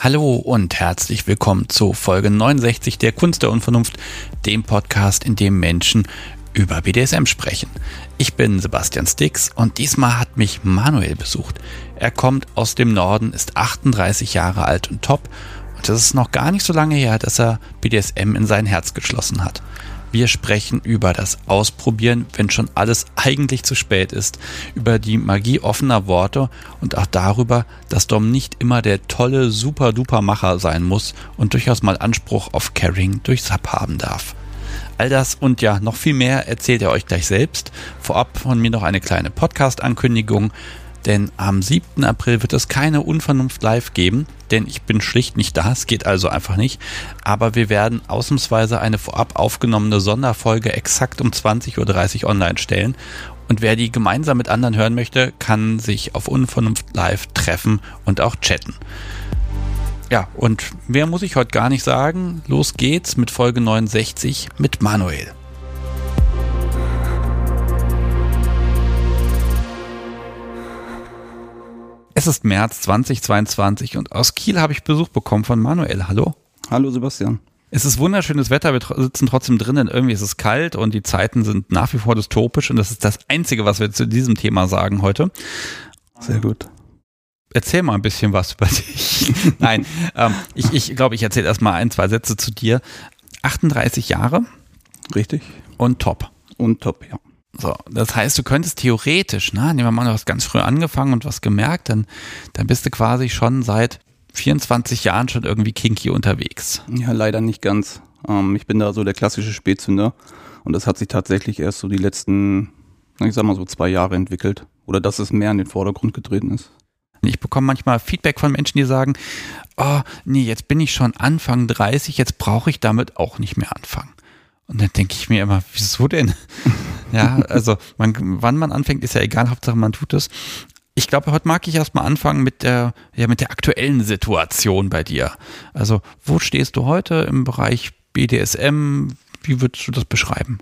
Hallo und herzlich willkommen zu Folge 69 der Kunst der Unvernunft, dem Podcast, in dem Menschen über BDSM sprechen. Ich bin Sebastian Stix und diesmal hat mich Manuel besucht. Er kommt aus dem Norden, ist 38 Jahre alt und top und es ist noch gar nicht so lange her, dass er BDSM in sein Herz geschlossen hat. Wir sprechen über das Ausprobieren, wenn schon alles eigentlich zu spät ist, über die Magie offener Worte und auch darüber, dass Dom nicht immer der tolle super-duper Macher sein muss und durchaus mal Anspruch auf Carrying durch Sub haben darf. All das und ja, noch viel mehr erzählt er euch gleich selbst. Vorab von mir noch eine kleine Podcast-Ankündigung denn am 7. April wird es keine Unvernunft live geben, denn ich bin schlicht nicht da, es geht also einfach nicht. Aber wir werden ausnahmsweise eine vorab aufgenommene Sonderfolge exakt um 20.30 Uhr online stellen. Und wer die gemeinsam mit anderen hören möchte, kann sich auf Unvernunft live treffen und auch chatten. Ja, und mehr muss ich heute gar nicht sagen. Los geht's mit Folge 69 mit Manuel. Es ist März 2022 und aus Kiel habe ich Besuch bekommen von Manuel. Hallo. Hallo Sebastian. Es ist wunderschönes Wetter, wir sitzen trotzdem drinnen. Irgendwie ist es kalt und die Zeiten sind nach wie vor dystopisch und das ist das Einzige, was wir zu diesem Thema sagen heute. Sehr gut. Erzähl mal ein bisschen was über dich. Nein, ähm, ich, ich glaube, ich erzähle erstmal ein, zwei Sätze zu dir. 38 Jahre. Richtig. Und top. Und top, ja. So, das heißt, du könntest theoretisch, ne, nehmen wir mal, du hast ganz früh angefangen und was gemerkt, dann, dann bist du quasi schon seit 24 Jahren schon irgendwie kinky unterwegs. Ja, leider nicht ganz. Ähm, ich bin da so der klassische Spätzünder und das hat sich tatsächlich erst so die letzten, ich sag mal so zwei Jahre entwickelt. Oder dass es mehr in den Vordergrund getreten ist. Ich bekomme manchmal Feedback von Menschen, die sagen, oh, nee, jetzt bin ich schon Anfang 30, jetzt brauche ich damit auch nicht mehr anfangen. Und dann denke ich mir immer, wieso denn? ja, also man, wann man anfängt, ist ja egal, Hauptsache man tut es. Ich glaube, heute mag ich erstmal anfangen mit der, ja, mit der aktuellen Situation bei dir. Also, wo stehst du heute im Bereich BDSM? Wie würdest du das beschreiben?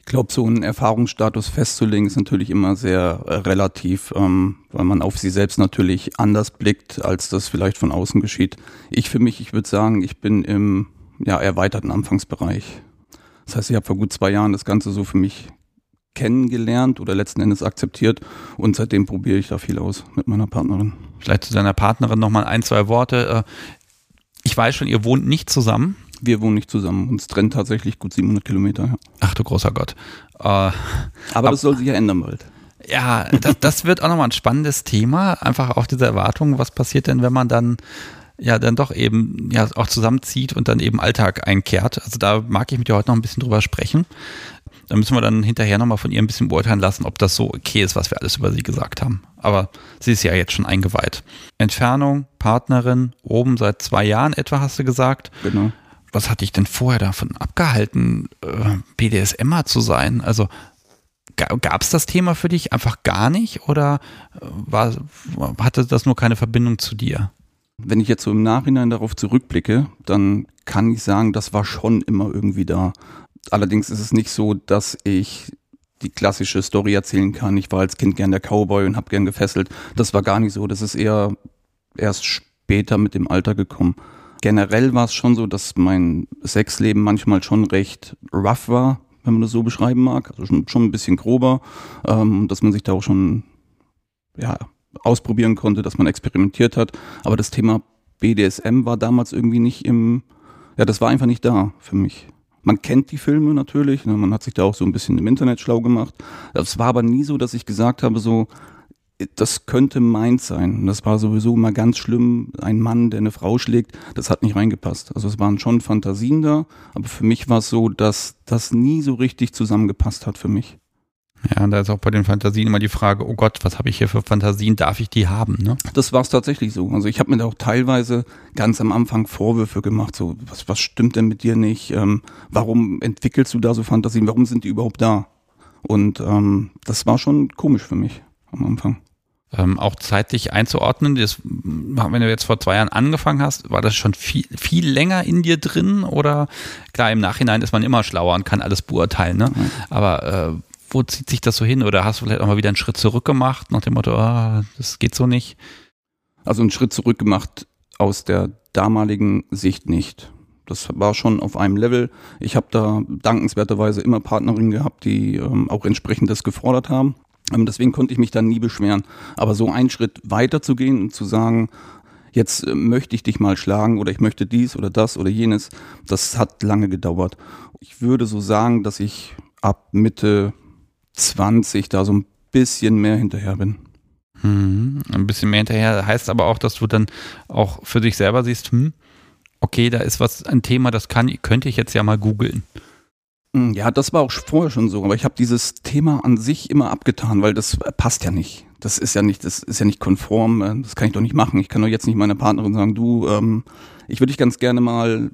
Ich glaube, so einen Erfahrungsstatus festzulegen ist natürlich immer sehr äh, relativ, ähm, weil man auf sie selbst natürlich anders blickt, als das vielleicht von außen geschieht. Ich für mich, ich würde sagen, ich bin im ja, erweiterten Anfangsbereich. Das heißt, ich habe vor gut zwei Jahren das Ganze so für mich kennengelernt oder letzten Endes akzeptiert und seitdem probiere ich da viel aus mit meiner Partnerin. Vielleicht zu deiner Partnerin nochmal ein, zwei Worte. Äh, ich weiß schon, ihr wohnt nicht zusammen. Wir wohnen nicht zusammen. Uns trennt tatsächlich gut 700 Kilometer. Ja. Ach du großer Gott. Äh, aber das soll sich ja ändern bald. Ja, das, das wird auch nochmal ein spannendes Thema. Einfach auch diese Erwartung, was passiert denn, wenn man dann ja dann doch eben ja auch zusammenzieht und dann eben Alltag einkehrt. Also da mag ich mit dir heute noch ein bisschen drüber sprechen. Da müssen wir dann hinterher nochmal von ihr ein bisschen beurteilen lassen, ob das so okay ist, was wir alles über sie gesagt haben. Aber sie ist ja jetzt schon eingeweiht. Entfernung, Partnerin, oben seit zwei Jahren etwa, hast du gesagt. Genau. Was hat dich denn vorher davon abgehalten, äh, BDSMer zu sein? Also gab es das Thema für dich einfach gar nicht oder äh, war, hatte das nur keine Verbindung zu dir? Wenn ich jetzt so im Nachhinein darauf zurückblicke, dann kann ich sagen, das war schon immer irgendwie da. Allerdings ist es nicht so, dass ich die klassische Story erzählen kann. Ich war als Kind gern der Cowboy und habe gern gefesselt. Das war gar nicht so. Das ist eher erst später mit dem Alter gekommen. Generell war es schon so, dass mein Sexleben manchmal schon recht rough war, wenn man das so beschreiben mag. Also schon, schon ein bisschen grober, ähm, dass man sich da auch schon ja, ausprobieren konnte, dass man experimentiert hat. Aber das Thema BDSM war damals irgendwie nicht im, ja, das war einfach nicht da für mich. Man kennt die Filme natürlich, ne, man hat sich da auch so ein bisschen im Internet schlau gemacht. Es war aber nie so, dass ich gesagt habe, so, das könnte meins sein. Das war sowieso immer ganz schlimm. Ein Mann, der eine Frau schlägt, das hat nicht reingepasst. Also es waren schon Fantasien da, aber für mich war es so, dass das nie so richtig zusammengepasst hat für mich. Ja, und da ist auch bei den Fantasien immer die Frage, oh Gott, was habe ich hier für Fantasien, darf ich die haben? Ne? Das war es tatsächlich so. Also ich habe mir da auch teilweise ganz am Anfang Vorwürfe gemacht, so was, was stimmt denn mit dir nicht? Ähm, warum entwickelst du da so Fantasien? Warum sind die überhaupt da? Und ähm, das war schon komisch für mich am Anfang. Ähm, auch zeitlich einzuordnen, das, wenn du jetzt vor zwei Jahren angefangen hast, war das schon viel, viel länger in dir drin oder klar, im Nachhinein ist man immer schlauer und kann alles beurteilen, ne? Aber äh, wo zieht sich das so hin? Oder hast du vielleicht auch mal wieder einen Schritt zurück gemacht, nach dem Motto, ah, das geht so nicht? Also einen Schritt zurück gemacht aus der damaligen Sicht nicht. Das war schon auf einem Level. Ich habe da dankenswerterweise immer Partnerinnen gehabt, die ähm, auch entsprechend das gefordert haben. Ähm, deswegen konnte ich mich dann nie beschweren. Aber so einen Schritt weiter zu gehen und zu sagen, jetzt äh, möchte ich dich mal schlagen oder ich möchte dies oder das oder jenes, das hat lange gedauert. Ich würde so sagen, dass ich ab Mitte 20 da so ein bisschen mehr hinterher bin. Hm, ein bisschen mehr hinterher heißt aber auch, dass du dann auch für dich selber siehst, hm, okay, da ist was ein Thema, das kann, könnte ich jetzt ja mal googeln. Hm, ja, das war auch vorher schon so, aber ich habe dieses Thema an sich immer abgetan, weil das passt ja nicht. Das ist ja nicht, das ist ja nicht konform, äh, das kann ich doch nicht machen. Ich kann doch jetzt nicht meiner Partnerin sagen, du, ähm, ich würde dich ganz gerne mal,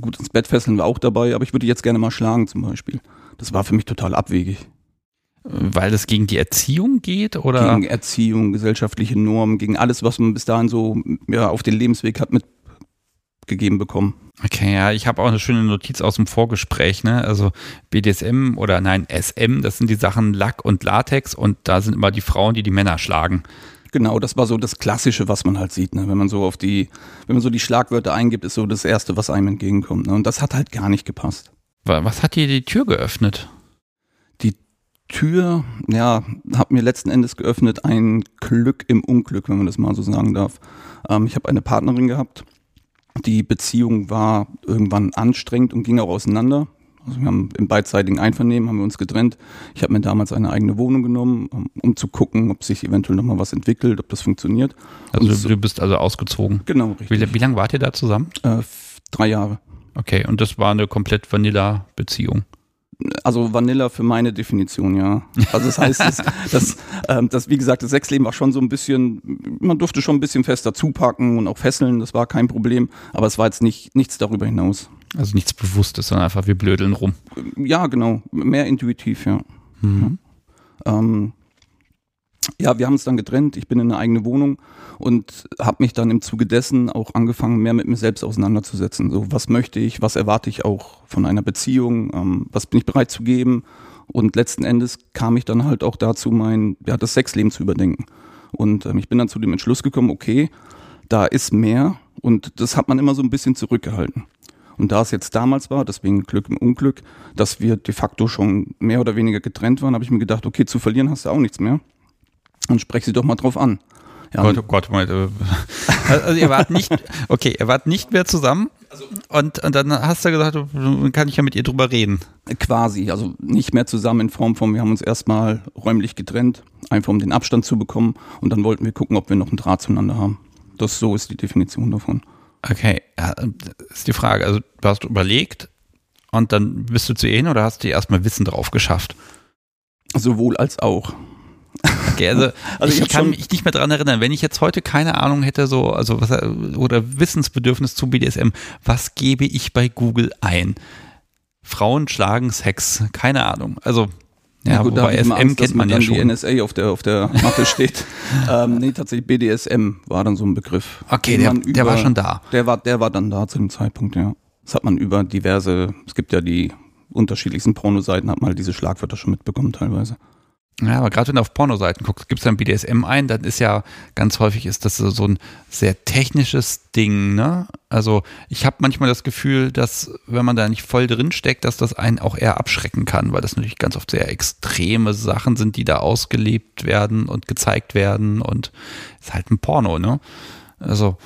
gut ins Bett fesseln war auch dabei, aber ich würde dich jetzt gerne mal schlagen zum Beispiel. Das war für mich total abwegig. Weil es gegen die Erziehung geht oder? Gegen Erziehung, gesellschaftliche Normen, gegen alles, was man bis dahin so ja, auf den Lebensweg hat mitgegeben bekommen. Okay, ja, ich habe auch eine schöne Notiz aus dem Vorgespräch, ne? Also BDSM oder nein, SM, das sind die Sachen Lack und Latex und da sind immer die Frauen, die die Männer schlagen. Genau, das war so das Klassische, was man halt sieht, ne? Wenn man so auf die, wenn man so die Schlagwörter eingibt, ist so das Erste, was einem entgegenkommt. Ne? Und das hat halt gar nicht gepasst. Was hat dir die Tür geöffnet? Tür, ja, hat mir letzten Endes geöffnet ein Glück im Unglück, wenn man das mal so sagen darf. Ähm, ich habe eine Partnerin gehabt. Die Beziehung war irgendwann anstrengend und ging auch auseinander. Also wir haben im beidseitigen Einvernehmen haben wir uns getrennt. Ich habe mir damals eine eigene Wohnung genommen, um, zu gucken, ob sich eventuell nochmal was entwickelt, ob das funktioniert. Also und du bist also ausgezogen. Genau, richtig. Wie, wie lange wart ihr da zusammen? Äh, drei Jahre. Okay, und das war eine komplett Vanilla-Beziehung also Vanilla für meine Definition, ja. Also das heißt, das, das, ähm, das, wie gesagt, das Sexleben war schon so ein bisschen, man durfte schon ein bisschen fester zupacken und auch fesseln, das war kein Problem, aber es war jetzt nicht nichts darüber hinaus. Also nichts Bewusstes, sondern einfach wir blödeln rum. Ja, genau, mehr intuitiv, ja. Mhm. Ähm, ja, wir haben uns dann getrennt. Ich bin in eine eigene Wohnung und habe mich dann im Zuge dessen auch angefangen, mehr mit mir selbst auseinanderzusetzen. So, was möchte ich, was erwarte ich auch von einer Beziehung, ähm, was bin ich bereit zu geben? Und letzten Endes kam ich dann halt auch dazu, mein, ja, das Sexleben zu überdenken. Und ähm, ich bin dann zu dem Entschluss gekommen, okay, da ist mehr und das hat man immer so ein bisschen zurückgehalten. Und da es jetzt damals war, deswegen Glück im Unglück, dass wir de facto schon mehr oder weniger getrennt waren, habe ich mir gedacht, okay, zu verlieren hast du auch nichts mehr. Dann sprech sie doch mal drauf an. Ja, Gott, oh Gott, Moment. Äh, also ihr wart nicht, okay, ihr wart nicht mehr zusammen und, und dann hast du gesagt, dann kann ich ja mit ihr drüber reden. Quasi, also nicht mehr zusammen in Form von, wir haben uns erstmal räumlich getrennt, einfach um den Abstand zu bekommen und dann wollten wir gucken, ob wir noch einen Draht zueinander haben. Das so ist die Definition davon. Okay, ja, ist die Frage. Also du hast überlegt und dann bist du zu ihr hin oder hast du erstmal Wissen drauf geschafft? Sowohl als auch. Okay, also, also ich, ich kann mich nicht mehr daran erinnern, wenn ich jetzt heute keine Ahnung hätte, so, also was, oder Wissensbedürfnis zu BDSM, was gebe ich bei Google ein? Frauen schlagen Sex, keine Ahnung. Also ja, gut, wobei SM Angst, kennt man ja schon. die NSA auf der, auf der Matte steht. ähm, nee, tatsächlich BDSM war dann so ein Begriff. Okay, der, über, der war schon da. Der war, der war dann da zu dem Zeitpunkt, ja. Das hat man über diverse, es gibt ja die unterschiedlichsten Pornoseiten, hat man halt diese Schlagwörter schon mitbekommen teilweise. Ja, aber gerade wenn du auf Pornoseiten guckst, gibst dann BDSM ein, dann ist ja ganz häufig ist das so ein sehr technisches Ding, ne? Also ich habe manchmal das Gefühl, dass wenn man da nicht voll drin steckt, dass das einen auch eher abschrecken kann, weil das natürlich ganz oft sehr extreme Sachen sind, die da ausgelebt werden und gezeigt werden und ist halt ein Porno, ne? Also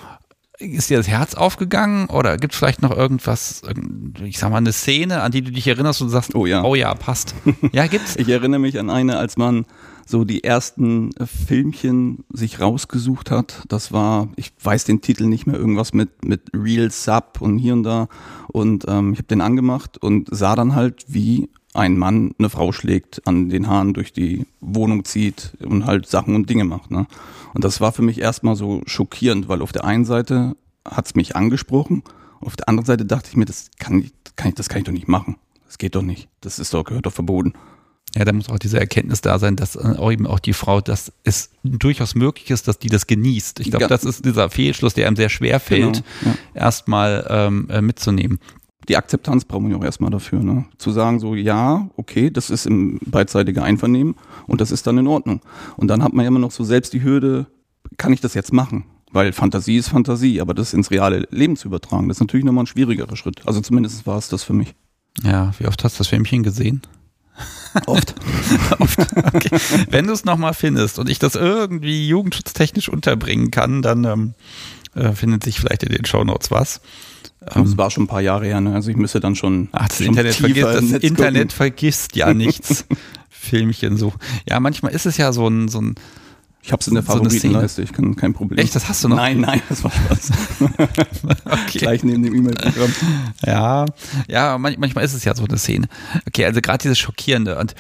ist dir das Herz aufgegangen oder gibt es vielleicht noch irgendwas, ich sag mal, eine Szene, an die du dich erinnerst und sagst, oh ja, oh ja passt. Ja, gibt's? ich erinnere mich an eine, als man so die ersten Filmchen sich rausgesucht hat. Das war, ich weiß den Titel nicht mehr, irgendwas mit, mit Real Sub und hier und da. Und ähm, ich habe den angemacht und sah dann halt, wie ein Mann eine Frau schlägt, an den Haaren durch die Wohnung zieht und halt Sachen und Dinge macht. Ne? Und das war für mich erstmal so schockierend, weil auf der einen Seite hat es mich angesprochen, auf der anderen Seite dachte ich mir, das kann ich, kann ich, das kann ich doch nicht machen. Das geht doch nicht. Das ist doch, gehört doch verboten. Ja, da muss auch diese Erkenntnis da sein, dass äh, auch eben auch die Frau, dass es durchaus möglich ist, dass die das genießt. Ich glaube, das ist dieser Fehlschluss, der einem sehr schwer fällt, genau, ja. erstmal ähm, äh, mitzunehmen die Akzeptanz brauchen wir auch erstmal dafür. Ne? Zu sagen so, ja, okay, das ist im beidseitigen Einvernehmen und das ist dann in Ordnung. Und dann hat man ja immer noch so selbst die Hürde, kann ich das jetzt machen? Weil Fantasie ist Fantasie, aber das ins reale Leben zu übertragen, das ist natürlich nochmal ein schwierigerer Schritt. Also zumindest war es das für mich. Ja, wie oft hast du das Filmchen gesehen? Oft. Oft. Okay. Wenn du es nochmal findest und ich das irgendwie jugendschutztechnisch unterbringen kann, dann ähm, äh, findet sich vielleicht in den Shownotes was. Ähm, das war schon ein paar Jahre her, ne? also ich müsste dann schon. Ach, das schon Internet, vergisst, das Internet vergisst ja nichts. Filmchen so. Ja, manchmal ist es ja so ein, so ein Ich hab's in der so Favoritenleiste, ich kann kein Problem. Echt, das hast du noch? Nein, nein, das war Spaß. okay. Gleich neben dem E-Mail-Programm. Ja, ja, man, manchmal ist es ja so eine Szene. Okay, also gerade dieses Schockierende und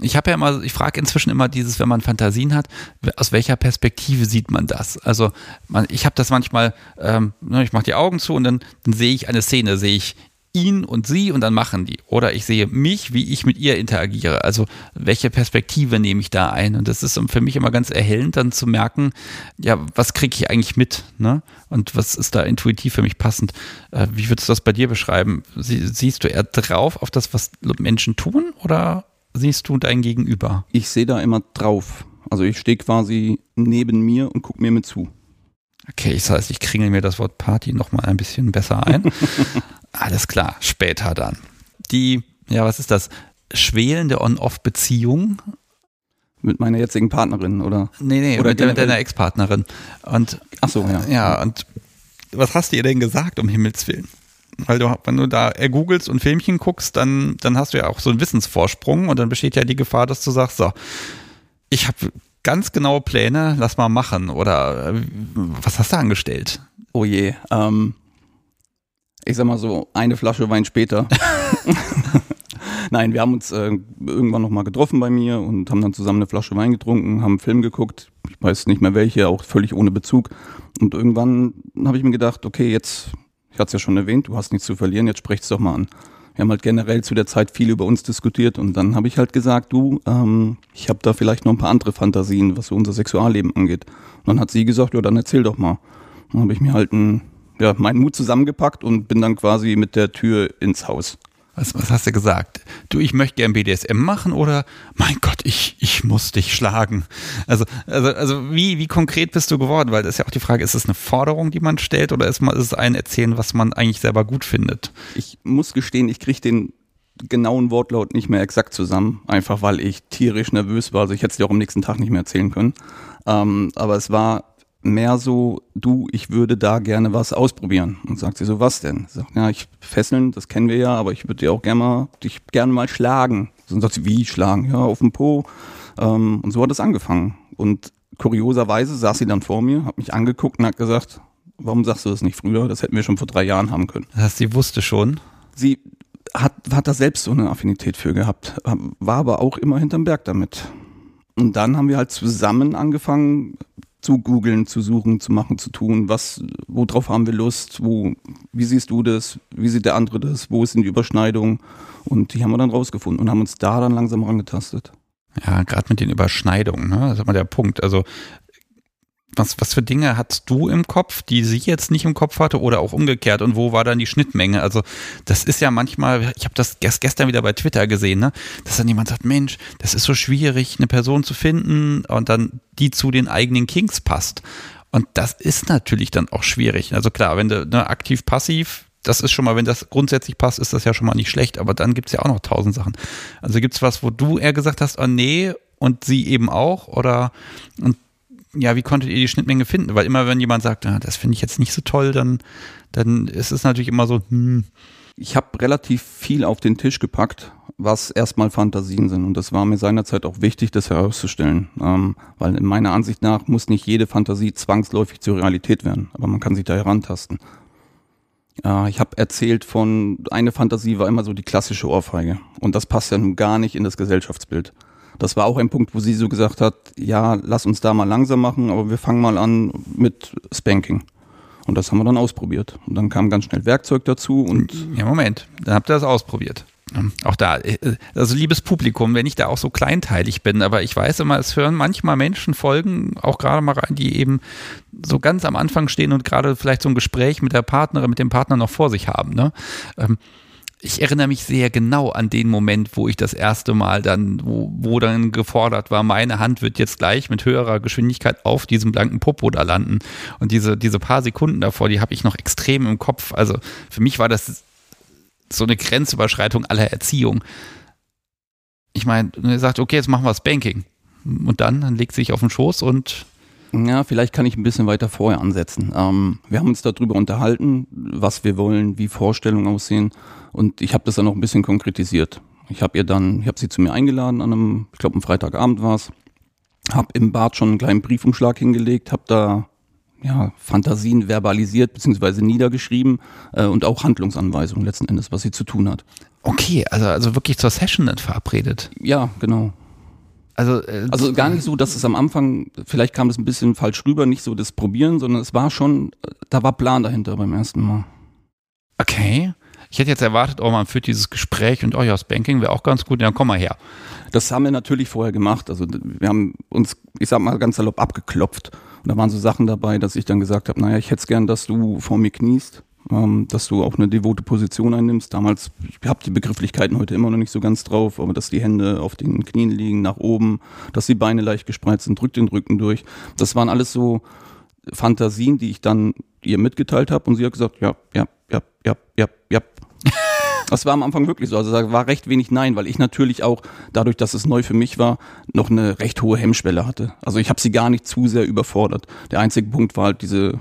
ich habe ja immer, ich frage inzwischen immer dieses, wenn man Fantasien hat, aus welcher Perspektive sieht man das? Also man, ich habe das manchmal, ähm, ne, ich mache die Augen zu und dann, dann sehe ich eine Szene, sehe ich ihn und sie und dann machen die. Oder ich sehe mich, wie ich mit ihr interagiere. Also welche Perspektive nehme ich da ein? Und das ist für mich immer ganz erhellend, dann zu merken, ja, was kriege ich eigentlich mit? Ne? Und was ist da intuitiv für mich passend? Äh, wie würdest du das bei dir beschreiben? Sie, siehst du eher drauf auf das, was Menschen tun oder siehst du dein Gegenüber? Ich sehe da immer drauf. Also ich stehe quasi neben mir und gucke mir mit zu. Okay, das heißt, ich kringel mir das Wort Party nochmal ein bisschen besser ein. Alles klar, später dann. Die, ja, was ist das? Schwelende On-Off-Beziehung? Mit meiner jetzigen Partnerin, oder? Nee, nee, Oder mit, mit deiner Ex-Partnerin. Und Ach so, ja. ja, und was hast du ihr denn gesagt, um Himmels Willen? Weil du, wenn du da ergoogelst und Filmchen guckst, dann, dann hast du ja auch so einen Wissensvorsprung und dann besteht ja die Gefahr, dass du sagst, so, ich habe ganz genaue Pläne, lass mal machen. Oder äh, was hast du angestellt? Oh je. Ähm, ich sag mal so, eine Flasche Wein später. Nein, wir haben uns äh, irgendwann nochmal getroffen bei mir und haben dann zusammen eine Flasche Wein getrunken, haben einen Film geguckt. Ich weiß nicht mehr welche, auch völlig ohne Bezug. Und irgendwann habe ich mir gedacht, okay, jetzt, ich hatte es ja schon erwähnt, du hast nichts zu verlieren, jetzt sprecht's doch mal an. Wir haben halt generell zu der Zeit viel über uns diskutiert und dann habe ich halt gesagt, du, ähm, ich habe da vielleicht noch ein paar andere Fantasien, was so unser Sexualleben angeht. Und dann hat sie gesagt, ja, dann erzähl doch mal. Dann habe ich mir halt ein, ja, meinen Mut zusammengepackt und bin dann quasi mit der Tür ins Haus. Was, was hast du gesagt? Du, ich möchte gern BDSM machen oder mein Gott, ich, ich muss dich schlagen. Also, also, also wie, wie konkret bist du geworden? Weil das ist ja auch die Frage, ist es eine Forderung, die man stellt oder ist, man, ist es ein Erzählen, was man eigentlich selber gut findet? Ich muss gestehen, ich kriege den genauen Wortlaut nicht mehr exakt zusammen, einfach weil ich tierisch nervös war. Also ich hätte es dir auch am nächsten Tag nicht mehr erzählen können. Ähm, aber es war mehr so, du, ich würde da gerne was ausprobieren. Und sagt sie so, was denn? Ich sag, ja, ich fesseln, das kennen wir ja, aber ich würde dir auch gerne mal, dich gerne mal schlagen. Und sagt sie, wie schlagen? Ja, auf dem Po. Ähm, und so hat es angefangen. Und kurioserweise saß sie dann vor mir, hat mich angeguckt und hat gesagt, warum sagst du das nicht früher? Das hätten wir schon vor drei Jahren haben können. Das heißt, sie wusste schon. Sie hat, hat da selbst so eine Affinität für gehabt, war aber auch immer hinterm Berg damit. Und dann haben wir halt zusammen angefangen zu googeln, zu suchen, zu machen, zu tun, was, worauf haben wir Lust, wo, wie siehst du das, wie sieht der andere das, wo denn die Überschneidung und die haben wir dann rausgefunden und haben uns da dann langsam rangetastet. Ja, gerade mit den Überschneidungen, ne? das ist immer der Punkt. Also was, was für Dinge hast du im Kopf, die sie jetzt nicht im Kopf hatte oder auch umgekehrt und wo war dann die Schnittmenge? Also das ist ja manchmal, ich habe das gest, gestern wieder bei Twitter gesehen, ne? dass dann jemand sagt, Mensch, das ist so schwierig, eine Person zu finden und dann die zu den eigenen Kings passt. Und das ist natürlich dann auch schwierig. Also klar, wenn du ne, aktiv, passiv, das ist schon mal, wenn das grundsätzlich passt, ist das ja schon mal nicht schlecht, aber dann gibt's ja auch noch tausend Sachen. Also gibt's was, wo du eher gesagt hast, oh nee, und sie eben auch, oder und ja, wie konntet ihr die Schnittmenge finden? Weil immer, wenn jemand sagt, ah, das finde ich jetzt nicht so toll, dann, dann ist es natürlich immer so, hm, Ich habe relativ viel auf den Tisch gepackt, was erstmal Fantasien sind. Und das war mir seinerzeit auch wichtig, das herauszustellen. Ähm, weil in meiner Ansicht nach muss nicht jede Fantasie zwangsläufig zur Realität werden. Aber man kann sich da herantasten. Äh, ich habe erzählt von, eine Fantasie war immer so die klassische Ohrfeige. Und das passt ja nun gar nicht in das Gesellschaftsbild. Das war auch ein Punkt, wo sie so gesagt hat, ja, lass uns da mal langsam machen, aber wir fangen mal an mit Spanking. Und das haben wir dann ausprobiert. Und dann kam ganz schnell Werkzeug dazu und ja, Moment, dann habt ihr das ausprobiert. Auch da, äh, also liebes Publikum, wenn ich da auch so kleinteilig bin, aber ich weiß immer, es hören manchmal Menschen Folgen auch gerade mal rein, die eben so ganz am Anfang stehen und gerade vielleicht so ein Gespräch mit der Partnerin, mit dem Partner noch vor sich haben. Ne? Ich erinnere mich sehr genau an den Moment, wo ich das erste Mal dann, wo, wo dann gefordert war, meine Hand wird jetzt gleich mit höherer Geschwindigkeit auf diesem blanken Popo da landen. Und diese, diese paar Sekunden davor, die habe ich noch extrem im Kopf. Also für mich war das so eine Grenzüberschreitung aller Erziehung. Ich meine, er sagt, okay, jetzt machen wir das Banking. Und dann, dann legt sich auf den Schoß und ja, vielleicht kann ich ein bisschen weiter vorher ansetzen. Ähm, wir haben uns darüber unterhalten, was wir wollen, wie Vorstellungen aussehen. Und ich habe das dann noch ein bisschen konkretisiert. Ich habe ihr dann, ich habe sie zu mir eingeladen an einem, ich glaube, am Freitagabend war es, habe im Bad schon einen kleinen Briefumschlag hingelegt, habe da ja, Fantasien verbalisiert bzw. niedergeschrieben äh, und auch Handlungsanweisungen letzten Endes, was sie zu tun hat. Okay, also, also wirklich zur Session dann verabredet. Ja, genau. Also, äh, also gar nicht so, dass es am Anfang, vielleicht kam es ein bisschen falsch rüber, nicht so das Probieren, sondern es war schon, da war Plan dahinter beim ersten Mal. Okay. Ich hätte jetzt erwartet, oh, man führt dieses Gespräch und oh ja, Banking wäre auch ganz gut, dann komm mal her. Das haben wir natürlich vorher gemacht. Also wir haben uns, ich sag mal, ganz salopp abgeklopft. Und da waren so Sachen dabei, dass ich dann gesagt habe, naja, ich hätte es gern, dass du vor mir kniest ähm, dass du auch eine devote Position einnimmst. Damals, ich habe die Begrifflichkeiten heute immer noch nicht so ganz drauf, aber dass die Hände auf den Knien liegen, nach oben, dass die Beine leicht gespreizt sind, drückt den Rücken durch. Das waren alles so Fantasien, die ich dann ihr mitgeteilt habe und sie hat gesagt, ja, ja, ja, ja, ja, ja. Das war am Anfang wirklich so. Also da war recht wenig Nein, weil ich natürlich auch, dadurch, dass es neu für mich war, noch eine recht hohe Hemmschwelle hatte. Also ich habe sie gar nicht zu sehr überfordert. Der einzige Punkt war halt diese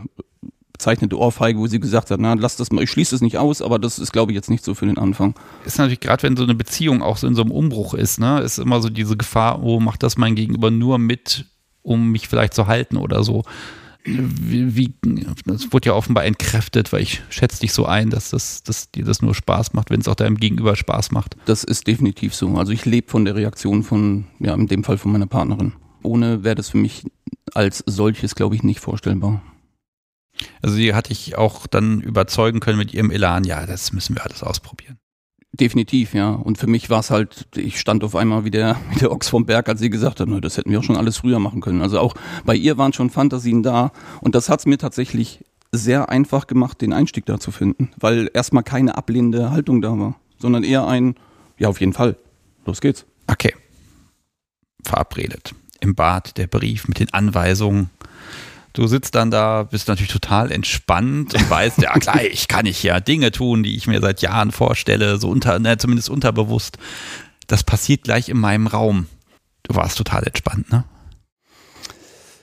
bezeichnete Ohrfeige, wo sie gesagt hat, na, lass das mal, ich schließe es nicht aus, aber das ist, glaube ich, jetzt nicht so für den Anfang. Ist natürlich gerade, wenn so eine Beziehung auch so in so einem Umbruch ist, ne, ist immer so diese Gefahr, oh, macht das mein Gegenüber nur mit, um mich vielleicht zu halten oder so. Wie, das wurde ja offenbar entkräftet, weil ich schätze dich so ein, dass, das, dass dir das nur Spaß macht, wenn es auch deinem Gegenüber Spaß macht. Das ist definitiv so. Also ich lebe von der Reaktion von, ja, in dem Fall von meiner Partnerin. Ohne wäre das für mich als solches, glaube ich, nicht vorstellbar. Also sie hatte ich auch dann überzeugen können mit ihrem Elan, ja, das müssen wir alles ausprobieren. Definitiv, ja. Und für mich war es halt, ich stand auf einmal wie der, wie der Ochs vom Berg, als sie gesagt hat, das hätten wir auch schon alles früher machen können. Also auch bei ihr waren schon Fantasien da. Und das hat es mir tatsächlich sehr einfach gemacht, den Einstieg da zu finden, weil erstmal keine ablehnende Haltung da war, sondern eher ein, ja, auf jeden Fall, los geht's. Okay. Verabredet. Im Bad der Brief mit den Anweisungen Du sitzt dann da, bist natürlich total entspannt und weißt, ja gleich kann ich ja Dinge tun, die ich mir seit Jahren vorstelle, so unter, ne, zumindest unterbewusst. Das passiert gleich in meinem Raum. Du warst total entspannt, ne?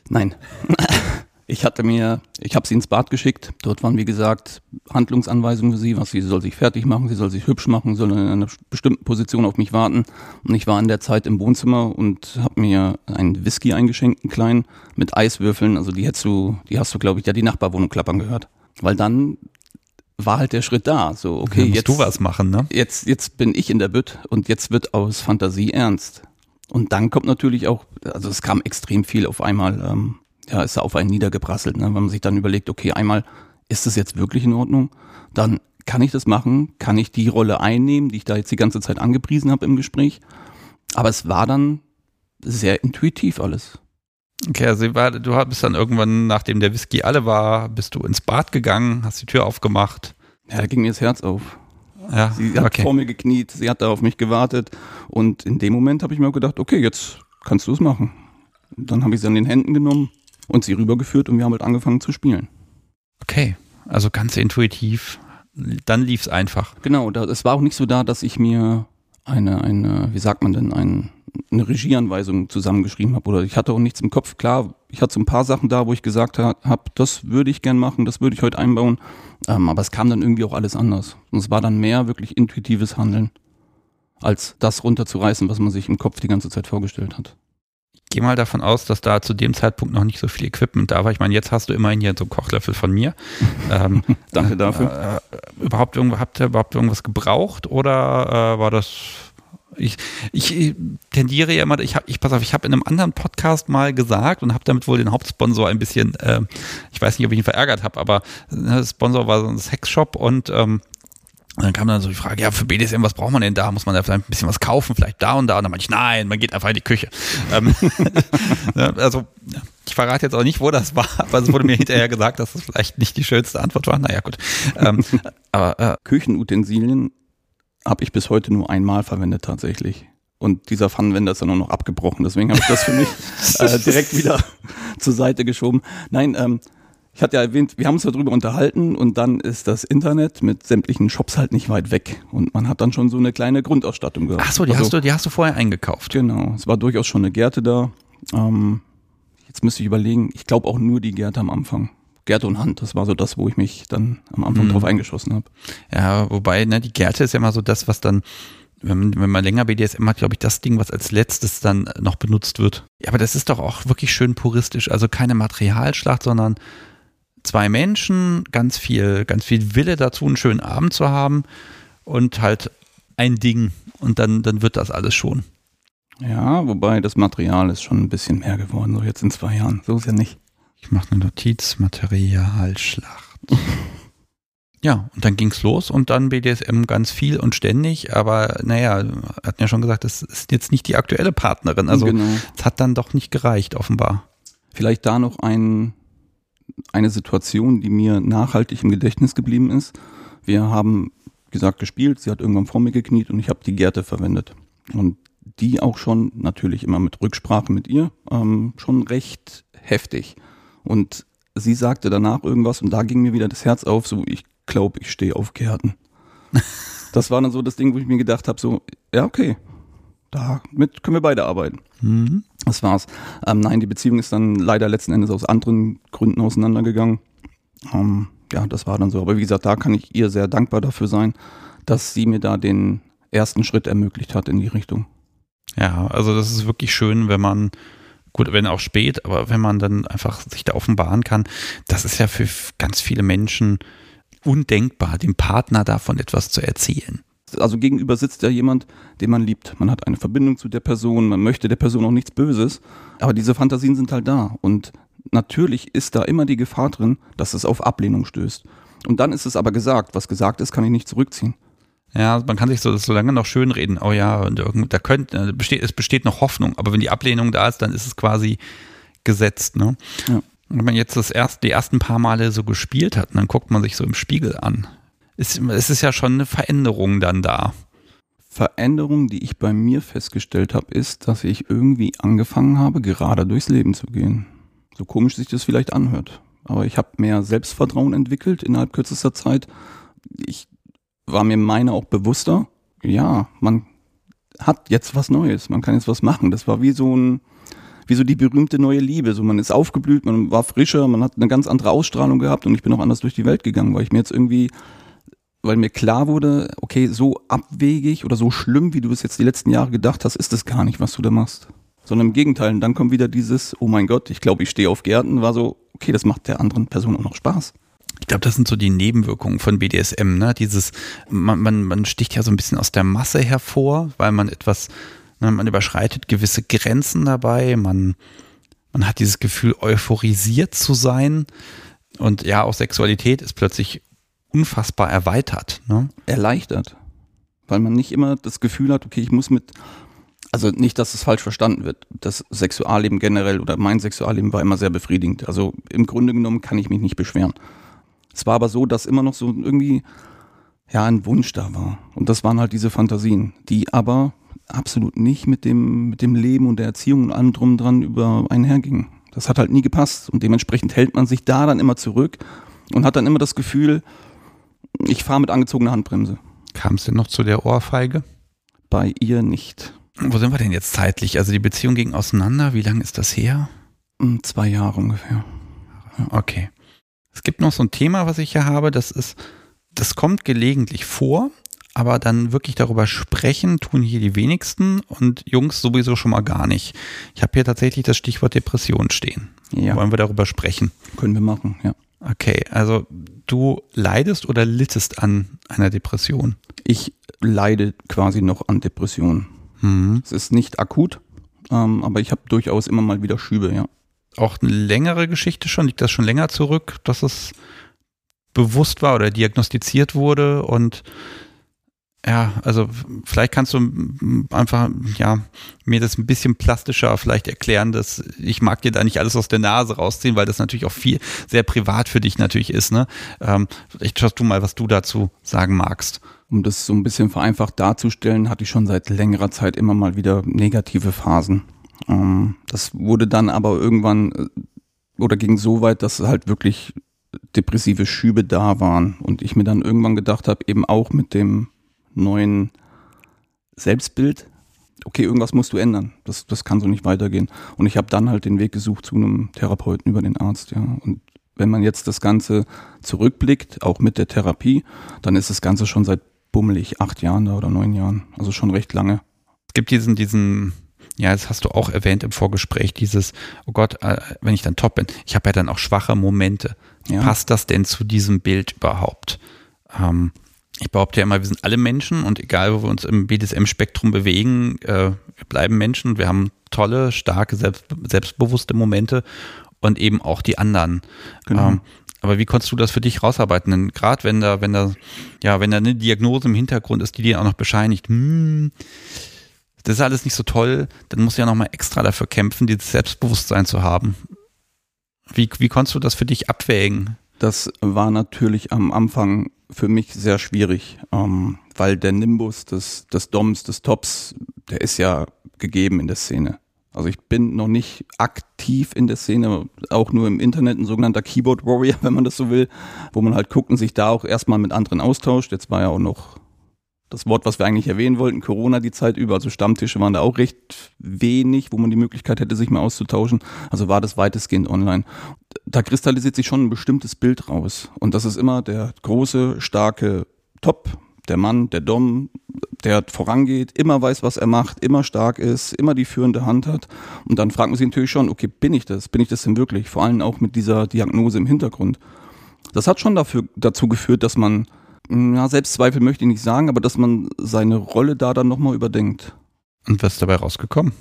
Nein. Ich hatte mir, ich habe sie ins Bad geschickt. Dort waren, wie gesagt, Handlungsanweisungen für sie, was sie soll sich fertig machen, sie soll sich hübsch machen, soll in einer bestimmten Position auf mich warten. Und ich war in der Zeit im Wohnzimmer und habe mir einen Whisky eingeschenkt, einen kleinen, mit Eiswürfeln. Also die hättest du, die hast du, glaube ich, ja die Nachbarwohnung klappern gehört. Weil dann war halt der Schritt da. So, okay, jetzt du was machen, ne? Jetzt, jetzt bin ich in der Bütt und jetzt wird aus Fantasie ernst. Und dann kommt natürlich auch, also es kam extrem viel auf einmal. Ähm, ja, ist auf einen niedergeprasselt. Ne? Wenn man sich dann überlegt, okay, einmal, ist das jetzt wirklich in Ordnung? Dann kann ich das machen? Kann ich die Rolle einnehmen, die ich da jetzt die ganze Zeit angepriesen habe im Gespräch? Aber es war dann sehr intuitiv alles. Okay, also du bist dann irgendwann, nachdem der Whisky alle war, bist du ins Bad gegangen, hast die Tür aufgemacht. Ja, da ging mir das Herz auf. Ja, sie hat okay. vor mir gekniet, sie hat da auf mich gewartet und in dem Moment habe ich mir gedacht, okay, jetzt kannst du es machen. Und dann habe ich sie an den Händen genommen und sie rübergeführt und wir haben halt angefangen zu spielen. Okay, also ganz intuitiv. Dann lief es einfach. Genau, da, es war auch nicht so da, dass ich mir eine, eine wie sagt man denn, ein, eine Regieanweisung zusammengeschrieben habe oder ich hatte auch nichts im Kopf. Klar, ich hatte so ein paar Sachen da, wo ich gesagt habe, das würde ich gern machen, das würde ich heute einbauen. Ähm, aber es kam dann irgendwie auch alles anders. Und es war dann mehr wirklich intuitives Handeln, als das runterzureißen, was man sich im Kopf die ganze Zeit vorgestellt hat gehe mal davon aus, dass da zu dem Zeitpunkt noch nicht so viel Equipment da war. Ich meine, jetzt hast du immerhin hier so einen Kochlöffel von mir. Ähm, Danke dafür. Äh, überhaupt irgendwo, habt ihr überhaupt irgendwas gebraucht oder äh, war das ich, ich tendiere ja immer, ich habe, ich pass auf, ich habe in einem anderen Podcast mal gesagt und habe damit wohl den Hauptsponsor ein bisschen, äh, ich weiß nicht, ob ich ihn verärgert habe, aber ne, Sponsor war so ein Sexshop und ähm, und dann kam dann so die Frage, ja, für BDSM, was braucht man denn da? Muss man da vielleicht ein bisschen was kaufen, vielleicht da und da? Und dann meinte ich, nein, man geht einfach in die Küche. Ähm, also, ich verrate jetzt auch nicht, wo das war, aber es wurde mir hinterher gesagt, dass das vielleicht nicht die schönste Antwort war. Naja, gut. Ähm, aber äh, Küchenutensilien habe ich bis heute nur einmal verwendet tatsächlich. Und dieser Pfannenwender ist dann auch noch abgebrochen. Deswegen habe ich das für mich äh, direkt wieder zur Seite geschoben. Nein, ähm, ich hatte ja erwähnt, wir haben uns darüber unterhalten und dann ist das Internet mit sämtlichen Shops halt nicht weit weg. Und man hat dann schon so eine kleine Grundausstattung gehabt. Ach so, die, also, hast, du, die hast du vorher eingekauft. Genau, es war durchaus schon eine Gärte da. Ähm, jetzt müsste ich überlegen, ich glaube auch nur die Gärte am Anfang. Gärte und Hand, das war so das, wo ich mich dann am Anfang Mhm. drauf eingeschossen habe. Ja, wobei, ne, die Gärte ist ja immer so das, was dann, wenn man, wenn man länger BDSM hat, glaube ich, das Ding, was als letztes dann noch benutzt wird. Ja, aber das ist doch auch wirklich schön puristisch. Also keine Materialschlacht, sondern zwei Menschen, ganz viel, ganz viel Wille dazu, einen schönen Abend zu haben und halt ein Ding. Und dann, dann wird das alles schon. Ja, wobei das Material ist schon ein bisschen mehr geworden, so jetzt in zwei Jahren. So ist ja nicht. Ich mache eine Notiz, Materialschlacht. Ja, und dann ging's los und dann BDSM ganz viel und ständig, aber naja, hatten ja schon gesagt, das ist jetzt nicht die aktuelle Partnerin. Also genau. es hat dann doch nicht gereicht, offenbar. Vielleicht da noch ein, eine Situation, die mir nachhaltig im Gedächtnis geblieben ist. Wir haben, gesagt, gespielt, sie hat irgendwann vor mir gekniet und ich habe die Gerte verwendet. Und die auch schon, natürlich immer mit Rücksprache mit ihr, ähm, schon recht heftig. Und sie sagte danach irgendwas und da ging mir wieder das Herz auf, so ich glaube, ich stehe auf Gärten. das war dann so das Ding, wo ich mir gedacht habe, so, ja, okay, damit können wir beide arbeiten. Mhm. Das war's. Ähm, nein, die Beziehung ist dann leider letzten Endes aus anderen Gründen auseinandergegangen. Ähm, ja, das war dann so. Aber wie gesagt, da kann ich ihr sehr dankbar dafür sein, dass sie mir da den ersten Schritt ermöglicht hat in die Richtung. Ja, also das ist wirklich schön, wenn man, gut, wenn auch spät, aber wenn man dann einfach sich da offenbaren kann, das ist ja für ganz viele Menschen undenkbar, dem Partner davon etwas zu erzählen. Also gegenüber sitzt ja jemand, den man liebt. Man hat eine Verbindung zu der Person, man möchte der Person auch nichts Böses, aber diese Fantasien sind halt da. Und natürlich ist da immer die Gefahr drin, dass es auf Ablehnung stößt. Und dann ist es aber gesagt. Was gesagt ist, kann ich nicht zurückziehen. Ja, man kann sich so, so lange noch schönreden. Oh ja, und irgend, da könnte, besteht, es besteht noch Hoffnung. Aber wenn die Ablehnung da ist, dann ist es quasi gesetzt. Ne? Ja. Und wenn man jetzt das erst, die ersten paar Male so gespielt hat, dann guckt man sich so im Spiegel an. Ist, es ist ja schon eine Veränderung dann da. Veränderung, die ich bei mir festgestellt habe, ist, dass ich irgendwie angefangen habe, gerade durchs Leben zu gehen. So komisch sich das vielleicht anhört. Aber ich habe mehr Selbstvertrauen entwickelt innerhalb kürzester Zeit. Ich war mir meiner auch bewusster. Ja, man hat jetzt was Neues, man kann jetzt was machen. Das war wie so ein, wie so die berühmte neue Liebe. So man ist aufgeblüht, man war frischer, man hat eine ganz andere Ausstrahlung gehabt und ich bin auch anders durch die Welt gegangen, weil ich mir jetzt irgendwie weil mir klar wurde, okay, so abwegig oder so schlimm, wie du es jetzt die letzten Jahre gedacht hast, ist es gar nicht, was du da machst. Sondern im Gegenteil, und dann kommt wieder dieses, oh mein Gott, ich glaube, ich stehe auf Gärten, war so, okay, das macht der anderen Person auch noch Spaß. Ich glaube, das sind so die Nebenwirkungen von BDSM, ne? Dieses, man, man, man sticht ja so ein bisschen aus der Masse hervor, weil man etwas, ne, man überschreitet gewisse Grenzen dabei, man, man hat dieses Gefühl, euphorisiert zu sein. Und ja, auch Sexualität ist plötzlich unfassbar erweitert. Ne? Erleichtert. Weil man nicht immer das Gefühl hat, okay, ich muss mit, also nicht, dass es falsch verstanden wird. Das Sexualleben generell oder mein Sexualleben war immer sehr befriedigend. Also im Grunde genommen kann ich mich nicht beschweren. Es war aber so, dass immer noch so irgendwie, ja, ein Wunsch da war. Und das waren halt diese Fantasien, die aber absolut nicht mit dem, mit dem Leben und der Erziehung und allem drum dran über einhergingen. Das hat halt nie gepasst und dementsprechend hält man sich da dann immer zurück und hat dann immer das Gefühl, ich fahre mit angezogener Handbremse. Kam es denn noch zu der Ohrfeige? Bei ihr nicht. Wo sind wir denn jetzt zeitlich? Also die Beziehung ging auseinander. Wie lange ist das her? Hm, Zwei Jahre ungefähr. Okay. Es gibt noch so ein Thema, was ich hier habe. Das ist, das kommt gelegentlich vor, aber dann wirklich darüber sprechen tun hier die wenigsten und Jungs sowieso schon mal gar nicht. Ich habe hier tatsächlich das Stichwort Depression stehen. Ja, Wollen wir darüber sprechen? können wir machen, ja. Okay, also du leidest oder littest an einer Depression? Ich leide quasi noch an Depressionen. Mhm. Es ist nicht akut, ähm, aber ich habe durchaus immer mal wieder Schübe, ja. Auch eine längere Geschichte schon? Liegt das schon länger zurück, dass es bewusst war oder diagnostiziert wurde und ja, also vielleicht kannst du einfach, ja, mir das ein bisschen plastischer vielleicht erklären, dass ich mag dir da nicht alles aus der Nase rausziehen, weil das natürlich auch viel, sehr privat für dich natürlich ist, ne? Ähm, vielleicht schaust du mal, was du dazu sagen magst. um das so ein bisschen vereinfacht darzustellen, hatte ich schon seit längerer Zeit immer mal wieder negative Phasen. Ähm, das wurde dann aber irgendwann äh, oder ging so weit, dass halt wirklich depressive Schübe da waren und ich mir dann irgendwann gedacht habe, eben auch mit dem neuen Selbstbild, okay, irgendwas musst du ändern. Das, das kann so nicht weitergehen. Und ich habe dann halt den Weg gesucht zu einem Therapeuten über den Arzt, ja. Und wenn man jetzt das Ganze zurückblickt, auch mit der Therapie, dann ist das Ganze schon seit bummelig acht Jahren da oder neun Jahren. Also schon recht lange. Es gibt diesen, diesen, ja, das hast du auch erwähnt im Vorgespräch, dieses, oh Gott, äh, wenn ich dann top bin, ich habe ja dann auch schwache Momente. Ja. Passt das denn zu diesem Bild überhaupt? Ähm, ich behaupte ja immer, wir sind alle Menschen und egal, wo wir uns im BDSM-Spektrum bewegen, äh, wir bleiben Menschen. Wir haben tolle, starke, selbst, selbstbewusste Momente und eben auch die anderen. Genau. Ähm, aber wie konntest du das für dich rausarbeiten? Denn gerade wenn da, wenn da, ja, wenn da eine Diagnose im Hintergrund ist, die dir auch noch bescheinigt, hm, das ist alles nicht so toll, dann musst du ja nochmal extra dafür kämpfen, dieses Selbstbewusstsein zu haben. Wie, wie konntest du das für dich abwägen? Das war natürlich am Anfang für mich sehr schwierig, ähm, weil der Nimbus des, des Doms, des Tops, der ist ja gegeben in der Szene. Also ich bin noch nicht aktiv in der Szene, auch nur im Internet, ein sogenannter Keyboard Warrior, wenn man das so will, wo man halt guckt und sich da auch erstmal mit anderen austauscht. Jetzt war ja auch noch das Wort, was wir eigentlich erwähnen wollten, Corona die Zeit über. Also Stammtische waren da auch recht wenig, wo man die Möglichkeit hätte, sich mal auszutauschen. Also war das weitestgehend online. Da kristallisiert sich schon ein bestimmtes Bild raus. Und das ist immer der große, starke Top, der Mann, der Dom, der vorangeht, immer weiß, was er macht, immer stark ist, immer die führende Hand hat. Und dann fragt man sich natürlich schon, okay, bin ich das? Bin ich das denn wirklich? Vor allem auch mit dieser Diagnose im Hintergrund. Das hat schon dafür, dazu geführt, dass man ja, Selbstzweifel möchte ich nicht sagen, aber dass man seine Rolle da dann nochmal überdenkt. Und was ist dabei rausgekommen?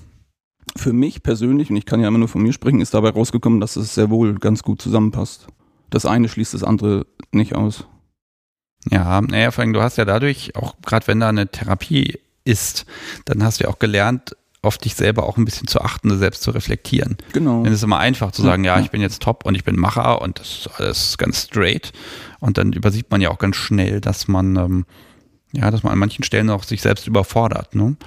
Für mich persönlich, und ich kann ja immer nur von mir sprechen, ist dabei rausgekommen, dass es sehr wohl ganz gut zusammenpasst. Das eine schließt das andere nicht aus. Ja, naja, vor allem, du hast ja dadurch, auch gerade wenn da eine Therapie ist, dann hast du ja auch gelernt, auf dich selber auch ein bisschen zu achten, selbst zu reflektieren. Genau. Denn es ist immer einfach zu sagen, ja, ich bin jetzt top und ich bin Macher und das ist alles ganz straight. Und dann übersieht man ja auch ganz schnell, dass man, ähm, ja, dass man an manchen Stellen auch sich selbst überfordert, ne?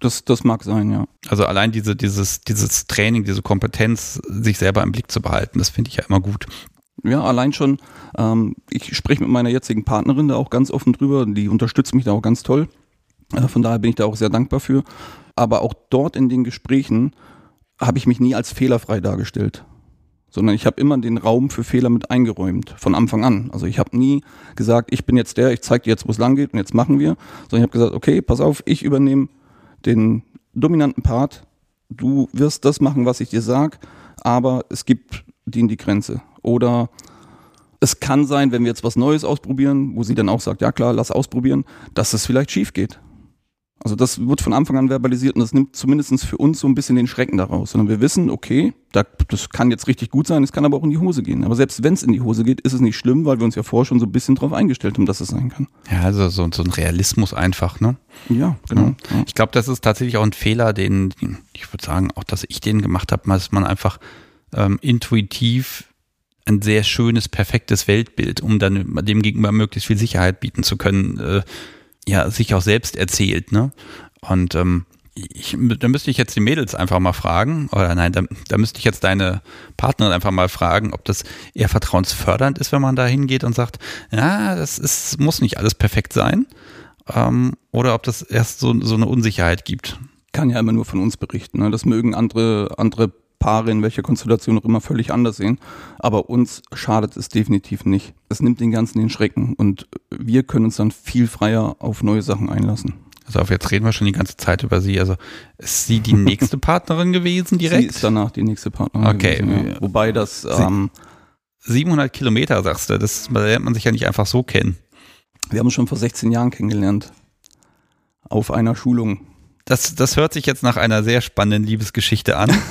Das, das mag sein, ja. Also allein diese, dieses, dieses Training, diese Kompetenz, sich selber im Blick zu behalten, das finde ich ja immer gut. Ja, allein schon, ähm, ich spreche mit meiner jetzigen Partnerin da auch ganz offen drüber, die unterstützt mich da auch ganz toll. Äh, von daher bin ich da auch sehr dankbar für aber auch dort in den Gesprächen habe ich mich nie als fehlerfrei dargestellt, sondern ich habe immer den Raum für Fehler mit eingeräumt, von Anfang an. Also ich habe nie gesagt, ich bin jetzt der, ich zeige dir jetzt, wo es lang geht und jetzt machen wir, sondern ich habe gesagt, okay, pass auf, ich übernehme den dominanten Part, du wirst das machen, was ich dir sag, aber es gibt die in die Grenze. Oder es kann sein, wenn wir jetzt was Neues ausprobieren, wo sie dann auch sagt, ja klar, lass ausprobieren, dass es vielleicht schief geht. Also das wird von Anfang an verbalisiert und das nimmt zumindest für uns so ein bisschen den Schrecken daraus. Sondern wir wissen, okay, das kann jetzt richtig gut sein, es kann aber auch in die Hose gehen. Aber selbst wenn es in die Hose geht, ist es nicht schlimm, weil wir uns ja vorher schon so ein bisschen drauf eingestellt haben, dass es sein kann. Ja, also so, so ein Realismus einfach, ne? Ja, genau. Ja. Ich glaube, das ist tatsächlich auch ein Fehler, den, ich würde sagen, auch dass ich den gemacht habe, dass man einfach ähm, intuitiv ein sehr schönes, perfektes Weltbild, um dann dem gegenüber möglichst viel Sicherheit bieten zu können, äh, ja sich auch selbst erzählt, ne? Und ähm, ich, da müsste ich jetzt die Mädels einfach mal fragen, oder nein, da, da müsste ich jetzt deine Partnerin einfach mal fragen, ob das eher vertrauensfördernd ist, wenn man da hingeht und sagt, ja, das ist, muss nicht alles perfekt sein, ähm, oder ob das erst so, so eine Unsicherheit gibt. Kann ja immer nur von uns berichten. Ne? Das mögen andere, andere Paare in welcher Konstellation auch immer völlig anders sehen. Aber uns schadet es definitiv nicht. Es nimmt den ganzen den Schrecken und wir können uns dann viel freier auf neue Sachen einlassen. Also auf jetzt reden wir schon die ganze Zeit über sie. Also ist sie die nächste Partnerin gewesen direkt? Sie ist danach die nächste Partnerin okay. gewesen. Ja. Wobei das... Ähm, 700 Kilometer, sagst du, das lernt man sich ja nicht einfach so kennen. Wir haben uns schon vor 16 Jahren kennengelernt. Auf einer Schulung. Das, das hört sich jetzt nach einer sehr spannenden Liebesgeschichte an.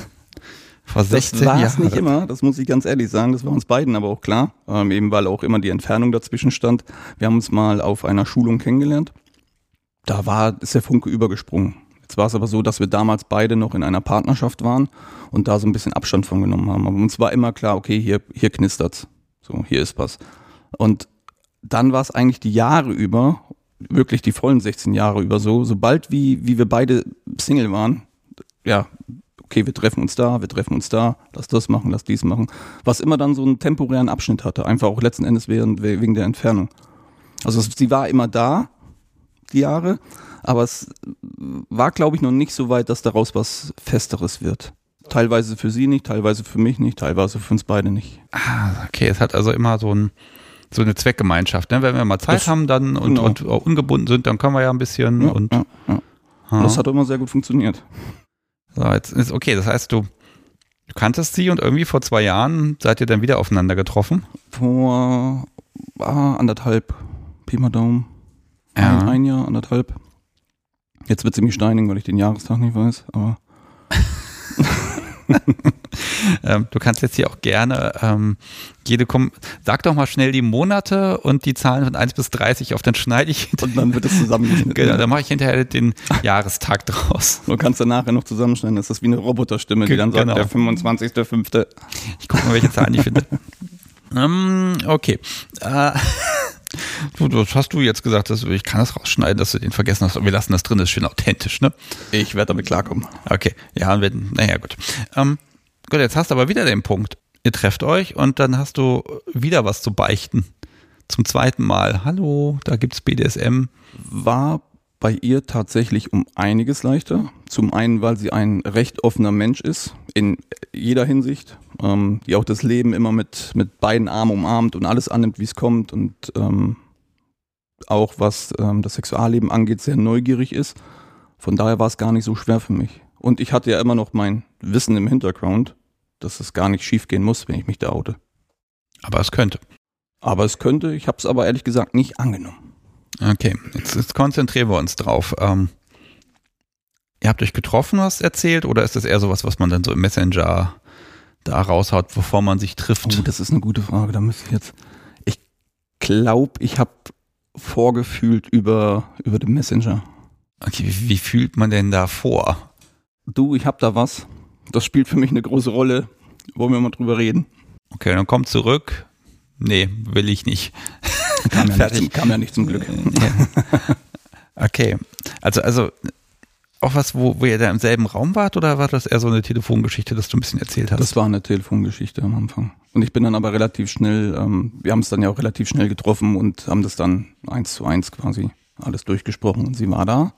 Vor 16 Jahren. Das war es nicht immer, das muss ich ganz ehrlich sagen. Das war uns beiden aber auch klar, ähm, eben weil auch immer die Entfernung dazwischen stand. Wir haben uns mal auf einer Schulung kennengelernt. Da war, ist der Funke übergesprungen. Jetzt war es aber so, dass wir damals beide noch in einer Partnerschaft waren und da so ein bisschen Abstand von genommen haben. Aber uns war immer klar, okay, hier, hier knistert's. So, hier ist was. Und dann war es eigentlich die Jahre über wirklich die vollen 16 Jahre über so. Sobald wie, wie wir beide Single waren, ja, okay, wir treffen uns da, wir treffen uns da, lass das machen, lass dies machen. Was immer dann so einen temporären Abschnitt hatte, einfach auch letzten Endes während, wegen der Entfernung. Also sie war immer da, die Jahre, aber es war, glaube ich, noch nicht so weit, dass daraus was Festeres wird. Teilweise für sie nicht, teilweise für mich nicht, teilweise für uns beide nicht. Ah, okay, es hat also immer so, ein, so eine Zweckgemeinschaft. Ne? Wenn wir mal Zeit das, haben dann und, genau. und ungebunden sind, dann können wir ja ein bisschen ja, und. Ja, ja. Das hat immer sehr gut funktioniert. So, jetzt ist okay, das heißt, du, du kanntest sie und irgendwie vor zwei Jahren seid ihr dann wieder aufeinander getroffen? Vor ah, anderthalb, Pi mal Daumen. Ja. Ein, ein Jahr, anderthalb. Jetzt wird sie mich steinigen, weil ich den Jahrestag nicht weiß, aber. ähm, du kannst jetzt hier auch gerne ähm, jede Kom sag doch mal schnell die Monate und die Zahlen von 1 bis 30 auf, dann schneide ich Und dann wird es zusammengeschnitten. genau, dann mache ich hinterher den Jahrestag draus. Du kannst dann nachher noch zusammenschneiden, das ist wie eine Roboterstimme, die dann sagt, genau. der 25.05. Ich gucke mal, welche Zahlen ich finde. um, ähm, okay. Uh, Du, das hast du jetzt gesagt, dass ich kann das rausschneiden, dass du den vergessen hast. Wir lassen das drin, das ist schön authentisch, ne? Ich werde damit klarkommen. Okay, ja, wir, naja, gut. Ähm, gut, jetzt hast du aber wieder den Punkt. Ihr trefft euch und dann hast du wieder was zu beichten. Zum zweiten Mal. Hallo, da gibt's BDSM. War bei ihr tatsächlich um einiges leichter. Zum einen, weil sie ein recht offener Mensch ist, in jeder Hinsicht, ähm, die auch das Leben immer mit, mit beiden Armen umarmt und alles annimmt, wie es kommt und ähm, auch was ähm, das Sexualleben angeht, sehr neugierig ist. Von daher war es gar nicht so schwer für mich. Und ich hatte ja immer noch mein Wissen im Hintergrund, dass es gar nicht schief gehen muss, wenn ich mich da oute. Aber es könnte. Aber es könnte, ich habe es aber ehrlich gesagt nicht angenommen. Okay, jetzt, jetzt konzentrieren wir uns drauf. Ähm, ihr habt euch getroffen, hast erzählt, oder ist das eher sowas, was man dann so im Messenger da raushaut, bevor man sich trifft? Oh, das ist eine gute Frage. Da müsste ich jetzt. Ich glaube, ich habe vorgefühlt über, über den Messenger. Okay, wie, wie fühlt man denn da vor? Du, ich habe da was. Das spielt für mich eine große Rolle. Wollen wir mal drüber reden? Okay, dann komm zurück. Nee, will ich nicht. Kam ja, nicht zum, kam ja nicht zum Glück. okay. Also, also auch was, wo, wo ihr da im selben Raum wart oder war das eher so eine Telefongeschichte, dass du ein bisschen erzählt hast? Das war eine Telefongeschichte am Anfang. Und ich bin dann aber relativ schnell, ähm, wir haben es dann ja auch relativ schnell getroffen und haben das dann eins zu eins quasi alles durchgesprochen. Und sie war da,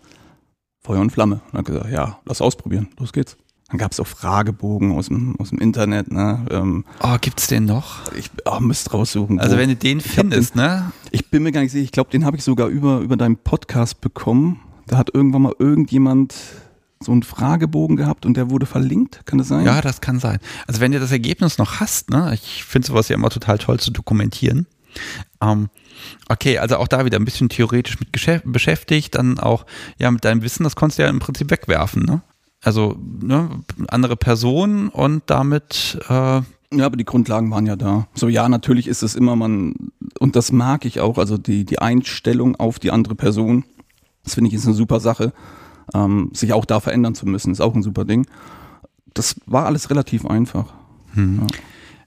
Feuer und Flamme. Und hat gesagt, ja, lass ausprobieren, los geht's. Dann gab es auch Fragebogen aus dem, aus dem Internet. Ne? Ähm, oh, gibt's den noch? Ich oh, müsste raussuchen. Also wenn du den findest, den, ne? Ich bin mir gar nicht sicher. Ich glaube, den habe ich sogar über, über deinen Podcast bekommen. Da hat irgendwann mal irgendjemand so einen Fragebogen gehabt und der wurde verlinkt, kann das sein? Ja, das kann sein. Also wenn du das Ergebnis noch hast, ne, ich finde sowas ja immer total toll zu dokumentieren. Ähm, okay, also auch da wieder ein bisschen theoretisch mit beschäftigt, dann auch ja mit deinem Wissen, das konntest du ja im Prinzip wegwerfen, ne? Also ne, andere Person und damit. Äh ja, aber die Grundlagen waren ja da. So ja, natürlich ist es immer man und das mag ich auch. Also die die Einstellung auf die andere Person, das finde ich ist eine super Sache. Ähm, sich auch da verändern zu müssen, ist auch ein super Ding. Das war alles relativ einfach. Hm. Ja.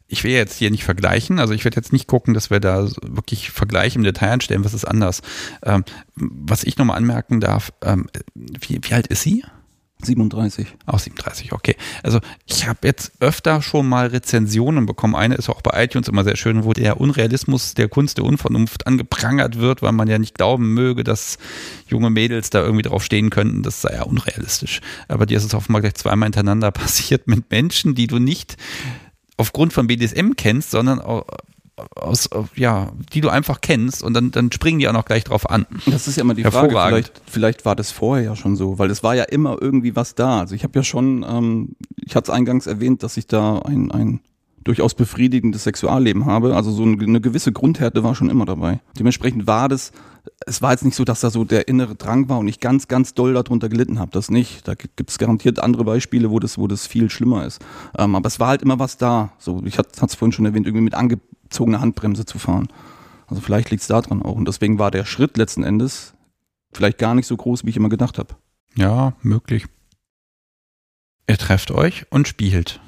Ich will jetzt hier nicht vergleichen, also ich werde jetzt nicht gucken, dass wir da wirklich Vergleiche im Detail anstellen, was ist anders. Ähm, was ich nochmal anmerken darf, ähm, wie, wie alt ist sie? 37. Auch 37, okay. Also ich habe jetzt öfter schon mal Rezensionen bekommen. Eine ist auch bei iTunes immer sehr schön, wo der Unrealismus der Kunst der Unvernunft angeprangert wird, weil man ja nicht glauben möge, dass junge Mädels da irgendwie drauf stehen könnten. Das sei ja unrealistisch. Aber dir ist es offenbar gleich zweimal hintereinander passiert mit Menschen, die du nicht aufgrund von BDSM kennst, sondern aus, ja, die du einfach kennst und dann, dann springen die auch noch gleich drauf an. Das ist ja immer die Frage, vielleicht, vielleicht war das vorher ja schon so, weil es war ja immer irgendwie was da. Also ich habe ja schon, ähm, ich hatte es eingangs erwähnt, dass ich da ein, ein durchaus befriedigendes Sexualleben habe. Also so eine, gewisse Grundhärte war schon immer dabei. Dementsprechend war das, es war jetzt nicht so, dass da so der innere Drang war und ich ganz, ganz doll darunter gelitten habe. Das nicht. Da gibt es garantiert andere Beispiele, wo das, wo das viel schlimmer ist. Ähm, aber es war halt immer was da. So, ich hatte es vorhin schon erwähnt, irgendwie mit angezogener Handbremse zu fahren. Also vielleicht liegt es daran auch. Und deswegen war der Schritt letzten Endes vielleicht gar nicht so groß, wie ich immer gedacht habe. Ja, möglich. Ihr trefft euch und spielt.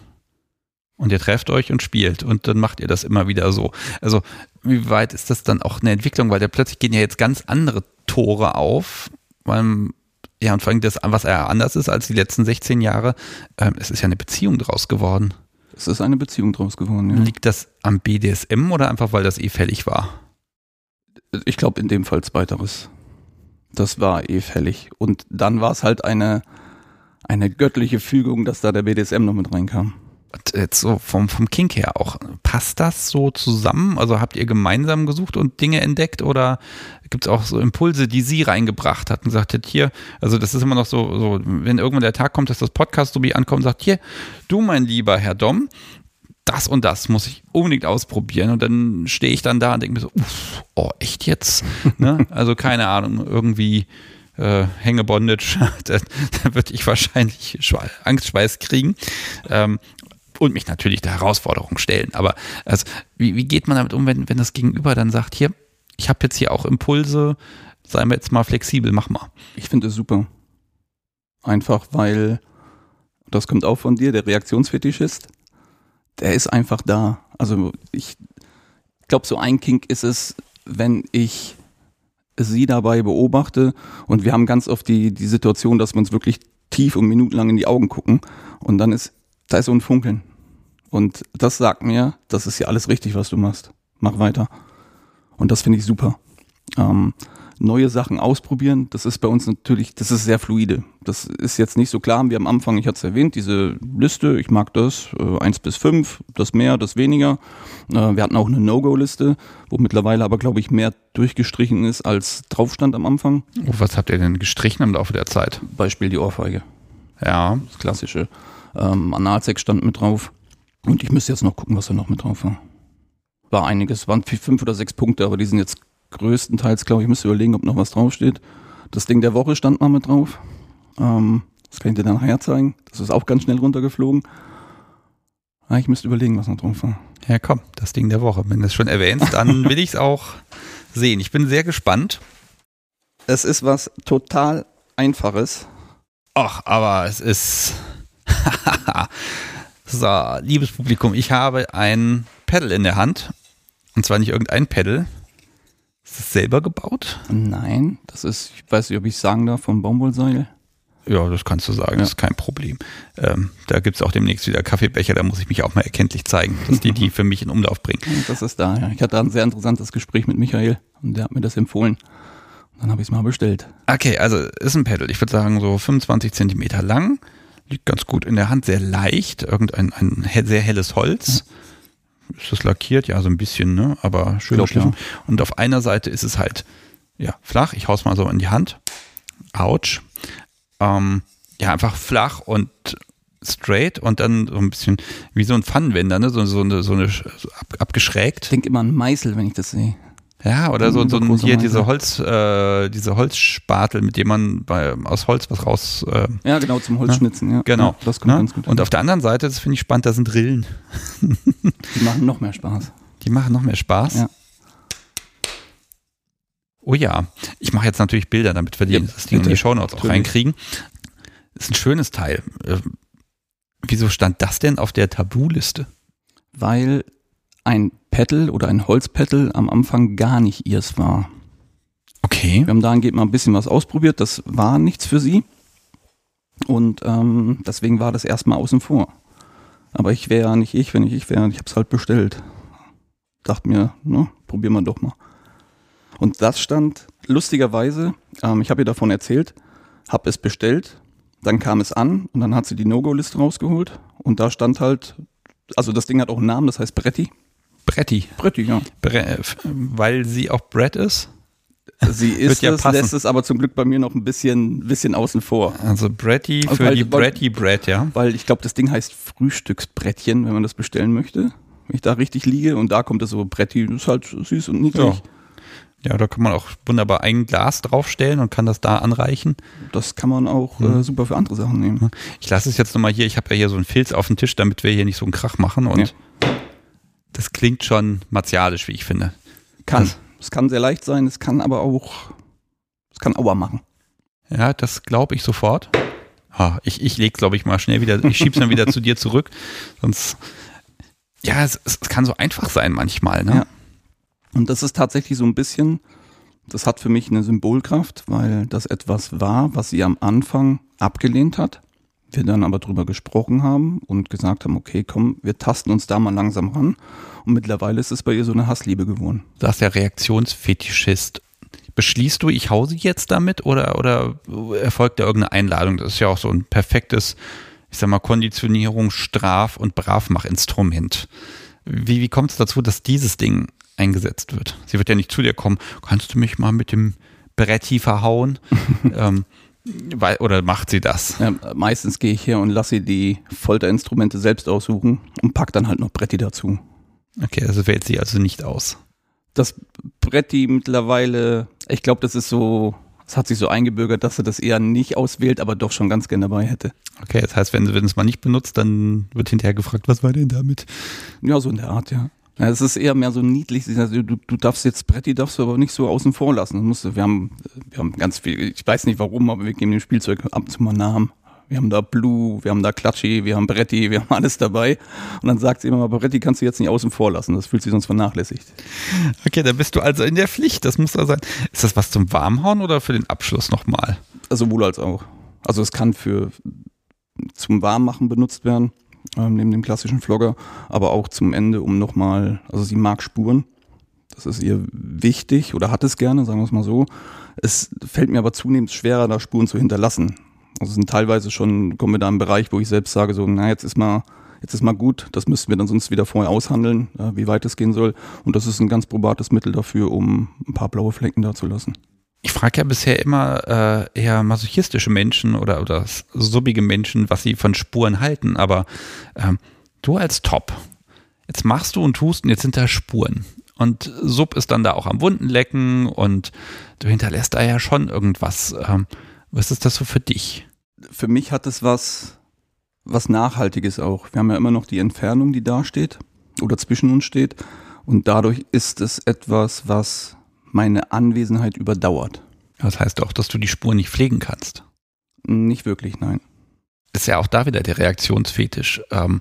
Und ihr trefft euch und spielt und dann macht ihr das immer wieder so. Also wie weit ist das dann auch eine Entwicklung, weil da plötzlich gehen ja jetzt ganz andere Tore auf, weil ja, und vor allem das, was er anders ist als die letzten 16 Jahre, ähm, es ist ja eine Beziehung draus geworden. Es ist eine Beziehung draus geworden, ja. Liegt das am BDSM oder einfach, weil das eh fällig war? Ich glaube in dem Fall zweiteres. Das war eh fällig. Und dann war es halt eine, eine göttliche Fügung, dass da der BDSM noch mit reinkam. Jetzt so vom, vom Kink her auch, passt das so zusammen? Also habt ihr gemeinsam gesucht und Dinge entdeckt oder gibt es auch so Impulse, die sie reingebracht hat und gesagt hat, hier, also das ist immer noch so, so, wenn irgendwann der Tag kommt, dass das Podcast so wie ankommt und sagt, hier, du mein lieber Herr Dom, das und das muss ich unbedingt ausprobieren. Und dann stehe ich dann da und denke mir so, uff, oh, echt jetzt? ne? Also keine Ahnung, irgendwie äh, Hängebondage, da, da würde ich wahrscheinlich Angstschweiß kriegen. Ähm, und mich natürlich der Herausforderung stellen. Aber also, wie, wie geht man damit um, wenn, wenn das Gegenüber dann sagt, hier, ich habe jetzt hier auch Impulse, seien wir jetzt mal flexibel, mach mal. Ich finde es super. Einfach weil, das kommt auch von dir, der Reaktionsfetischist, der ist einfach da. Also ich glaube, so ein Kink ist es, wenn ich sie dabei beobachte und wir haben ganz oft die, die Situation, dass wir uns wirklich tief und minutenlang in die Augen gucken und dann ist, da ist so ein Funkeln. Und das sagt mir, das ist ja alles richtig, was du machst. Mach weiter. Und das finde ich super. Ähm, neue Sachen ausprobieren, das ist bei uns natürlich, das ist sehr fluide. Das ist jetzt nicht so klar, wie am Anfang, ich hatte es erwähnt, diese Liste, ich mag das, äh, 1 bis 5, das mehr, das weniger. Äh, wir hatten auch eine No-Go-Liste, wo mittlerweile aber, glaube ich, mehr durchgestrichen ist, als drauf stand am Anfang. Oh, was habt ihr denn gestrichen im Laufe der Zeit? Beispiel die Ohrfeige. Ja. Das klassische. Ähm, Analsex stand mit drauf. Und ich müsste jetzt noch gucken, was da noch mit drauf war. War einiges, waren fünf oder sechs Punkte, aber die sind jetzt größtenteils, glaube ich, müsste überlegen, ob noch was draufsteht. Das Ding der Woche stand mal mit drauf. Ähm, das kann ich dir dann nachher zeigen. Das ist auch ganz schnell runtergeflogen. Ah, ich müsste überlegen, was noch drauf war. Ja, komm, das Ding der Woche. Wenn du es schon erwähnst, dann will ich es auch sehen. Ich bin sehr gespannt. Es ist was total Einfaches. Ach, aber es ist. so, liebes Publikum, ich habe ein Pedal in der Hand. Und zwar nicht irgendein Pedal, ist das selber gebaut? Nein, das ist, ich weiß nicht, ob ich sagen darf, vom Baumwollseil. Ja, das kannst du sagen, ja. das ist kein Problem. Ähm, da gibt es auch demnächst wieder Kaffeebecher, da muss ich mich auch mal erkenntlich zeigen, dass die die für mich in Umlauf bringen. Das ist da, ja. Ich hatte ein sehr interessantes Gespräch mit Michael und der hat mir das empfohlen. Dann habe ich es mal bestellt. Okay, also ist ein Pedal. Ich würde sagen so 25 Zentimeter lang, liegt ganz gut in der Hand, sehr leicht, irgendein ein sehr helles Holz. Ja ist das lackiert? Ja, so ein bisschen, ne? Aber schön geschliffen. Ja. Und auf einer Seite ist es halt, ja, flach. Ich hau's mal so in die Hand. Autsch. Ähm, ja, einfach flach und straight und dann so ein bisschen wie so ein Pfannenwender, ne? So, so eine, so eine so ab, abgeschrägt. Ich denke immer an Meißel, wenn ich das sehe. Ja, oder so, so ein, hier diese Holz, äh, diese Holzspatel, mit dem man bei, aus Holz was raus. Äh, ja, genau, zum Holzschnitzen, ja. Genau. Ja, das kommt ne? ganz gut. Und auf der anderen Seite, das finde ich spannend, da sind Rillen. Die machen noch mehr Spaß. Die machen noch mehr Spaß. Ja. Oh ja, ich mache jetzt natürlich Bilder, damit wir die, Ja, das Ding in die. Shownotes auch reinkriegen. Ist ein schönes Teil. Äh, Wieso stand das denn auf der Tabuliste? Weil ein Pedal oder ein Holzpedal am Anfang gar nicht ihrs war. Okay. Wir haben dahingehend mal ein bisschen was ausprobiert, das war nichts für sie. Und ähm, deswegen war das erstmal außen vor. Aber ich wäre ja nicht ich, wenn ich ich wäre. Ich habe es halt bestellt. Dachte mir, ne, probieren wir doch mal. Und das stand lustigerweise, ähm, ich habe ihr davon erzählt, habe es bestellt, dann kam es an und dann hat sie die No-Go-Liste rausgeholt und da stand halt, also das Ding hat auch einen Namen, das heißt Bretti. Bretti. Bretti, ja. Bre äh, weil sie auch Brett ist? Sie ist ja es, passen. lässt es aber zum Glück bei mir noch ein bisschen, bisschen außen vor. Also Bretti Also für weil- die Bretti Bread, ja. Weil ich glaube, das Ding heißt Frühstücksbrettchen, wenn man das bestellen möchte. Wenn ich da richtig liege und da kommt es so Bretti, das ist halt süß und niedlich. Ja. Ja, da kann man auch wunderbar ein Glas draufstellen und kann das da anreichen. Das kann man auch äh, super für andere Sachen nehmen. Ich lasse es jetzt nochmal hier, ich habe ja hier so einen Filz auf dem Tisch, damit wir hier nicht so einen Krach machen und das klingt schon martialisch, wie ich finde. Kann. Das- Es kann sehr leicht sein, es kann aber auch, es kann Aua machen. Ja, das glaube ich sofort. Ah, ich ich lege glaube ich mal schnell wieder, ich schieb's dann wieder zu dir zurück, sonst ja, es, es kann so einfach sein manchmal, ne? Ja. Und das ist tatsächlich so ein bisschen Das hat für mich eine Symbolkraft, weil das etwas war, was sie am Anfang abgelehnt hat. Wir dann aber drüber gesprochen haben und gesagt haben, okay, komm, wir tasten uns da mal langsam ran. Und mittlerweile ist es bei ihr so eine Hassliebe geworden. Du sagst ja Reaktionsfetischist. Beschließt du, ich hause jetzt damit oder, oder erfolgt da irgendeine Einladung? Das ist ja auch so ein perfektes, ich sag mal, Konditionierung, Straf- und Bravmachinstrument. Wie, wie kommt es dazu, dass dieses Ding eingesetzt wird? Sie wird ja nicht zu dir kommen, kannst du mich mal mit dem Bretti verhauen? ähm, oder macht sie das? Ja, meistens gehe ich her und lasse sie die Folterinstrumente selbst aussuchen und pack dann halt noch Bretti dazu. Okay, also wählt sie also nicht aus. Das Bretti mittlerweile, ich glaube, das ist so, es hat sich so eingebürgert, dass sie das eher nicht auswählt, aber doch schon ganz gerne dabei hätte. Okay, das heißt, wenn sie es mal nicht benutzt, dann wird hinterher gefragt, was war denn damit? Ja, so in der Art, ja. Ja, es ist eher mehr so niedlich. Du, du darfst jetzt Bretti darfst du aber nicht so außen vor lassen. Musst, wir haben, wir haben ganz viel. Ich weiß nicht warum, aber wir geben dem Spielzeug ab und zu mal Namen. Wir haben da Blue, wir haben da Klatschi, wir haben Bretti, wir haben alles dabei. Und dann sagt sie immer, Bretti kannst du jetzt nicht außen vor lassen. Das fühlt sich sonst vernachlässigt. Okay, dann bist du also in der Pflicht. Das muss da sein. Ist das was zum Warmhauen oder für den Abschluss nochmal? Sowohl als auch. Also es kann für zum Warmmachen benutzt werden ähm, neben dem klassischen Vlogger, aber auch zum Ende, um nochmal, also sie mag Spuren. Das ist ihr wichtig oder hat es gerne, sagen wir es mal so. Es fällt mir aber zunehmend schwerer, da Spuren zu hinterlassen. Also es sind teilweise schon, kommen wir da im Bereich, wo ich selbst sage, so, na, jetzt ist mal, jetzt ist mal gut, das müssten wir dann sonst wieder vorher aushandeln, äh, wie weit es gehen soll. Und das ist ein ganz probates Mittel dafür, um ein paar blaue Flecken da zu lassen ich frage ja bisher immer äh, eher masochistische Menschen oder, oder subbige Menschen, was sie von Spuren halten. Aber ähm, du als Top, jetzt machst du und tust und jetzt sind da Spuren. Und Sub ist dann da auch am Wunden lecken und du hinterlässt da ja schon irgendwas. Ähm, was ist das so für dich? Für mich hat es was, was Nachhaltiges auch. Wir haben ja immer noch die Entfernung, die da steht oder zwischen uns steht. Und dadurch ist es etwas, was meine Anwesenheit überdauert. Das heißt auch, dass du die Spur nicht pflegen kannst. Nicht wirklich, nein. Ist ja auch da wieder der Reaktionsfetisch. Ähm,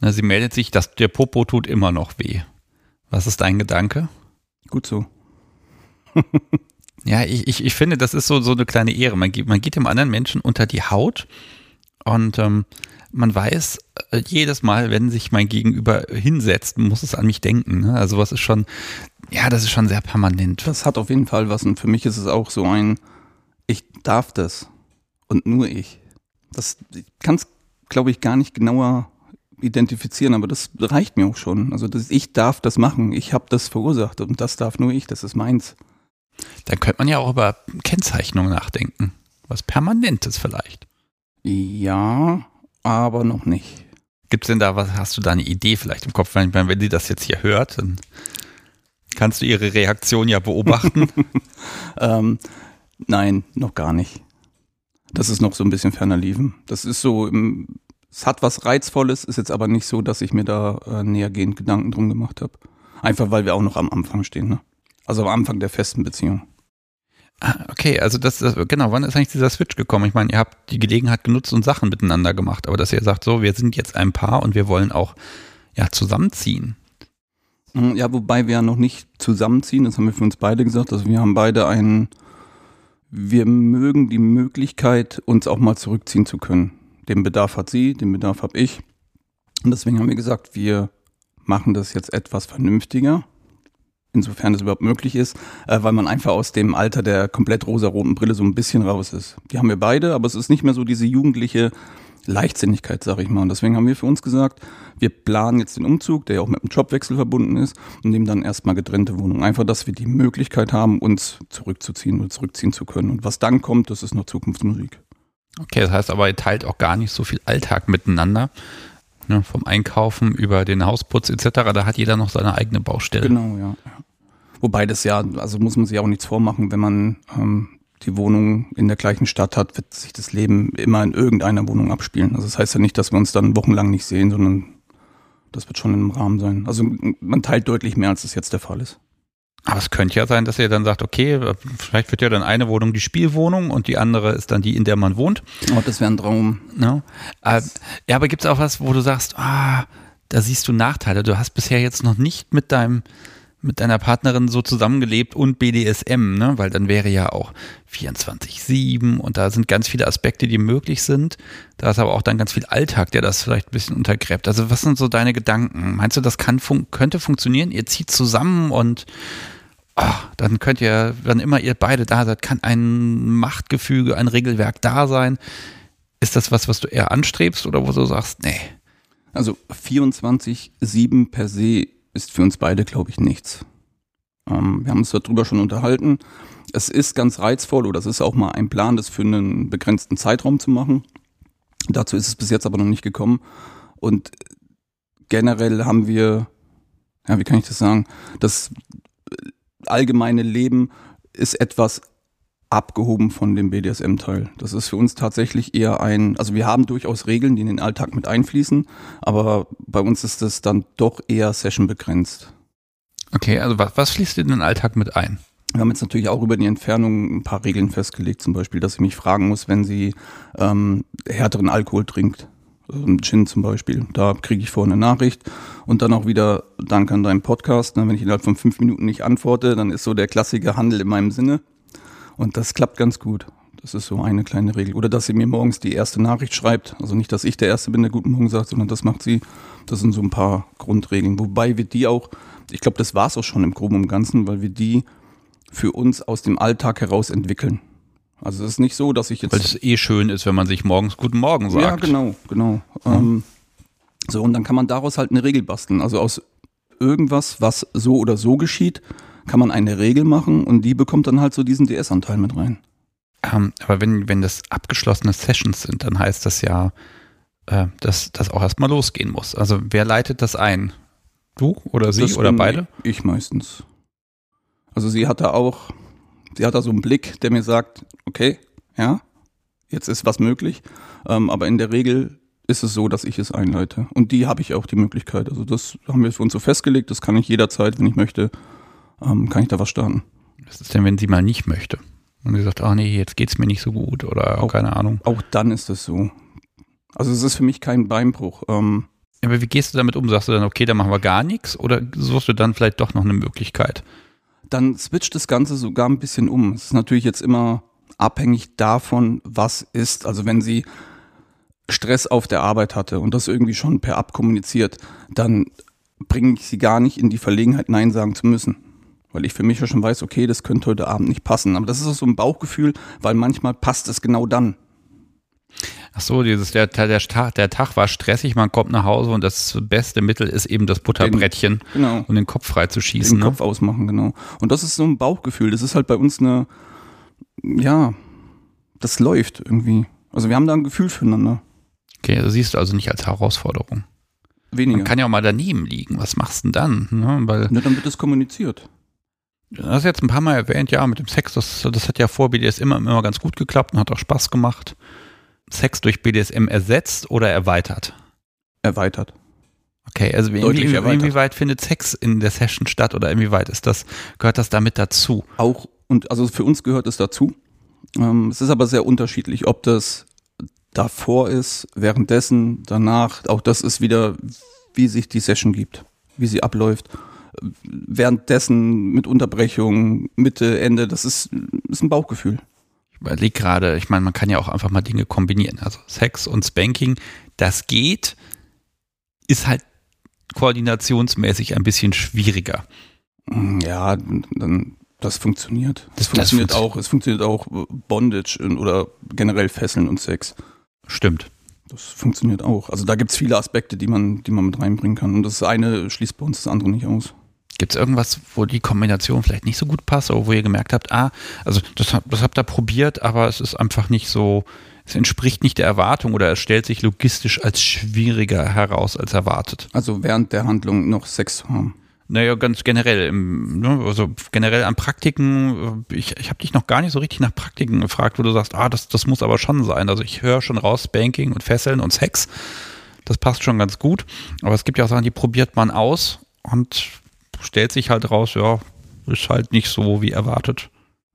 na, sie meldet sich, dass der Popo tut immer noch weh. Was ist dein Gedanke? Gut so. ja, ich, ich, ich finde, das ist so, so eine kleine Ehre. Man geht, man geht dem anderen Menschen unter die Haut und ähm, man weiß, äh, jedes Mal, wenn sich mein Gegenüber hinsetzt, muss es an mich denken. Ne? Also was ist schon, ja, das ist schon sehr permanent. Das hat auf jeden Fall was und für mich ist es auch so ein, ich darf das und nur ich. Das kann es, glaube ich, gar nicht genauer identifizieren, aber das reicht mir auch schon. Also das, ich darf das machen, ich habe das verursacht und das darf nur ich, das ist meins. Dann könnte man ja auch über Kennzeichnung nachdenken. Was Permanentes vielleicht. Ja, aber noch nicht. Gibt es denn da was, hast du da eine Idee vielleicht im Kopf? Wenn, wenn die das jetzt hier hört, dann kannst du ihre Reaktion ja beobachten. ähm, nein, noch gar nicht. Das ist noch so ein bisschen ferner liefen. Das ist so, es hat was Reizvolles, ist jetzt aber nicht so, dass ich mir da äh, nähergehend Gedanken drum gemacht habe. Einfach weil wir auch noch am Anfang stehen, ne? Also am Anfang der festen Beziehung. Ah, okay, also das, das, genau, wann ist eigentlich dieser Switch gekommen? Ich meine, ihr habt die Gelegenheit genutzt und Sachen miteinander gemacht, aber dass ihr sagt, so, wir sind jetzt ein Paar und wir wollen auch ja zusammenziehen. Hm, ja, wobei wir ja noch nicht zusammenziehen, das haben wir für uns beide gesagt. Also wir haben beide einen, wir mögen die Möglichkeit, uns auch mal zurückziehen zu können. Den Bedarf hat sie, den Bedarf habe ich. Und deswegen haben wir gesagt, wir machen das jetzt etwas vernünftiger insofern das überhaupt möglich ist, äh, weil man einfach aus dem Alter der komplett rosaroten Brille so ein bisschen raus ist. Die haben wir beide, aber es ist nicht mehr so diese jugendliche Leichtsinnigkeit, sag ich mal. Und deswegen haben wir für uns gesagt, wir planen jetzt den Umzug, der ja auch mit einem Jobwechsel verbunden ist, und nehmen dann erstmal getrennte Wohnungen. Einfach, dass wir die Möglichkeit haben, uns zurückzuziehen oder zurückziehen zu können. Und was dann kommt, das ist noch Zukunftsmusik. Okay, das heißt aber, ihr teilt auch gar nicht so viel Alltag miteinander. Ne, vom Einkaufen über den Hausputz etc. Da hat jeder noch seine eigene Baustelle. Genau, ja. Wobei das ja, also muss man sich auch nichts vormachen, wenn man ähm, die Wohnung in der gleichen Stadt hat, wird sich das Leben immer in irgendeiner Wohnung abspielen. Also das heißt ja nicht, dass wir uns dann wochenlang nicht sehen, sondern das wird schon im Rahmen sein. Also man teilt deutlich mehr, als das jetzt der Fall ist. Aber es könnte ja sein, dass ihr dann sagt, okay, vielleicht wird ja dann eine Wohnung die Spielwohnung und die andere ist dann die, in der man wohnt. Oh, das wäre ein Traum. No? Äh, ja, aber gibt es auch was, wo du sagst, ah, da siehst du Nachteile. Du hast bisher jetzt noch nicht mit deinem mit deiner Partnerin so zusammengelebt und BDSM, ne? Weil dann wäre ja auch 24-7 und da sind ganz viele Aspekte, die möglich sind. Da ist aber auch dann ganz viel Alltag, der das vielleicht ein bisschen untergräbt. Also was sind so deine Gedanken? Meinst du, das kann fun könnte funktionieren? Ihr zieht zusammen und oh, dann könnt ihr, wann immer ihr beide da seid, kann ein Machtgefüge, ein Regelwerk da sein. Ist das was, was du eher anstrebst oder wo du sagst, nee? Also 24-7 per se ist für uns beide, glaube ich, nichts. Ähm, wir haben uns darüber schon unterhalten. Es ist ganz reizvoll oder es ist auch mal ein Plan, das für einen begrenzten Zeitraum zu machen. Dazu ist es bis jetzt aber noch nicht gekommen. Und generell haben wir, ja, wie kann ich das sagen, das allgemeine Leben ist etwas abgehoben von dem BDSM-Teil. Das ist für uns tatsächlich eher ein, also wir haben durchaus Regeln, die in den Alltag mit einfließen, aber bei uns ist das dann doch eher Session begrenzt. Okay, also was, was fließt in den Alltag mit ein? Wir haben jetzt natürlich auch über die Entfernung ein paar Regeln festgelegt, zum Beispiel, dass ich mich fragen muss, wenn sie ähm, härteren Alkohol trinkt, also Gin zum Beispiel, da kriege ich vorher eine Nachricht und dann auch wieder Dank an deinen Podcast. Ne, wenn ich innerhalb von fünf Minuten nicht antworte, dann ist so der klassische Handel in meinem Sinne. Und das klappt ganz gut. Das ist so eine kleine Regel. Oder dass sie mir morgens die erste Nachricht schreibt. Also nicht, dass ich der Erste bin, der Guten Morgen sagt, sondern das macht sie. Das sind so ein paar Grundregeln. Wobei wir die auch, ich glaube, das war es auch schon im Groben und Ganzen, weil wir die für uns aus dem Alltag heraus entwickeln. Also es ist nicht so, dass ich jetzt. Weil es eh schön ist, wenn man sich morgens Guten Morgen sagt. Ja, genau, genau. Mhm. Ähm, so, und dann kann man daraus halt eine Regel basteln. Also aus irgendwas, was so oder so geschieht, kann man eine Regel machen und die bekommt dann halt so diesen DS-Anteil mit rein. Ähm, aber wenn, wenn das abgeschlossene Sessions sind, dann heißt das ja, äh, dass das auch erstmal losgehen muss. Also wer leitet das ein? Du oder sie das oder beide? Ich meistens. Also sie hat da auch, sie hat da so einen Blick, der mir sagt, okay, ja, jetzt ist was möglich. Ähm, aber in der Regel ist es so, dass ich es einleite. Und die habe ich auch die Möglichkeit. Also das haben wir für uns so festgelegt, das kann ich jederzeit, wenn ich möchte, ähm, kann ich da was starten. Was ist denn, wenn sie mal nicht möchte? Und sie sagt, ach nee, jetzt geht's mir nicht so gut oder auch, keine Ahnung. Auch dann ist es so. Also es ist für mich kein Beinbruch. Ähm, aber wie gehst du damit um? Sagst du dann, okay, dann machen wir gar nichts oder suchst du dann vielleicht doch noch eine Möglichkeit? Dann switcht das Ganze sogar ein bisschen um. Es ist natürlich jetzt immer abhängig davon, was ist. Also wenn sie Stress auf der Arbeit hatte und das irgendwie schon per App kommuniziert, dann bringe ich sie gar nicht in die Verlegenheit, Nein sagen zu müssen weil ich für mich ja schon weiß, okay, das könnte heute Abend nicht passen. Aber das ist auch so ein Bauchgefühl, weil manchmal passt es genau dann. Ach so, dieses, der, der, Tag, der Tag war stressig, man kommt nach Hause und das beste Mittel ist eben das Butterbrettchen den, genau. und den Kopf frei zu schießen. Den ne? Kopf ausmachen, genau. Und das ist so ein Bauchgefühl. Das ist halt bei uns eine, ja, das läuft irgendwie. Also wir haben da ein Gefühl füreinander. Okay, das siehst du also nicht als Herausforderung. Weniger. Man kann ja auch mal daneben liegen. Was machst du denn dann? Ne? Weil Na, dann wird es kommuniziert. Du hast jetzt ein paar Mal erwähnt, ja, mit dem Sex, das, das hat ja vor BDSM immer, immer ganz gut geklappt und hat auch Spaß gemacht. Sex durch BDSM ersetzt oder erweitert? Erweitert. Okay, also Deutlich inwie, erweitert. inwieweit findet Sex in der Session statt oder inwieweit ist das, gehört das damit dazu? Auch, und also für uns gehört es dazu. Ähm, es ist aber sehr unterschiedlich, ob das davor ist, währenddessen, danach, auch das ist wieder, wie sich die Session gibt, wie sie abläuft währenddessen mit Unterbrechung, Mitte, Ende, das ist, ist ein Bauchgefühl. Ich überlege gerade, ich meine, man kann ja auch einfach mal Dinge kombinieren. Also Sex und Spanking, das geht, ist halt koordinationsmäßig ein bisschen schwieriger. Ja, dann das funktioniert. Das, das funktioniert das auch. Es funktioniert auch Bondage oder generell Fesseln und Sex. Stimmt. Das funktioniert auch. Also da gibt es viele Aspekte, die man, die man mit reinbringen kann. Und das eine schließt bei uns das andere nicht aus. Gibt es irgendwas, wo die Kombination vielleicht nicht so gut passt oder wo ihr gemerkt habt, ah, also das, das habt ihr probiert, aber es ist einfach nicht so, es entspricht nicht der Erwartung oder es stellt sich logistisch als schwieriger heraus als erwartet. Also während der Handlung noch Sex haben. Naja, ganz generell, im, ne, also generell an Praktiken, ich, ich habe dich noch gar nicht so richtig nach Praktiken gefragt, wo du sagst, ah, das, das muss aber schon sein. Also ich höre schon raus, Banking und Fesseln und Sex, das passt schon ganz gut. Aber es gibt ja auch Sachen, die probiert man aus und stellt sich halt raus, ja, ist halt nicht so wie erwartet.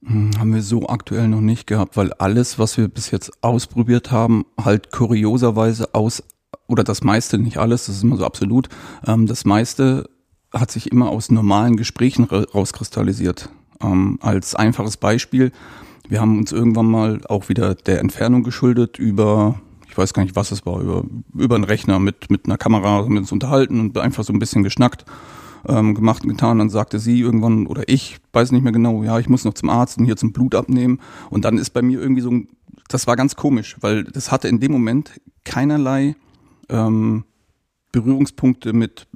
Hm, haben wir so aktuell noch nicht gehabt, weil alles, was wir bis jetzt ausprobiert haben, halt kurioserweise aus, oder das meiste, nicht alles, das ist immer so absolut, ähm, das meiste hat sich immer aus normalen Gesprächen rauskristallisiert. Ähm, als einfaches Beispiel, wir haben uns irgendwann mal auch wieder der Entfernung geschuldet über, ich weiß gar nicht, was es war, über, über einen Rechner mit, mit einer Kamera wir uns unterhalten und einfach so ein bisschen geschnackt, ähm, gemacht und getan. Dann sagte sie irgendwann, oder ich, weiß nicht mehr genau, ja, ich muss noch zum Arzt und hier zum Blut abnehmen. Und dann ist bei mir irgendwie so ein, das war ganz komisch, weil das hatte in dem Moment keinerlei ähm, Berührungspunkte mit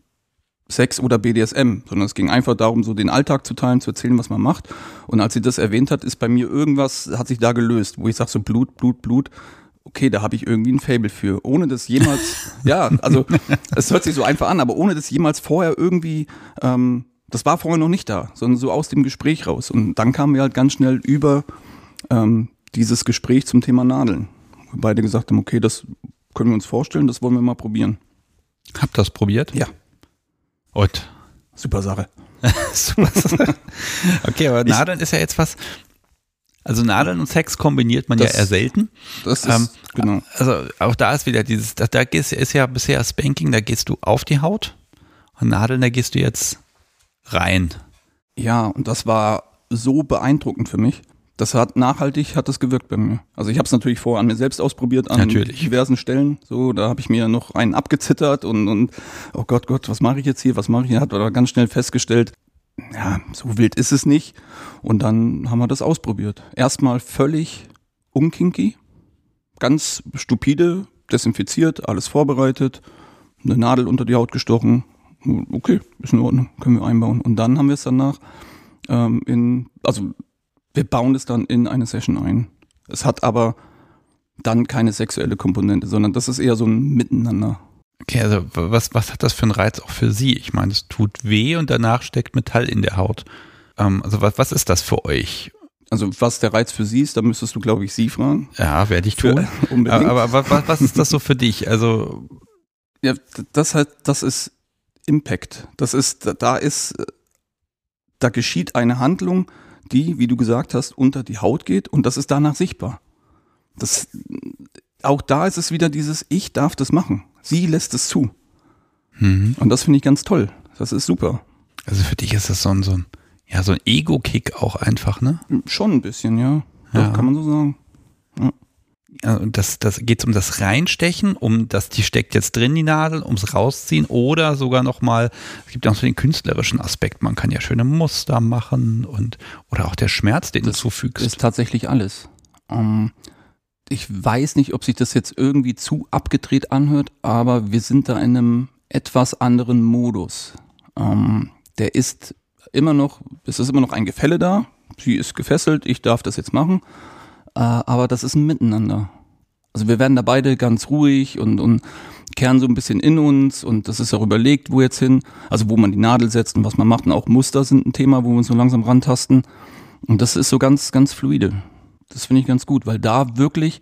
Sex oder BDSM, sondern es ging einfach darum, so den Alltag zu teilen, zu erzählen, was man macht. Und als sie das erwähnt hat, ist bei mir irgendwas, hat sich da gelöst, wo ich sage so Blut, Blut, Blut. Okay, da habe ich irgendwie ein Fable für. Ohne das jemals, ja, also es hört sich so einfach an, aber ohne das jemals vorher irgendwie, ähm, das war vorher noch nicht da, sondern so aus dem Gespräch raus. Und dann kamen wir halt ganz schnell über ähm, dieses Gespräch zum Thema Nadeln. Wir beide gesagt haben, okay, das können wir uns vorstellen, das wollen wir mal probieren. Habt das probiert? Ja. Und? Super Sache. Super Sache. Okay, aber Nadeln ist ja jetzt was. Also Nadeln und Sex kombiniert man das, ja eher selten. Das ist, ähm, genau. Also auch da ist wieder dieses, da, da gehst, ist ja bisher Spanking, da gehst du auf die Haut und Nadeln, da gehst du jetzt rein. Ja, und das war so beeindruckend für mich das hat nachhaltig hat das gewirkt bei mir. Also ich habe es natürlich vorher an mir selbst ausprobiert an natürlich. diversen Stellen. So, da habe ich mir noch einen abgezittert und, und oh Gott, Gott, was mache ich jetzt hier? Was mache ich hier? Hat aber ganz schnell festgestellt, ja, so wild ist es nicht. Und dann haben wir das ausprobiert. Erstmal völlig unkinky, ganz stupide, desinfiziert, alles vorbereitet, eine Nadel unter die Haut gestochen. Okay, ist in Ordnung, können wir einbauen. Und dann haben wir es danach ähm, in, also wir bauen es dann in eine Session ein. Es hat aber dann keine sexuelle Komponente, sondern das ist eher so ein Miteinander. Okay, also was, was hat das für einen Reiz auch für Sie? Ich meine, es tut weh und danach steckt Metall in der Haut. Ähm, also was, was ist das für euch? Also was der Reiz für Sie ist, da müsstest du, glaube ich, Sie fragen. Ja, werde ich tun. Für, unbedingt. Aber, aber was, was ist das so für dich? Also ja, das halt, das ist Impact. Das ist, da ist, da geschieht eine Handlung, die, wie du gesagt hast, unter die Haut geht und das ist danach sichtbar. Das, auch da ist es wieder dieses, ich darf das machen. Sie lässt es zu. Mhm. Und das finde ich ganz toll. Das ist super. Also für dich ist das so ein, so ein, ja, so ein Ego-Kick auch einfach, ne? Schon ein bisschen, ja. ja. Doch, kann man so sagen. Ja das, das geht um das Reinstechen, um das, die steckt jetzt drin, die Nadel, ums Rausziehen oder sogar nochmal, es gibt ja auch so den künstlerischen Aspekt, man kann ja schöne Muster machen und oder auch der Schmerz, den das du zufügst. ist tatsächlich alles. Um, ähm, ich weiß nicht, ob sich das jetzt irgendwie zu abgedreht anhört, aber wir sind da in einem etwas anderen Modus. Ähm, der ist immer noch, es ist immer noch ein Gefälle da, sie ist gefesselt, ich darf das jetzt machen äh, aber das ist ein Miteinander. Also wir werden da beide ganz ruhig und, und kehren so ein bisschen in uns und das ist auch überlegt, wo jetzt hin, also wo man die Nadel setzt und was man macht und auch Muster sind ein Thema, wo wir uns so langsam rantasten und das ist so ganz, ganz fluide. Das finde ich ganz gut, weil da wirklich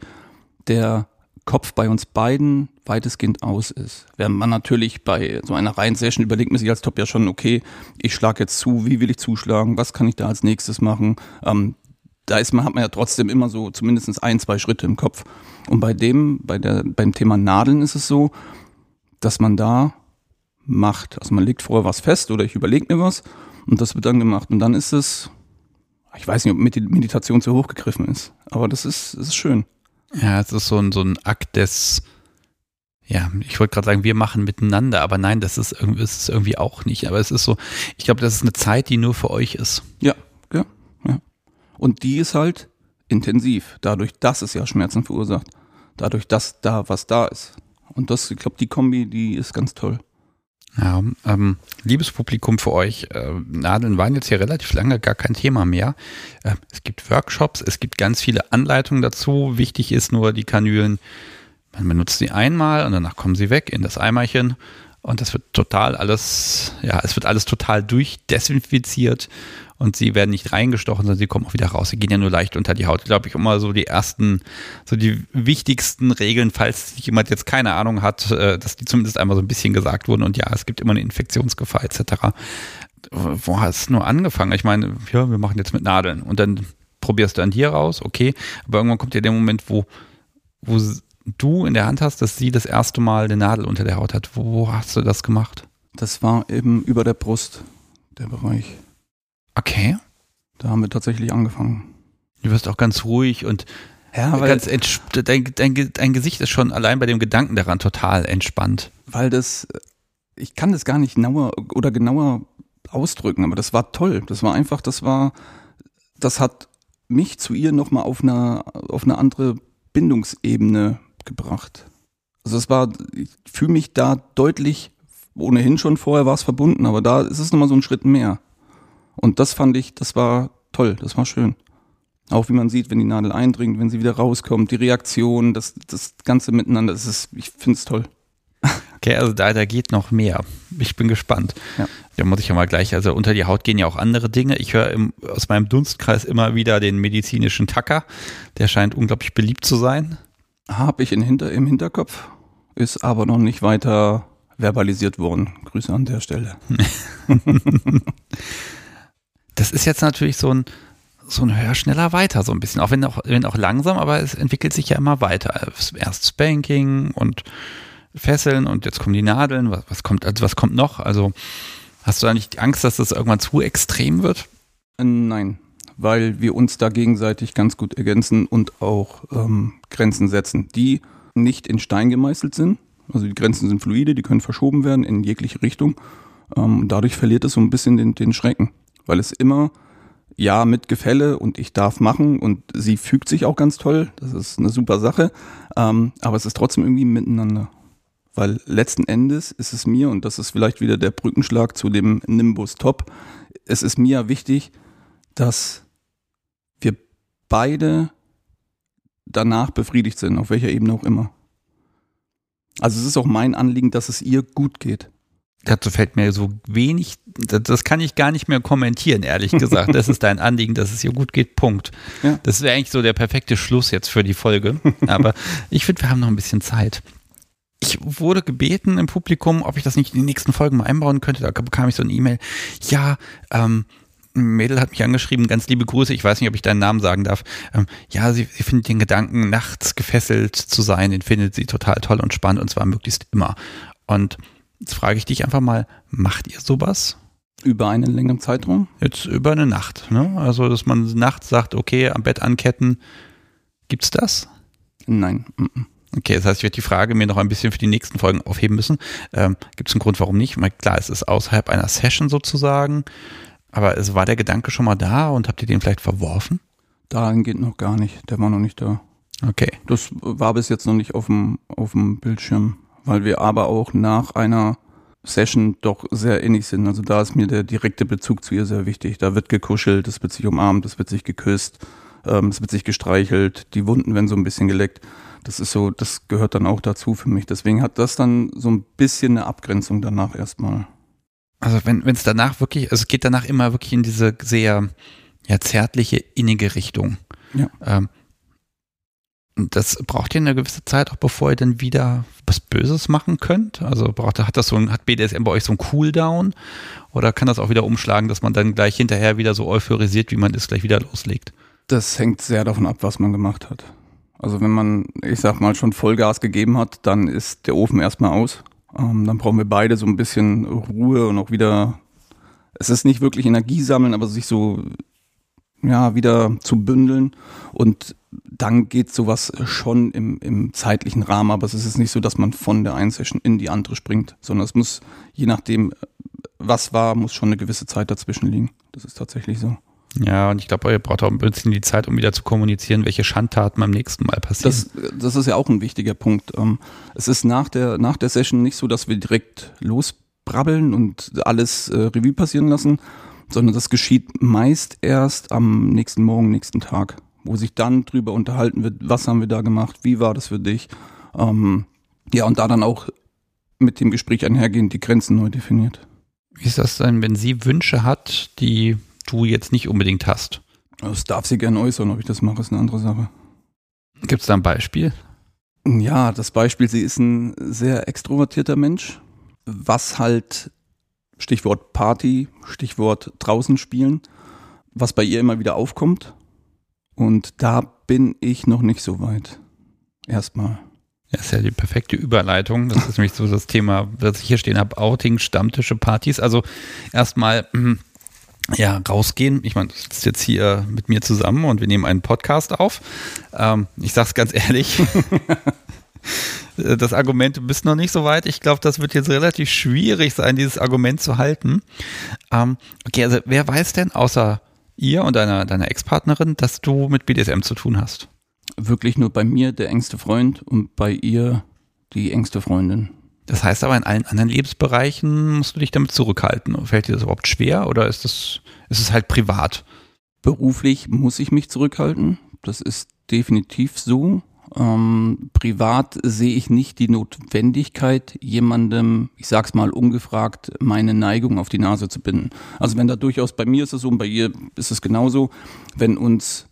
der Kopf bei uns beiden weitestgehend aus ist. Während man natürlich bei so einer reinen Session überlegt man sich als Top ja schon, okay, ich schlage jetzt zu, wie will ich zuschlagen, was kann ich da als nächstes machen, ähm, da ist man, hat man ja trotzdem immer so zumindest ein, zwei Schritte im Kopf. Und bei dem, bei der, beim Thema Nadeln ist es so, dass man da macht. Also man legt vorher was fest oder ich überlege mir was und das wird dann gemacht. Und dann ist es, ich weiß nicht, ob Meditation zu hoch gegriffen ist, aber das ist, das ist schön. Ja, es ist so ein, so ein Akt des, ja, ich wollte gerade sagen, wir machen miteinander, aber nein, das ist irgendwie, ist es irgendwie auch nicht. Aber es ist so, ich glaube, das ist eine Zeit, die nur für euch ist. Ja, ja, ja. Und die ist halt intensiv, dadurch, dass es ja Schmerzen verursacht. Dadurch, dass da was da ist. Und das, ich glaube, die Kombi, die ist ganz toll. Ja, ähm, liebes Publikum für euch, äh, Nadeln waren jetzt hier relativ lange gar kein Thema mehr. Äh, es gibt Workshops, es gibt ganz viele Anleitungen dazu. Wichtig ist nur, die Kanülen, man benutzt sie einmal und danach kommen sie weg in das Eimerchen und das wird total alles, ja, es wird alles total durchdesinfiziert und sie werden nicht reingestochen, sondern sie kommen auch wieder raus. Sie gehen ja nur leicht unter die Haut. Glaube ich immer so die ersten, so die wichtigsten Regeln, falls jemand jetzt keine Ahnung hat, äh, dass die zumindest einmal so ein bisschen gesagt wurden und ja, es gibt immer eine Infektionsgefahr etc. Wo hast du nur angefangen? Ich meine, ja, wir machen jetzt mit Nadeln und dann probierst du an dir raus, okay, aber irgendwann kommt ja der Moment, wo, wo du in der Hand hast, dass sie das erste Mal eine Nadel unter der Haut hat. Wo hast du das gemacht? Das war eben über der Brust, der Bereich. Okay. Da haben wir tatsächlich angefangen. Du wirst auch ganz ruhig und Ja, ganz entsp- dein, dein, dein Gesicht ist schon allein bei dem Gedanken daran total entspannt. weil das, ich kann das gar nicht genauer oder genauer ausdrücken, aber das war toll. Das war einfach, das war, das hat mich zu ihr nochmal auf eine, auf eine andere Bindungsebene gebracht. Also es war, ich fühle mich da deutlich, ohnehin schon vorher war es verbunden, aber da ist es nochmal so ein Schritt mehr. Und das fand ich, das war toll, das war schön. Auch wie man sieht, wenn die Nadel eindringt, wenn sie wieder rauskommt, die Reaktion, das, das Ganze miteinander, das ist, ich finde es toll. Okay, also da, da geht noch mehr. Ich bin gespannt. Ja. Da muss ich ja mal gleich, also unter die Haut gehen ja auch andere Dinge. Ich höre im, aus meinem Dunstkreis immer wieder den medizinischen Tacker. Der scheint unglaublich beliebt zu sein. Habe ich in hinter, im Hinterkopf, ist aber noch nicht weiter verbalisiert worden. Grüße an der Stelle. Das ist jetzt natürlich so ein, so ein höher, schneller, weiter, so ein bisschen. Auch wenn auch, wenn auch langsam, aber es entwickelt sich ja immer weiter. Erst Spanking und Fesseln und jetzt kommen die Nadeln. Was, was kommt, also was kommt noch? Also hast du da nicht Angst, dass das irgendwann zu extrem wird? Nein, weil wir uns da gegenseitig ganz gut ergänzen und auch ähm, Grenzen setzen, die nicht in Stein gemeißelt sind. Also die Grenzen sind fluide, die können verschoben werden in jegliche Richtung. Ähm, dadurch verliert es so ein bisschen den, den Schrecken, weil es immer ja mit Gefälle und ich darf machen und sie fügt sich auch ganz toll. Das ist eine super Sache. Ähm, aber es ist trotzdem irgendwie miteinander. Weil letzten Endes ist es mir, und das ist vielleicht wieder der Brückenschlag zu dem Nimbus Top, es ist mir wichtig, dass wir beide danach befriedigt sind, auf welcher Ebene auch immer. Also es ist auch mein Anliegen, dass es ihr gut geht. Dazu fällt mir so wenig, das kann ich gar nicht mehr kommentieren, ehrlich gesagt. Das ist dein Anliegen, dass es ihr gut geht, Punkt. Ja. Das wäre eigentlich so der perfekte Schluss jetzt für die Folge. Aber ich finde, wir haben noch ein bisschen Zeit. Ich wurde gebeten im Publikum, ob ich das nicht in die nächsten Folgen mal einbauen könnte. Da bekam ich so eine E-Mail. Ja, ähm, ein Mädel hat mich angeschrieben, ganz liebe Grüße, ich weiß nicht, ob ich deinen Namen sagen darf. Ähm, ja, sie, sie findet den Gedanken, nachts gefesselt zu sein, den findet sie total toll und spannend und zwar möglichst immer. Und jetzt frage ich dich einfach mal, macht ihr sowas? Über einen längeren Zeitraum? Jetzt über eine Nacht, ne? Also, dass man nachts sagt, okay, am Bett anketten. Gibt's das? Nein. Okay, das heißt, ich werde die Frage mir noch ein bisschen für die nächsten Folgen aufheben müssen. Ähm, Gibt es einen Grund, warum nicht? Weil klar, es ist außerhalb einer Session sozusagen, aber es war der Gedanke schon mal da und habt ihr den vielleicht verworfen? Dahin geht noch gar nicht. Der war noch nicht da. Okay. Das war bis jetzt noch nicht auf dem, auf dem Bildschirm, weil wir aber auch nach einer Session doch sehr ähnlich sind. Also da ist mir der direkte Bezug zu ihr sehr wichtig. Da wird gekuschelt, es wird sich umarmt, es wird sich geküsst, ähm, es wird sich gestreichelt, die Wunden werden so ein bisschen geleckt. Das ist so, das gehört dann auch dazu für mich. Deswegen hat das dann so ein bisschen eine Abgrenzung danach erstmal. Also wenn es danach wirklich, also es geht danach immer wirklich in diese sehr ja, zärtliche, innige Richtung. Ja. Ähm, das braucht ihr eine gewisse Zeit, auch bevor ihr dann wieder was Böses machen könnt? Also braucht, hat das so ein, hat BDSM bei euch so einen Cooldown? Oder kann das auch wieder umschlagen, dass man dann gleich hinterher wieder so euphorisiert, wie man es gleich wieder loslegt? Das hängt sehr davon ab, was man gemacht hat. Also wenn man, ich sag mal, schon Vollgas gegeben hat, dann ist der Ofen erstmal aus. Ähm, dann brauchen wir beide so ein bisschen Ruhe und auch wieder, es ist nicht wirklich Energie sammeln, aber sich so, ja, wieder zu bündeln. Und dann geht sowas schon im, im zeitlichen Rahmen, aber es ist nicht so, dass man von der einen Session in die andere springt, sondern es muss, je nachdem, was war, muss schon eine gewisse Zeit dazwischen liegen. Das ist tatsächlich so. Ja, und ich glaube, ihr braucht auch ein bisschen die Zeit, um wieder zu kommunizieren, welche Schandtaten beim nächsten Mal passieren. Das, das ist ja auch ein wichtiger Punkt. Ähm, Es ist nach der, nach der Session nicht so, dass wir direkt losbrabbeln und alles äh, Revue passieren lassen, sondern das geschieht meist erst am nächsten Morgen, nächsten Tag, wo sich dann drüber unterhalten wird, was haben wir da gemacht, wie war das für dich. Ähm, ja, und da dann auch mit dem Gespräch einhergehend die Grenzen neu definiert. Wie ist das denn, wenn sie Wünsche hat, die du jetzt nicht unbedingt hast? Das darf sie gerne äußern, ob ich das mache, ist eine andere Sache. Gibt es da ein Beispiel? Ja, das Beispiel, sie ist ein sehr extrovertierter Mensch, was halt Stichwort Party, Stichwort draußen spielen, was bei ihr immer wieder aufkommt. Und da bin ich noch nicht so weit. Erstmal. Das ist ja die perfekte Überleitung. Das ist nämlich so das Thema, was ich hier stehen habe: Outing, Stammtische, Partys. Also erstmal hm, ja, rausgehen. Ich meine, du sitzt jetzt hier mit mir zusammen und wir nehmen einen Podcast auf. Ähm, ich sag's ganz ehrlich. das Argument, du bist noch nicht so weit. Ich glaube, das wird jetzt relativ schwierig sein, dieses Argument zu halten. Ähm, okay, also wer weiß denn außer ihr und deiner, deiner Ex-Partnerin, dass du mit BDSM zu tun hast? Wirklich nur bei mir der engste Freund und bei ihr die engste Freundin. Das heißt aber, in allen anderen Lebensbereichen musst du dich damit zurückhalten. Fällt dir das überhaupt schwer oder ist das, ist es halt privat? Beruflich muss ich mich zurückhalten. Das ist definitiv so. Ähm, privat sehe ich nicht die Notwendigkeit, jemandem, ich sag's mal ungefragt, meine Neigung auf die Nase zu binden. Also wenn da durchaus bei mir ist es so und bei ihr ist es genauso, wenn uns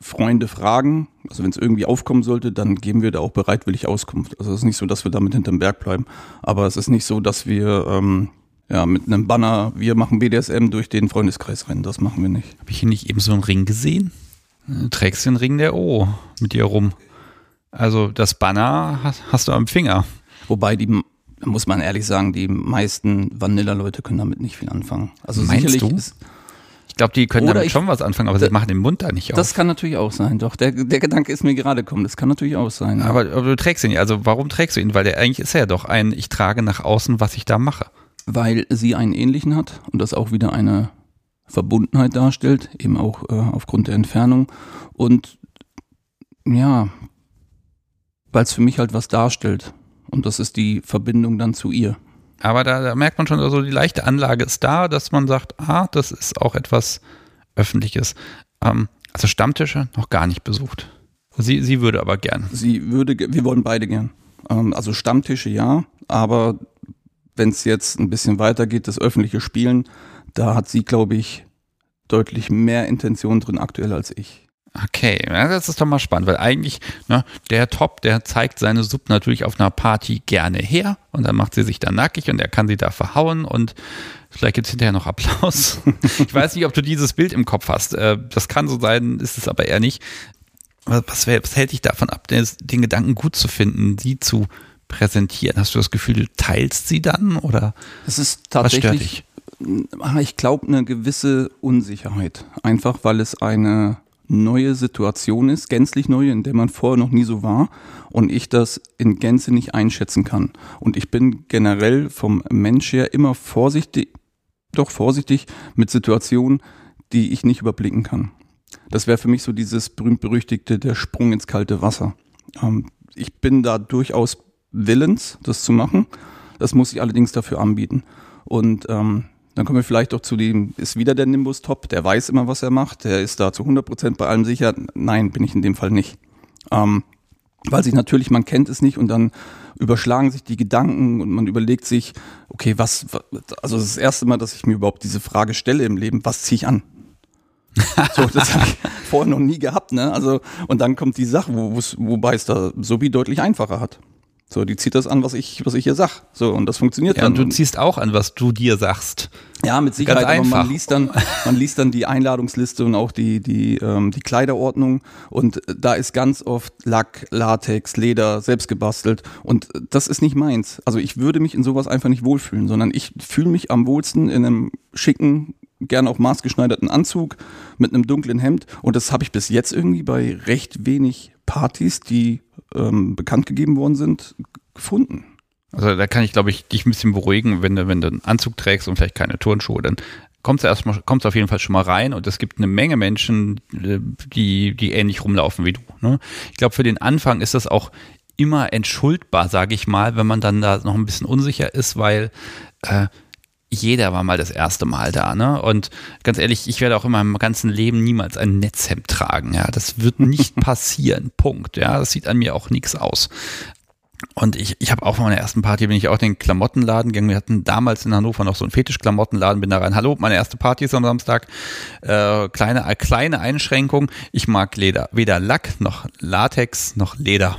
Freunde fragen, also wenn es irgendwie aufkommen sollte, dann geben wir da auch bereitwillig Auskunft. Also es ist nicht so, dass wir damit hinterm Berg bleiben, aber es ist nicht so, dass wir ähm, ja, mit einem Banner, wir machen BDSM durch den Freundeskreis rennen. Das machen wir nicht. Habe ich hier nicht eben so einen Ring gesehen? Du trägst den Ring der O mit dir rum. Also das Banner hast, hast du am Finger. Wobei die, muss man ehrlich sagen, die meisten Vanilla-Leute können damit nicht viel anfangen. Also Meinst sicherlich du? ist, Ich glaube, die können damit ich- schon was anfangen, aber sie machen den Mund da nicht auf. das kann natürlich auch sein. Doch, der, der Gedanke ist mir gerade gekommen. Das kann natürlich auch sein. aber, aber du trägst ihn nicht. Also warum trägst du ihn? Weil der eigentlich ist er ja doch ein, ich trage nach außen, was ich da mache. weil sie einen ähnlichen hat und das auch wieder eine Verbundenheit darstellt, eben auch äh, aufgrund der Entfernung. Und ja, weil es für mich halt was darstellt. Und das ist die Verbindung dann zu ihr. Aber da, da merkt man schon, also die leichte Anlage ist da, dass man sagt, ah, das ist auch etwas Öffentliches. Ähm, also Stammtische noch gar nicht besucht. Sie, sie würde aber gern. Sie würde, wir wollen beide gern. Ähm, also Stammtische ja, aber wenn es jetzt ein bisschen weitergeht, das öffentliche Spielen, da hat sie, glaube ich, deutlich mehr Intention drin aktuell als ich. Okay, ja, das ist doch mal spannend, weil eigentlich, ne, der Top, der zeigt seine Sub natürlich auf einer Party gerne her und dann macht sie sich da nackig und er kann sie da verhauen und vielleicht gibt's hinterher noch Applaus. ich weiß nicht, ob du dieses Bild im Kopf hast. Äh, Das kann so sein, ist es aber eher nicht. Was, was, hält dich davon ab, den, Gedanken gut zu finden, sie zu präsentieren? Hast du das Gefühl, du teilst sie dann oder Es ist was stört tatsächlich dich? Ah, Ich glaube, eine gewisse Unsicherheit. Einfach weil es eine neue Situation ist, gänzlich neue, in der man vorher noch nie so war und ich das in Gänze nicht einschätzen kann. Und ich bin generell vom Mensch her immer vorsichtig, doch vorsichtig mit Situationen, die ich nicht überblicken kann. Das wäre für mich so dieses berühmt-berüchtigte, der Sprung ins kalte Wasser. Ähm, ich bin da durchaus willens, das zu machen. Das muss ich allerdings dafür anbieten. Und ähm, dann kommen wir vielleicht auch zu dem, ist wieder der Nimbus top, der weiß immer, was er macht, der ist da zu 100% bei allem sicher. Nein, bin ich in dem Fall nicht. Ähm, weil sich natürlich, man kennt es nicht und dann überschlagen sich die Gedanken und man überlegt sich, okay, was, wa- also das, ist das erste Mal, dass ich mir überhaupt diese Frage stelle im Leben, was ziehe ich an? so, das habe ich vorher noch nie gehabt, ne? Also, und dann kommt die Sache, wo, wobei es da Sobi deutlich einfacher hat. So, die zieht das an, was ich, was ich ihr sag. So, und das funktioniert Ja, dann. und du ziehst auch an, was du dir sagst. Ja, mit Sicherheit, Ganz aber man einfach. liest dann, man liest dann die Einladungsliste und auch die, die, ähm, die Kleiderordnung und da ist ganz oft Lack, Latex, Leder, selbst gebastelt und das ist nicht meins. Also ich würde mich in sowas einfach nicht wohlfühlen, sondern ich fühle mich am wohlsten in einem schicken, gern auch maßgeschneiderten Anzug mit einem dunklen Hemd und das habe ich bis jetzt irgendwie bei recht wenig Partys, die ähm, bekannt gegeben worden sind, gefunden. Also da kann ich, glaube ich, dich ein bisschen beruhigen, wenn du, wenn du einen Anzug trägst und vielleicht keine Turnschuhe, dann kommst du erstmal, kommst auf jeden Fall schon mal rein und es gibt eine Menge Menschen, äh, die, die ähnlich rumlaufen wie du. Ne? Ich glaube, für den Anfang ist das auch immer entschuldbar, sage ich mal, wenn man dann da noch ein bisschen unsicher ist, weil äh, jeder war mal das erste Mal da, ne? Und ganz ehrlich, ich werde auch in meinem ganzen Leben niemals ein Netzhemd tragen, ja. Das wird nicht passieren. Punkt. Ja, das sieht an mir auch nichts aus. Und ich, ich habe auch von meiner ersten Party bin ich auch in den Klamottenladen gegangen. Wir hatten damals in Hannover noch so einen Fetischklamottenladen, bin da rein. Hallo, meine erste Party ist am Samstag. Äh, kleine, äh, kleine Einschränkung. Ich mag Leder. Weder Lack noch Latex noch Leder.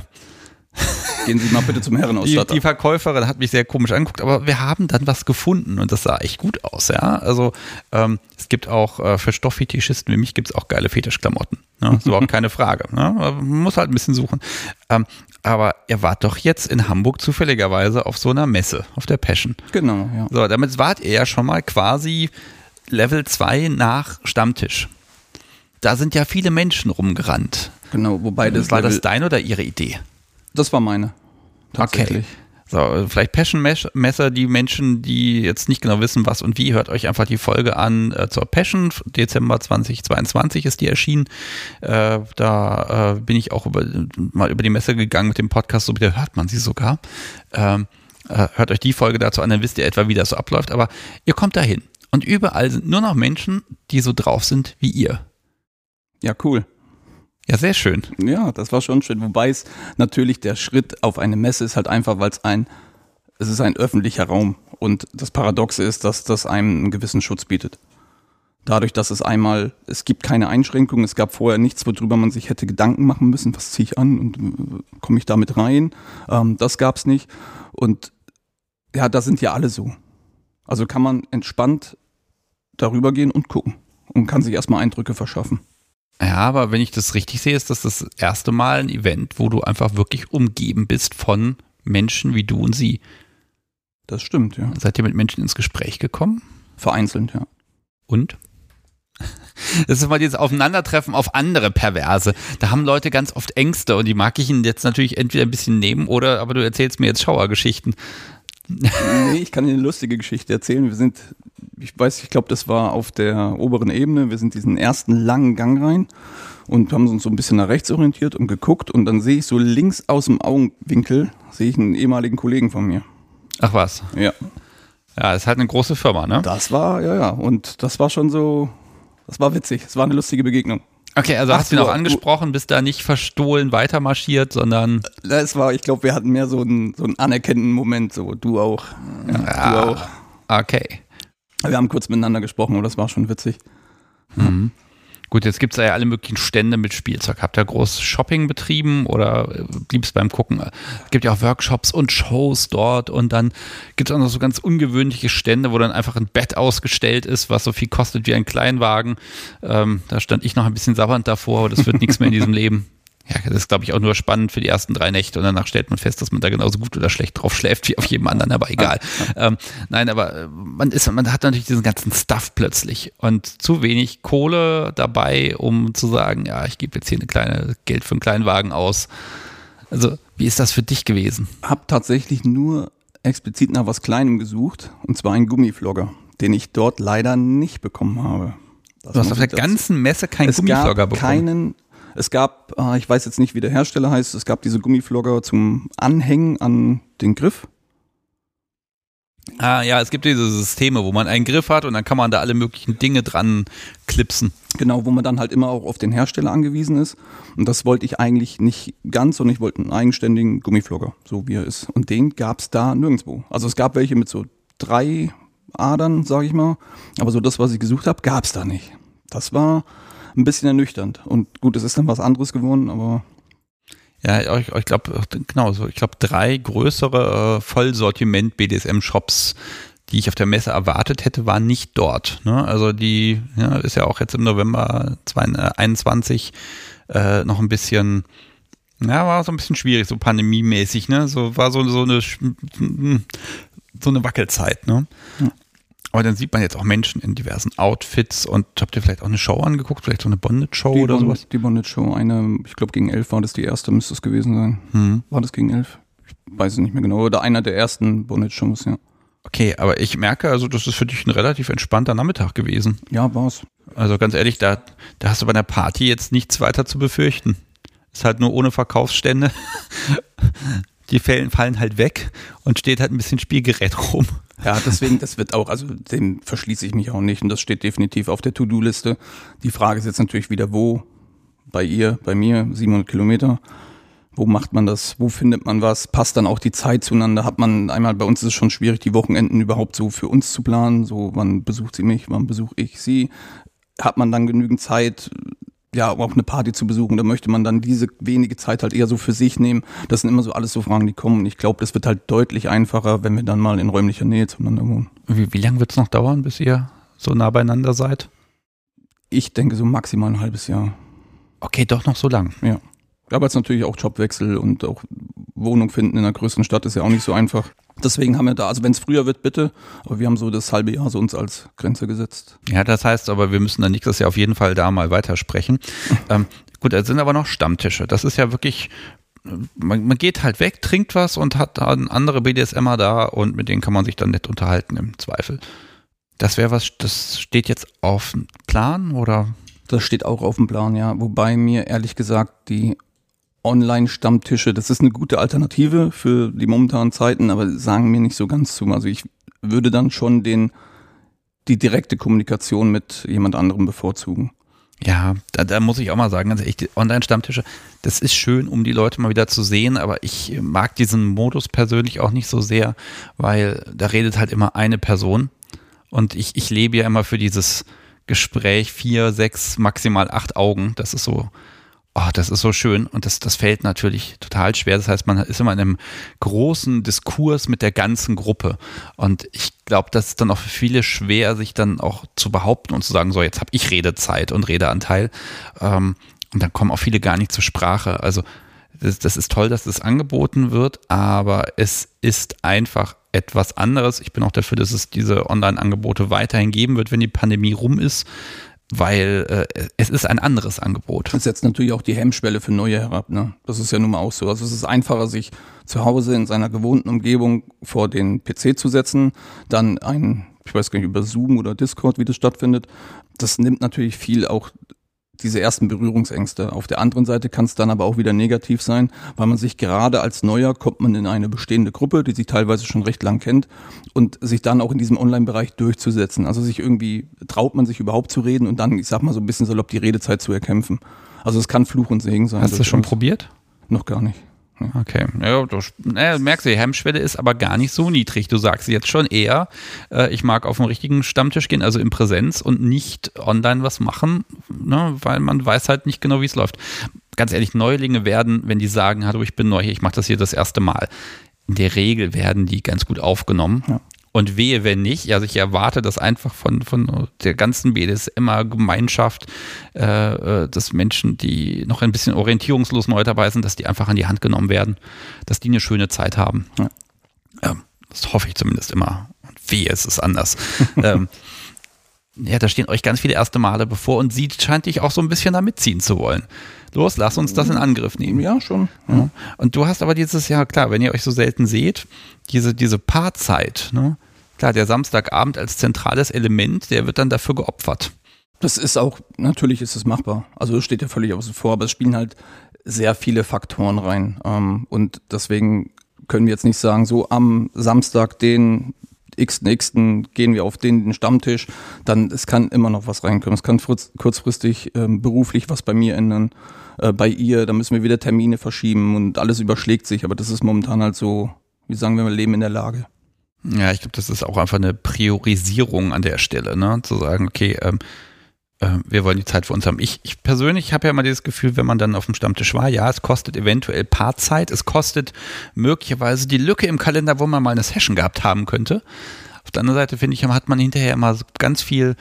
Gehen Sie mal bitte zum Die, Herrenausstatter. die Verkäuferin hat mich sehr komisch angeguckt, aber wir haben dann was gefunden und das sah echt gut aus, ja. Also ähm, es gibt auch äh, für Stofffetischisten wie mich gibt es auch geile Fetischklamotten. Ne? Das ist überhaupt keine Frage. Ne? Man muss halt ein bisschen suchen. Ähm, aber ihr wart doch jetzt in Hamburg zufälligerweise auf so einer Messe, auf der Passion. Genau, ja. So, damit wart ihr ja schon mal quasi Level 2 nach Stammtisch. Da sind ja viele Menschen rumgerannt. Genau, wobei das War Level, das deine oder ihre Idee? Das war meine. Tatsächlich. So, vielleicht Passion-Messer, die Menschen, die jetzt nicht genau wissen, was und wie, hört euch einfach die Folge an äh, zur Passion. Dezember 2022 ist die erschienen. Äh, da äh, bin ich auch über, mal über die Messe gegangen mit dem Podcast, so wieder hört man sie sogar. Ähm, äh, hört euch die Folge dazu an, dann wisst ihr etwa, wie das so abläuft. Aber ihr kommt dahin und überall sind nur noch Menschen, die so drauf sind wie ihr. Ja, cool. Ja, sehr schön. Ja, das war schon schön. Wobei es natürlich der Schritt auf eine Messe ist halt einfach, weil es ein, es ist ein öffentlicher Raum. Und das Paradoxe ist, dass das einem einen gewissen Schutz bietet. Dadurch, dass es einmal, es gibt keine Einschränkungen, es gab vorher nichts, worüber man sich hätte Gedanken machen müssen, was ziehe ich an und äh, komme ich damit rein. Ähm, das gab es nicht. Und ja, da sind ja alle so. Also kann man entspannt darüber gehen und gucken und kann sich erstmal Eindrücke verschaffen. Ja, aber wenn ich das richtig sehe, ist das das erste Mal ein Event, wo du einfach wirklich umgeben bist von Menschen wie du und sie. Das stimmt, ja. Seid ihr mit Menschen ins Gespräch gekommen? Vereinzelt, ja. Und? Das ist mal dieses Aufeinandertreffen auf andere Perverse. Da haben Leute ganz oft Ängste und die mag ich ihnen jetzt natürlich entweder ein bisschen nehmen oder, aber du erzählst mir jetzt Schauergeschichten. Nee, ich kann dir eine lustige Geschichte erzählen. Wir sind, ich weiß, ich glaube, das war auf der oberen Ebene. Wir sind diesen ersten langen Gang rein und haben uns so ein bisschen nach rechts orientiert und geguckt und dann sehe ich so links aus dem Augenwinkel, sehe ich einen ehemaligen Kollegen von mir. Ach was. Ja. Ja, ist halt eine große Firma, ne? Das war, ja, ja. Und das war schon so, das war witzig. Es war eine lustige Begegnung. Okay, also Ach, hast du ihn auch angesprochen, bist da nicht verstohlen weitermarschiert, sondern Es war, ich glaube, wir hatten mehr so einen, so einen anerkennenden Moment, so du auch. Ja, Ah. Du auch. okay. Wir haben kurz miteinander gesprochen, aber das war schon witzig. Gut, jetzt gibt es ja alle möglichen Stände mit Spielzeug. Habt ihr groß Shopping betrieben oder blieb es beim Gucken? Es gibt ja auch Workshops und Shows dort und dann gibt es auch noch so ganz ungewöhnliche Stände, wo dann einfach ein Bett ausgestellt ist, was so viel kostet wie ein Kleinwagen. Ähm, da stand ich noch ein bisschen sabbernd davor, aber das wird nichts mehr in diesem Leben. Ja, das ist, glaube ich, auch nur spannend für die ersten drei Nächte und danach stellt man fest, dass man da genauso gut oder schlecht drauf schläft wie auf jedem anderen, aber egal. Ähm, nein, aber äh, man ist, man hat natürlich diesen ganzen Stuff plötzlich und zu wenig Kohle dabei, um zu sagen, ja, ich gebe jetzt hier eine kleine Geld für einen kleinen Wagen aus. Also, wie ist das für dich gewesen? Hab tatsächlich nur explizit nach was Kleinem gesucht, und zwar einen Gummiflogger, den ich dort leider nicht bekommen habe. Das Du hast auf der ganzen Messe keinen Gummiflogger bekommen. keinen, es gab, äh, ich weiß jetzt nicht, wie der Hersteller heißt, es gab diese Gummiflogger zum Anhängen an den Griff. Ah ja, es gibt diese Systeme, wo man einen Griff hat und dann kann man da alle möglichen Dinge dran klipsen. Genau, wo man dann halt immer auch auf den Hersteller angewiesen ist. Und das wollte ich eigentlich nicht ganz, sondern ich wollte einen eigenständigen Gummiflogger, so wie er ist. Und den gab es da nirgendwo. Also es gab welche mit so drei Adern, sage ich mal. Aber so das, was ich gesucht habe, gab es da nicht. Das war ein bisschen ernüchternd. Und gut, es ist dann was anderes geworden, aber Ja, ich, ich glaube, genau so. Ich glaube, drei größere äh, Vollsortiment BDSM-Shops, die ich auf der Messe erwartet hätte, waren nicht dort. Ne? Also die ja, ist ja auch jetzt im November 2021 äh, noch ein bisschen, ja, war so ein bisschen schwierig, so pandemiemäßig, ne? So war so, so eine sch- so eine Wackelzeit, ne? Aber dann sieht man jetzt auch Menschen in diversen Outfits und habt ihr vielleicht auch eine Show angeguckt, vielleicht so eine Bondage-Show die, oder Bonnet, sowas? die Bonnet Show, eine, ich glaube gegen elf war das die erste, müsste es gewesen sein. Hm. War das gegen elf? Ich weiß es nicht mehr genau. Oder einer der ersten Bonnet Shows, ja. Okay, aber ich merke also, das ist für dich ein relativ entspannter Nachmittag gewesen. Ja, war's. Also ganz ehrlich, da, da hast du bei einer Party jetzt nichts weiter zu befürchten. Ist halt nur ohne Verkaufsstände. Die fallen, fallen halt weg und steht halt ein bisschen Spielgerät rum. Ja, deswegen, das wird auch, also dem verschließe ich mich auch nicht und das steht definitiv auf der To-Do-Liste. Die Frage ist jetzt natürlich wieder, wo? Bei ihr, bei mir, 700 Kilometer. Wo macht man das? Wo findet man was? Passt dann auch die Zeit zueinander? Hat man einmal, bei uns ist es schon schwierig, die Wochenenden überhaupt so für uns zu planen. So, wann besucht sie mich, wann besuche ich sie? Hat man dann genügend Zeit, ja, um auch eine Party zu besuchen? Oder möchte man dann diese wenige Zeit halt eher so für sich nehmen? Das sind immer so alles so Fragen, die kommen. Und ich glaube, das wird halt deutlich einfacher, wenn wir dann mal in räumlicher Nähe zueinander wohnen. Wie, wie lange wird es noch dauern, bis ihr so nah beieinander seid? Ich denke so maximal ein halbes Jahr. Okay, doch noch so lang. Ja, aber es ist natürlich auch Jobwechsel und auch Wohnung finden in einer größeren Stadt ist ja auch nicht so einfach. Deswegen haben wir da, also wenn es früher wird, bitte, aber wir haben so das halbe Jahr so uns als Grenze gesetzt. Ja, das heißt aber, wir müssen dann nächstes Jahr auf jeden Fall da mal weitersprechen. ähm, gut, es sind aber noch Stammtische. Das ist ja wirklich, man, man geht halt weg, trinkt was und hat dann andere BDSMer da und mit denen kann man sich dann nett unterhalten im Zweifel. Das wäre was, das steht jetzt auf dem Plan oder? Das steht auch auf dem Plan, ja. Wobei mir ehrlich gesagt die Online-Stammtische, das ist eine gute Alternative für die momentanen Zeiten, aber sagen mir nicht so ganz zu. Also ich würde dann schon den, die direkte Kommunikation mit jemand anderem bevorzugen. Ja, da, da muss ich auch mal sagen, ganz ehrlich, Online-Stammtische, das ist schön, um die Leute mal wieder zu sehen, aber ich mag diesen Modus persönlich auch nicht so sehr, weil da redet halt immer eine Person und ich, ich lebe ja immer für dieses Gespräch vier, sechs, maximal acht Augen. Das ist so, oh, das ist so schön und das, das fällt natürlich total schwer. Das heißt, man ist immer in einem großen Diskurs mit der ganzen Gruppe und ich glaube, das ist dann auch für viele schwer, sich dann auch zu behaupten und zu sagen, so jetzt habe ich Redezeit und Redeanteil ähm, und dann kommen auch viele gar nicht zur Sprache. Also das, das ist toll, dass das angeboten wird, aber es ist einfach etwas anderes. Ich bin auch dafür, dass es diese Online-Angebote weiterhin geben wird, wenn die Pandemie rum ist weil äh, es ist ein anderes Angebot. Das setzt natürlich auch die Hemmschwelle für Neue herab. Ne? Das ist ja nun mal auch so. Also es ist einfacher, sich zu Hause in seiner gewohnten Umgebung vor den PC zu setzen, dann ein, ich weiß gar nicht, über Zoom oder Discord, wie das stattfindet. Das nimmt natürlich viel auch diese ersten Berührungsängste. Auf der anderen Seite kann es dann aber auch wieder negativ sein, weil man sich gerade als Neuer kommt man in eine bestehende Gruppe, die sich teilweise schon recht lang kennt und sich dann auch in diesem Online-Bereich durchzusetzen. Also sich irgendwie traut man sich überhaupt zu reden und dann, ich sag mal so ein bisschen salopp, die Redezeit zu erkämpfen. Also es kann Fluch und Segen sein. Hast du das schon probiert? Noch gar nicht. Okay, ja, du, äh, merkst, die Hemmschwelle ist aber gar nicht so niedrig. Du sagst jetzt schon eher, äh, ich mag auf den richtigen Stammtisch gehen, also in Präsenz und nicht online was machen, ne, weil man weiß halt nicht genau, wie es läuft. Ganz ehrlich, Neulinge werden, wenn die sagen, hallo, ich bin neu hier, ich mache das hier das erste Mal, in der Regel werden die ganz gut aufgenommen. Ja. Und wehe, wenn nicht. Also ich erwarte das einfach von, von der ganzen BDSM-Gemeinschaft, äh, äh, dass Menschen, die noch ein bisschen orientierungslos neu dabei sind, dass die einfach an die Hand genommen werden, dass die eine schöne Zeit haben. Ja. Ähm, das hoffe ich zumindest immer. Und wehe, es ist anders. ähm, ja, da stehen euch ganz viele erste Male bevor und sie scheint dich auch so ein bisschen da mitziehen zu wollen. Los, lass uns das in Angriff nehmen. Ja, schon. Ja. Und du hast aber dieses Jahr, klar, wenn ihr euch so selten seht, diese, diese Paarzeit, ne? Klar, der Samstagabend als zentrales Element, der wird dann dafür geopfert. Das ist auch, natürlich ist es machbar. Also das steht ja völlig außen vor, aber es spielen halt sehr viele Faktoren rein. Ähm, und deswegen können wir jetzt nicht sagen, so am Samstag den x nächsten gehen wir auf den, den Stammtisch, dann es kann immer noch was reinkommen. Es kann kurzfristig ähm, beruflich was bei mir ändern, äh, bei ihr, da müssen wir wieder Termine verschieben und alles überschlägt sich, aber das ist momentan halt so, wie sagen wir, wir leben in der Lage. Ja, ich glaube, das ist auch einfach eine Priorisierung an der Stelle, ne? Zu sagen, okay, ähm, äh, wir wollen die Zeit für uns haben. Ich, ich persönlich habe ja immer dieses Gefühl, wenn man dann auf dem Stammtisch war, ja, es kostet eventuell Paarzeit, es kostet möglicherweise die Lücke im Kalender, wo man mal eine Session gehabt haben könnte. Auf der anderen Seite finde ich, hat man hinterher immer ganz viel,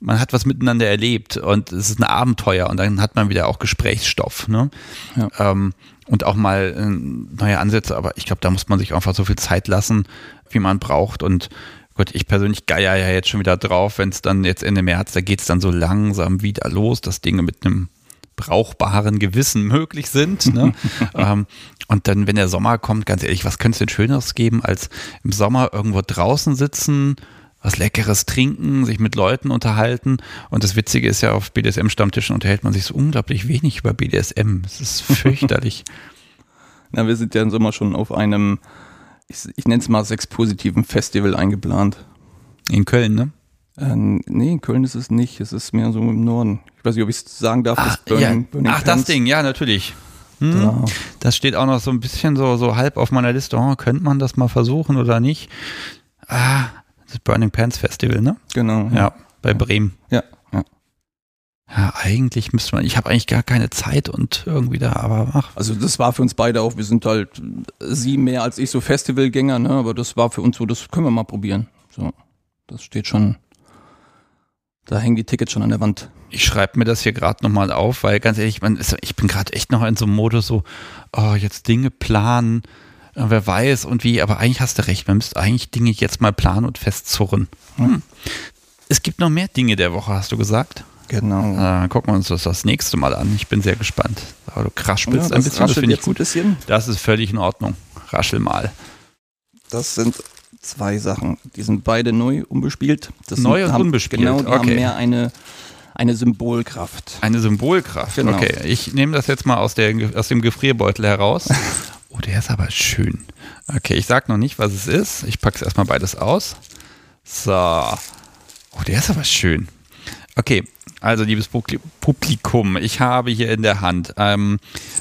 man hat was miteinander erlebt und es ist ein Abenteuer und dann hat man wieder auch Gesprächsstoff. Ne? Ja. Ähm, und auch mal äh, neue Ansätze, aber ich glaube, da muss man sich einfach so viel Zeit lassen, wie man braucht und Gut, ich persönlich geier ja jetzt schon wieder drauf, wenn es dann jetzt Ende März, da geht es dann so langsam wieder los, dass Dinge mit einem brauchbaren Gewissen möglich sind. Ne? ähm, und dann, wenn der Sommer kommt, ganz ehrlich, was könnte es denn Schöneres geben, als im Sommer irgendwo draußen sitzen, was Leckeres trinken, sich mit Leuten unterhalten. Und das Witzige ist ja, auf BDSM-Stammtischen unterhält man sich so unglaublich wenig über BDSM. Es ist fürchterlich. Na, wir sind ja im Sommer schon auf einem ich, ich nenne es mal sechs positiven Festival eingeplant. In Köln, ne? Äh, nee, in Köln ist es nicht. Es ist mehr so im Norden. Ich weiß nicht, ob ich es sagen darf. Ach, Burning, ja. Burning Ach das Ding, ja, natürlich. Hm. Da. Das steht auch noch so ein bisschen so, so halb auf meiner Liste. Oh, könnte man das mal versuchen oder nicht? Ah, das Burning Pants Festival, ne? Genau. Ja, ja bei Bremen. Ja, ja, eigentlich müsste man, ich habe eigentlich gar keine Zeit und irgendwie da, aber ach. Also das war für uns beide auch, wir sind halt sie mehr als ich so Festivalgänger, ne, aber das war für uns so, das können wir mal probieren. So, das steht schon, da hängen die Tickets schon an der Wand. Ich schreibe mir das hier gerade nochmal auf, weil ganz ehrlich, man ist, ich bin gerade echt noch in so einem Modus so, oh, jetzt Dinge planen, äh, wer weiß und wie, aber eigentlich hast du recht, man müsste eigentlich Dinge jetzt mal planen und festzurren. Hm. Es gibt noch mehr Dinge der Woche, hast du gesagt? Genau. Äh, gucken wir uns das das nächste Mal an. Ich bin sehr gespannt. Aber du kraspelst Ja, ein bisschen, das finde ich gut. bisschen. Das ist völlig in Ordnung. Raschel mal. Das sind zwei Sachen. Die sind beide neu unbespielt. Das Neu sind, und haben, unbespielt, Genau, die haben okay. mehr eine, eine Symbolkraft. Eine Symbolkraft. Genau. Okay, ich nehme das jetzt mal aus, der, aus dem Gefrierbeutel heraus. Oh, der ist aber schön. Okay, ich sag noch nicht, was es ist. Ich packe es erstmal beides aus. So. Oh, der ist aber schön. Okay, also liebes Publi- Publikum, ich habe hier in der Hand, ähm,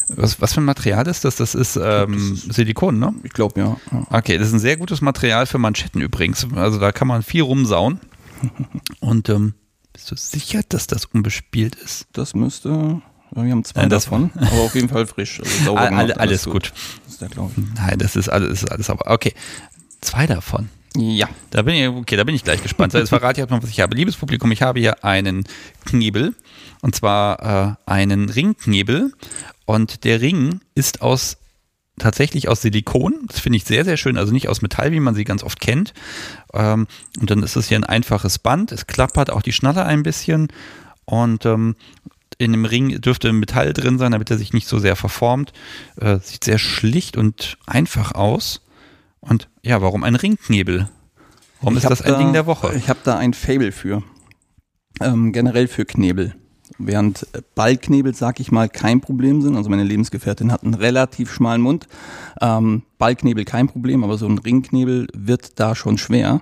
was, was für ein Material ist das? Das ist ähm, Silikon, ne? Ich glaube, ja. Okay, das ist ein sehr gutes Material für Manschetten übrigens. Also da kann man viel rumsauen. Und ähm, bist du sicher, dass das unbespielt ist? Das müsste. Wir haben zwei das- davon, aber auf jeden Fall frisch. Also sauber alle, alles gut. Das ist der, ich. Nein, das ist alles, ist alles aber. Okay, zwei davon. Ja. Da bin ich, okay, da bin ich gleich gespannt. So, Jetzt verrate ich erstmal, was ich habe. Liebes Publikum, ich habe hier einen Knebel. Und zwar äh, einen Ringknebel. Und der Ring ist aus tatsächlich aus Silikon. Das finde ich sehr, sehr schön. Also nicht aus Metall, wie man sie ganz oft kennt. Ähm, und dann ist es hier ein einfaches Band. Es klappert auch die Schnalle ein bisschen. Und ähm, in dem Ring dürfte Metall drin sein, damit er sich nicht so sehr verformt. Äh, sieht sehr schlicht und einfach aus. Und ja, warum ein Ringknebel? Warum Ich ist das ein da, Ding der Woche? Ich habe da ein Fable für. Ähm, generell für Knebel. Während äh, Ballknebel, sag ich mal, kein Problem sind. Also meine Lebensgefährtin hat einen relativ schmalen Mund. Ähm, Ballknebel kein Problem, aber so ein Ringknebel wird da schon schwer.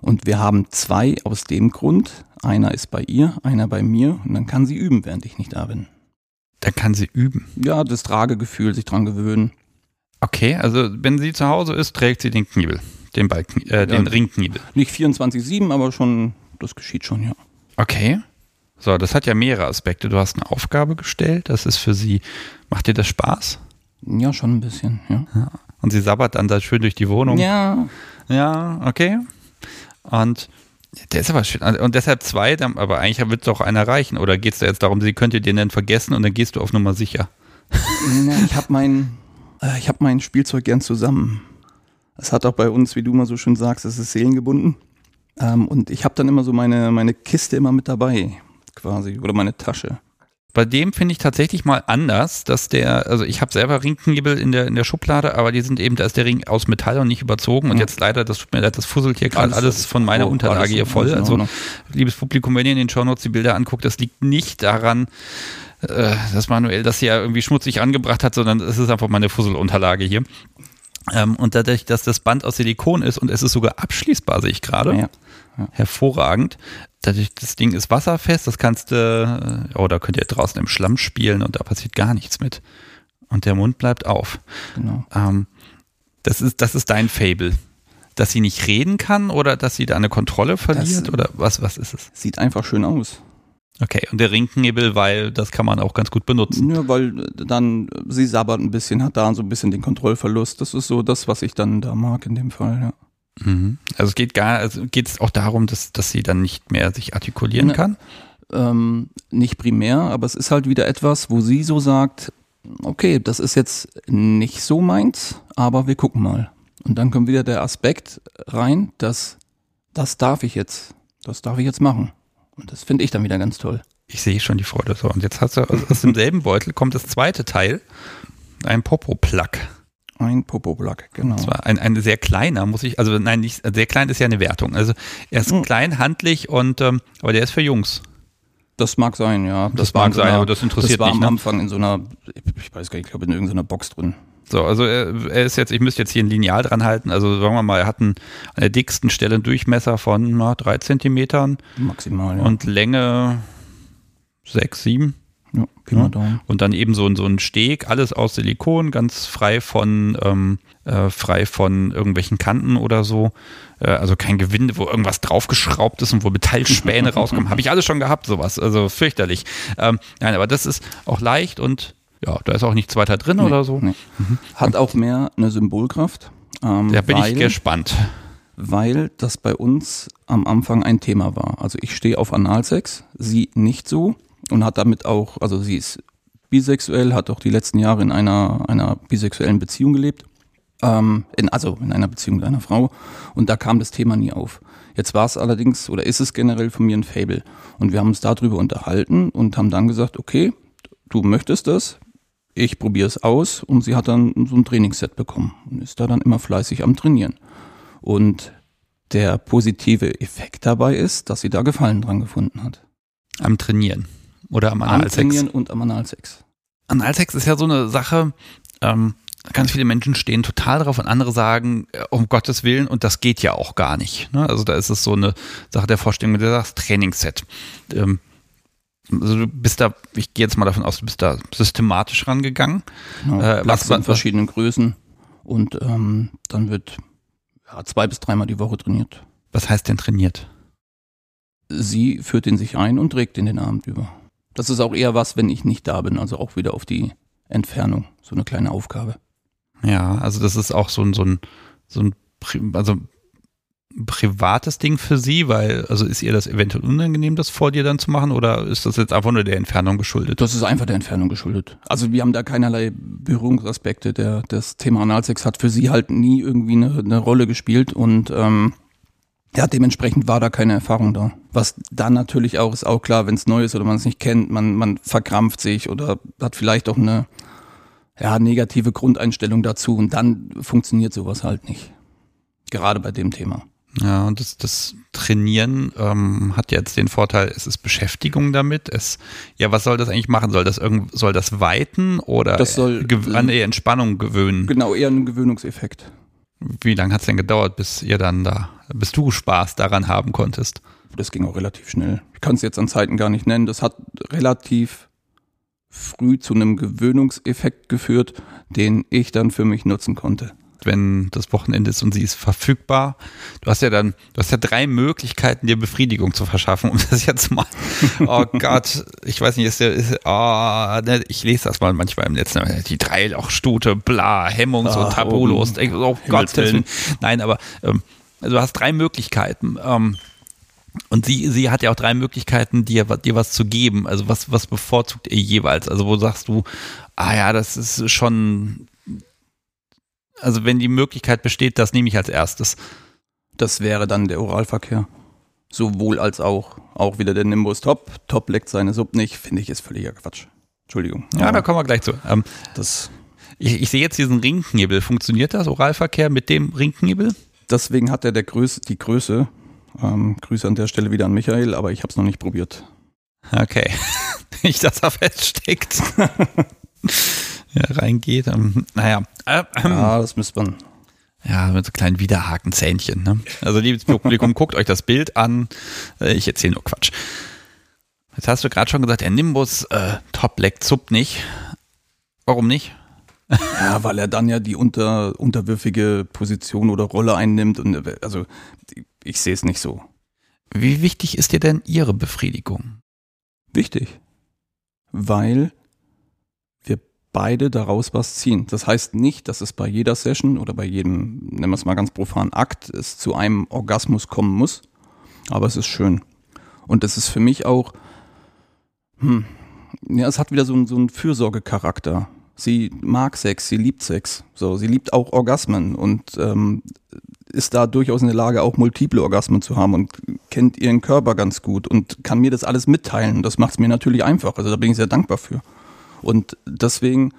Und wir haben zwei aus dem Grund. Einer ist bei ihr, einer bei mir. Und dann kann sie üben, während ich nicht da bin. Dann kann sie üben. Ja, das Tragegefühl, sich dran gewöhnen. Okay, also wenn sie zu Hause ist, trägt sie den Knebel. Den, Ball, äh, den Ja. Ringknebel. Nicht 24-7, aber schon, das geschieht schon, ja. Okay. So, das hat ja mehrere Aspekte. Du hast eine Aufgabe gestellt. Das ist für sie. Macht dir das Spaß? Ja, schon ein bisschen, ja. Und sie sabbert dann da schön durch die Wohnung. Ja, Ja, okay. Und der ist aber schön. Und deshalb zwei, aber eigentlich wird es doch einer reichen. Oder geht es da jetzt darum, sie könnte den dann vergessen und dann gehst du auf Nummer sicher? Ja, ich habe mein, äh, ich hab mein Spielzeug gern zusammen. Es hat auch bei uns, wie du mal so schön sagst, es ist seelengebunden. Ähm, und ich habe dann immer so meine, meine Kiste immer mit dabei, quasi, oder meine Tasche. Bei dem finde ich tatsächlich mal anders, dass der, also ich habe selber Ringknebel in der, in der Schublade, aber die sind eben, da ist der Ring aus Metall und nicht überzogen. Und Ja. jetzt leider, das tut mir leid, das fusselt hier gerade alles, Alles- von meiner oh, Unterlage hier voll. Also, liebes Publikum, wenn ihr in den Shownotes die Bilder anguckt, das liegt nicht daran, äh, dass Manuel das hier irgendwie schmutzig angebracht hat, sondern es ist einfach meine Fusselunterlage hier. Ähm, und dadurch, dass das Band aus Silikon ist und es ist sogar abschließbar, sehe ich gerade, Ja. hervorragend. Dadurch, das Ding ist wasserfest, das kannst du, äh, oh, da könnt ihr draußen im Schlamm spielen und da passiert gar nichts mit. Und der Mund bleibt auf. Genau. Ähm, das, ist, das ist dein Fable. Dass sie nicht reden kann oder dass sie da eine Kontrolle verliert oder was, was ist es? Sieht einfach schön aus. Okay, und der Ringknebel, weil das kann man auch ganz gut benutzen. Ja, weil äh, dann, äh, sie sabbert ein bisschen, hat da so ein bisschen den Kontrollverlust. Das ist so das, was ich dann da mag in dem Fall, ja. Mhm. Also es geht gar, also geht es auch darum, dass, dass sie dann nicht mehr sich artikulieren Ne. kann. ähm, nicht primär, aber es ist halt wieder etwas, wo sie so sagt, okay, das ist jetzt nicht so meins, aber wir gucken mal. Und dann kommt wieder der Aspekt rein, dass das darf ich jetzt, das darf ich jetzt machen. Und das finde ich dann wieder ganz toll. Ich sehe schon die Freude. So, und jetzt hast du aus, demselben Beutel kommt das zweite Teil, ein Popo-Plug. Ein Popo-Plug, genau. Das war ein, ein sehr kleiner, muss ich, also nein, nicht, sehr klein ist ja eine Wertung. Also er ist Mhm. klein, handlich und, ähm, aber der ist für Jungs. Das mag sein, ja. Das war mag sein, einer- aber das interessiert Das war mich, am ne? Anfang in so einer, ich weiß gar nicht, ich glaube in irgendeiner Box drin. So, also er, er ist jetzt, ich müsste jetzt hier ein Lineal dran halten. Also sagen wir mal, er hat einen, an der dicksten Stelle einen Durchmesser von na, drei Zentimetern Maximal, ja. und Länge sechs, sieben. ja, mal Daumen. Und dann eben so, ein- so ein Steg, alles aus Silikon, ganz frei von, ähm, äh, frei von irgendwelchen Kanten oder so. Äh, also kein Gewinde, wo irgendwas draufgeschraubt ist und wo Metallspäne rauskommen. Habe ich alles schon gehabt, sowas. Also fürchterlich. Ähm, nein, aber das ist auch leicht und ja, da ist auch nichts weiter drin oder so. Nee. Hat auch mehr eine Symbolkraft. Ähm, Da bin weil, ich gespannt. weil das bei uns am Anfang ein Thema war. Also ich stehe auf Analsex, sie nicht so und hat damit auch, also sie ist bisexuell, hat auch die letzten Jahre in einer, einer bisexuellen Beziehung gelebt. Ähm, in, also in einer Beziehung mit einer Frau. Und da kam das Thema nie auf. Jetzt war es allerdings, oder ist es generell von mir ein Fable. Und wir haben uns darüber unterhalten und haben dann gesagt, okay, du möchtest das, ich probiere es aus. Und sie hat dann so ein Trainingsset bekommen und ist da dann immer fleißig am Trainieren. Und der positive Effekt dabei ist, dass sie da Gefallen dran gefunden hat. Am Trainieren oder am Analsex? Am Trainieren und am Analsex. Analsex ist ja so eine Sache, ähm, ganz viele Menschen stehen total drauf und andere sagen, äh, um Gottes Willen, und das geht ja auch gar nicht. Ne? Also da ist es so eine Sache der Vorstellung, mit der sagst Trainingsset. Ähm, also du bist da, ich gehe jetzt mal davon aus, du bist da systematisch rangegangen. Genau, äh, was in verschiedenen Größen und ähm, dann wird ja, zwei bis dreimal die Woche trainiert. Was heißt denn trainiert? Sie führt ihn sich ein und trägt ihn den Abend über. Das ist auch eher was, wenn ich nicht da bin, also auch wieder auf die Entfernung, so eine kleine Aufgabe. Ja, also das ist auch so ein, so ein, so ein, also privates Ding für sie, weil, also ist ihr das eventuell unangenehm, das vor dir dann zu machen, oder ist das jetzt einfach nur der Entfernung geschuldet? Das ist einfach der Entfernung geschuldet. Also wir haben da keinerlei Berührungsaspekte. Der, das Thema Analsex hat für sie halt nie irgendwie eine, eine Rolle gespielt und ähm, ja, dementsprechend war da keine Erfahrung da. Was dann natürlich auch ist auch klar, wenn es neu ist oder man es nicht kennt, man, man verkrampft sich oder hat vielleicht auch eine ja, negative Grundeinstellung dazu und dann funktioniert sowas halt nicht. Gerade bei dem Thema. Ja, und das, das Trainieren ähm, hat jetzt den Vorteil, es ist Beschäftigung damit. Es, ja, was soll das eigentlich machen? Soll das irgend, soll das weiten oder das soll, an eher Entspannung gewöhnen? Genau, eher einen Gewöhnungseffekt. Wie lange hat es denn gedauert, bis ihr dann da, bis du Spaß daran haben konntest? Das ging auch relativ schnell. Ich kann es jetzt an Zeiten gar nicht nennen. Das hat relativ früh zu einem Gewöhnungseffekt geführt, den ich dann für mich nutzen konnte wenn das Wochenende ist und sie ist verfügbar. Du hast ja dann, du hast ja drei Möglichkeiten, dir Befriedigung zu verschaffen, um das jetzt mal, oh Gott, ich weiß nicht, ist der, ist, oh, ne, ich lese das mal manchmal im letzten, die Dreilochstute, bla, hemmungs- und ah, tabulos, oh, oh Gott, nein, aber ähm, also du hast drei Möglichkeiten, ähm, und sie, sie hat ja auch drei Möglichkeiten, dir, dir was zu geben. Also was, was bevorzugt ihr jeweils? Also wo sagst du, ah ja, das ist schon also wenn die Möglichkeit besteht, das nehme ich als erstes. Das wäre dann der Oralverkehr. Sowohl als auch. Auch wieder der Nimbus Top. Top leckt seine Sub nicht. Finde ich ist völliger Quatsch. Entschuldigung. Ja, da kommen wir gleich zu. Ähm, das ich, ich sehe jetzt diesen Ringknebel. Funktioniert das Oralverkehr mit dem Ringknebel? Deswegen hat er der Größe, die Größe. Ähm, Grüße an der Stelle wieder an Michael, aber ich habe es noch nicht probiert. Okay. Nicht, dass er feststeckt. ja, reingeht. Ähm, naja. Äh, ähm, ja, das müsste man. Ja, mit so kleinen Widerhakenzähnchen. Ne? Also, liebes Publikum, guckt euch das Bild an. Äh, ich erzähle nur Quatsch. Jetzt hast du gerade schon gesagt, der Nimbus äh, Top leckt Zup nicht. Warum nicht? ja, weil er dann ja die unter, unterwürfige Position oder Rolle einnimmt. Und also ich sehe es nicht so. Wie wichtig ist dir denn Ihre Befriedigung? Wichtig. Weil beide daraus was ziehen. Das heißt nicht, dass es bei jeder Session oder bei jedem, nennen wir es mal ganz profan, Akt, es zu einem Orgasmus kommen muss. Aber es ist schön. Und es ist für mich auch, hm, ja, es hat wieder so einen, so einen Fürsorgecharakter. Sie mag Sex, sie liebt Sex. So, sie liebt auch Orgasmen und ähm, ist da durchaus in der Lage, auch multiple Orgasmen zu haben und kennt ihren Körper ganz gut und kann mir das alles mitteilen. Das macht es mir natürlich einfach. Also da bin ich sehr dankbar für. Und deswegen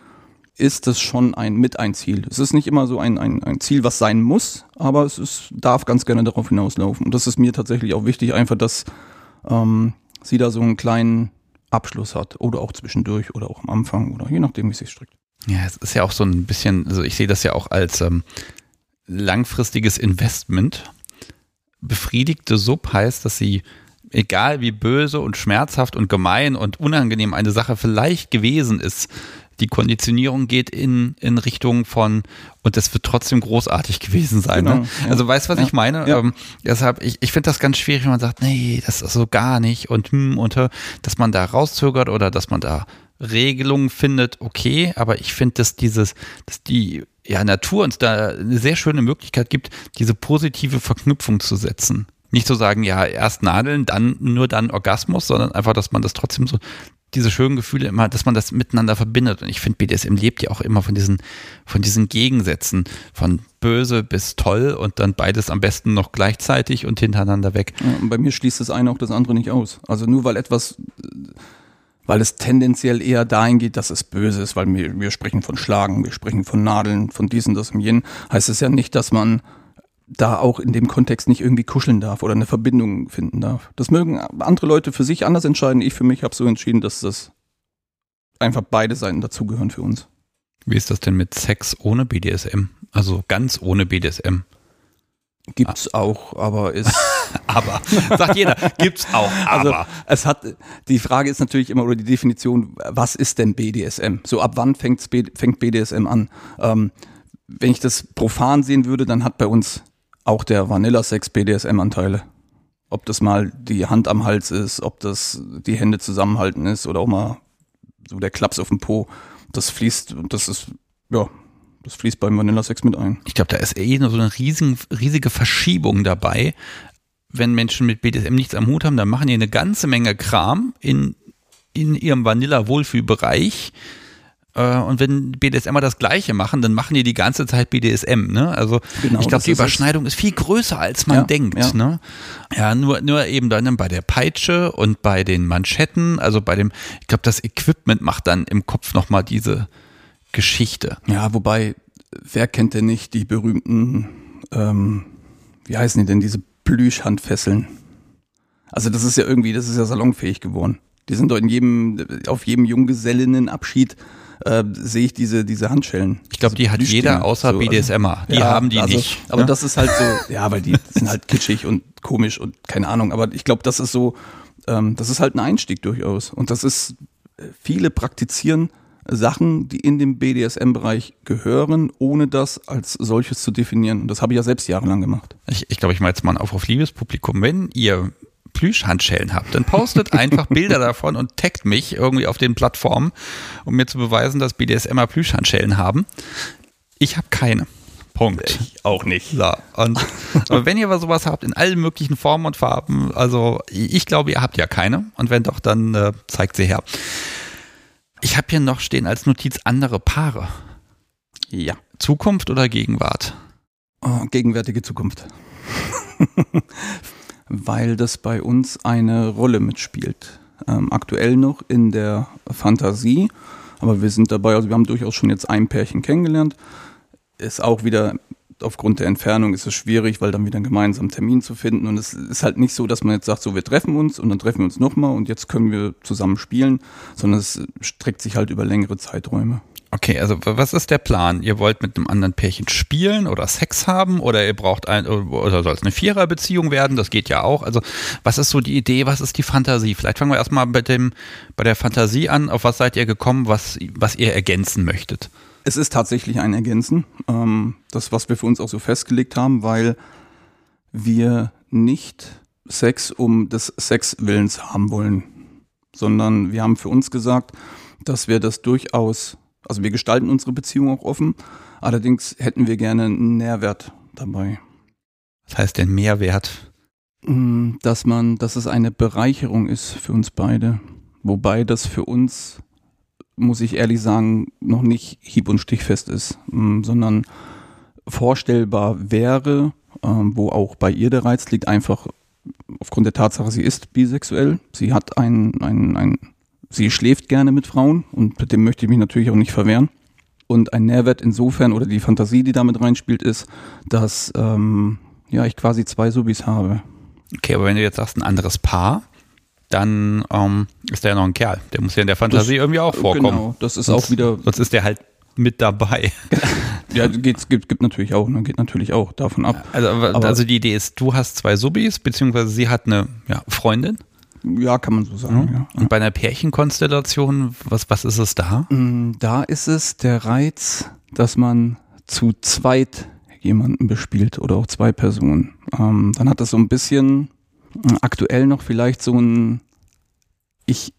ist das schon ein mit ein Ziel. Es ist nicht immer so ein, ein, ein Ziel, was sein muss, aber es ist, darf ganz gerne darauf hinauslaufen. Und das ist mir tatsächlich auch wichtig, einfach, dass ähm, sie da so einen kleinen Abschluss hat. Oder auch zwischendurch oder auch am Anfang oder je nachdem, wie es sich strickt. Ja, es ist ja auch so ein bisschen, also ich sehe das ja auch als ähm, langfristiges Investment. Befriedigte Sub heißt, dass sie egal wie böse und schmerzhaft und gemein und unangenehm eine Sache vielleicht gewesen ist, die Konditionierung geht in, in Richtung von, und das wird trotzdem großartig gewesen sein. Ne? Genau, ne? ja. Also weißt du, was ja, ich meine? Ja. Ähm, deshalb, ich, ich finde das ganz schwierig, wenn man sagt, nee, das ist so gar nicht und hm, und dass man da rauszögert oder dass man da Regelung findet, okay, aber ich finde, dass dieses, dass die ja, Natur uns da eine sehr schöne Möglichkeit gibt, diese positive Verknüpfung zu setzen. Nicht zu sagen, ja, erst Nadeln, dann nur dann Orgasmus, sondern einfach, dass man das trotzdem so, diese schönen Gefühle immer, dass man das miteinander verbindet. Und ich finde, BDSM lebt ja auch immer von diesen, von diesen Gegensätzen, von böse bis toll und dann beides am besten noch gleichzeitig und hintereinander weg. Ja, und bei mir schließt das eine auch das andere nicht aus. Also nur weil etwas weil es tendenziell eher dahin geht, dass es böse ist, weil wir, wir sprechen von Schlagen, wir sprechen von Nadeln, von diesen, das und jenen, heißt es ja nicht, dass man da auch in dem Kontext nicht irgendwie kuscheln darf oder eine Verbindung finden darf. Das mögen andere Leute für sich anders entscheiden. Ich für mich habe so entschieden, dass das einfach beide Seiten dazugehören für uns. Wie ist das denn mit Sex ohne BDSM? Also ganz ohne BDSM? Gibt's ah. auch, aber ist. aber, sagt jeder, gibt's auch, also, aber. Also, es hat, die Frage ist natürlich immer, oder die Definition, was ist denn BDSM? So, ab wann fängt BDSM an? Ähm, wenn ich das profan sehen würde, dann hat bei uns auch der Vanilla-Sex BDSM-Anteile. Ob das mal die Hand am Hals ist, ob das die Hände zusammenhalten ist oder auch mal so der Klaps auf dem Po. Das fließt, das ist, ja, das fließt beim Vanilla Sex mit ein. Ich glaube, da ist eh so eine riesen, riesige Verschiebung dabei. Wenn Menschen mit BDSM nichts am Hut haben, dann machen die eine ganze Menge Kram in, in ihrem Vanilla-Wohlfühlbereich. Und wenn BDSMer das Gleiche machen, dann machen die die ganze Zeit BDSM. Ne? Also genau, ich glaube, die Überschneidung ist viel größer, als man ja, denkt. Ja. Ne? ja, nur, nur eben dann bei der Peitsche und bei den Manschetten, also bei dem, ich glaube, das Equipment macht dann im Kopf nochmal diese, Geschichte. Ja, wobei, wer kennt denn nicht die berühmten, ähm, wie heißen die denn, diese Plüschhandfesseln? Also das ist ja irgendwie, das ist ja salonfähig geworden. Die sind doch in jedem, auf jedem Junggesellinnenabschied äh, sehe ich diese, diese Handschellen. Ich glaube, die hat jeder außer so, BDSMer. Die ja, haben die also, nicht. Aber ja? das ist halt so, ja, weil die sind halt kitschig und komisch und keine Ahnung. Aber ich glaube, das ist so, ähm, das ist halt ein Einstieg durchaus. Und das ist, äh, viele praktizieren Sachen, die in den BDSM-Bereich gehören, ohne das als solches zu definieren. Und das habe ich ja selbst jahrelang gemacht. Ich, ich glaube, ich mache jetzt mal einen Aufruf, liebes Publikum, wenn ihr Plüschhandschellen habt, dann postet einfach Bilder davon und taggt mich irgendwie auf den Plattformen, um mir zu beweisen, dass BDSMer Plüschhandschellen haben. Ich habe keine. Punkt. Ich auch nicht. So, und, aber wenn ihr sowas habt in allen möglichen Formen und Farben, also ich glaube, ihr habt ja keine. Und wenn doch, dann äh, zeigt sie her. Ich habe hier noch stehen als Notiz andere Paare. Ja. Zukunft oder Gegenwart? Oh, gegenwärtige Zukunft. Weil das bei uns eine Rolle mitspielt. Ähm, aktuell noch in der Fantasie, aber wir sind dabei, also wir haben durchaus schon jetzt ein Pärchen kennengelernt. Ist auch wieder aufgrund der Entfernung ist es schwierig, weil dann wieder einen gemeinsamen Termin zu finden. Und es ist halt nicht so, dass man jetzt sagt, so wir treffen uns und dann treffen wir uns nochmal und jetzt können wir zusammen spielen, sondern es streckt sich halt über längere Zeiträume. Okay, also was ist der Plan? Ihr wollt mit einem anderen Pärchen spielen oder Sex haben oder ihr braucht ein oder soll es eine Viererbeziehung werden? Das geht ja auch. Also was ist so die Idee? Was ist die Fantasie? Vielleicht fangen wir erstmal bei dem bei der Fantasie an. Auf was seid ihr gekommen? Was was ihr ergänzen möchtet? Es ist tatsächlich ein Ergänzen, ähm, das, was wir für uns auch so festgelegt haben, weil wir nicht Sex um des Sexwillens haben wollen, sondern wir haben für uns gesagt, dass wir das durchaus, also wir gestalten unsere Beziehung auch offen, allerdings hätten wir gerne einen Nährwert dabei. Was heißt denn Mehrwert? Mm, dass man, dass es eine Bereicherung ist für uns beide. Wobei das für uns muss ich ehrlich sagen, noch nicht hieb- und stichfest ist, mm, sondern vorstellbar wäre, ähm, wo auch bei ihr der Reiz liegt, einfach aufgrund der Tatsache, sie ist bisexuell. Sie hat ein, ein, ein, sie schläft gerne mit Frauen und mit dem möchte ich mich natürlich auch nicht verwehren. Und ein Nährwert insofern oder die Fantasie, die damit reinspielt, ist, dass ähm, ja ich quasi zwei Subis habe. Okay, aber wenn du jetzt sagst, ein anderes Paar, dann ähm, ist der ja noch ein Kerl. Der muss ja in der Fantasie das, irgendwie auch vorkommen. Genau, das ist sonst, auch wieder. Sonst ist der halt mit dabei. ja, geht, gibt, gibt natürlich auch, ne? geht natürlich auch davon ab. Also, aber, also die Idee ist, du hast zwei Subis, beziehungsweise sie hat eine ja, Freundin. Ja, kann man so sagen. Mhm. Ja. Und bei einer Pärchenkonstellation, was, was ist es da? Mm, da ist es der Reiz, dass man zu zweit jemanden bespielt oder auch zwei Personen. Ähm, dann hat das so ein bisschen aktuell noch vielleicht so ein, ich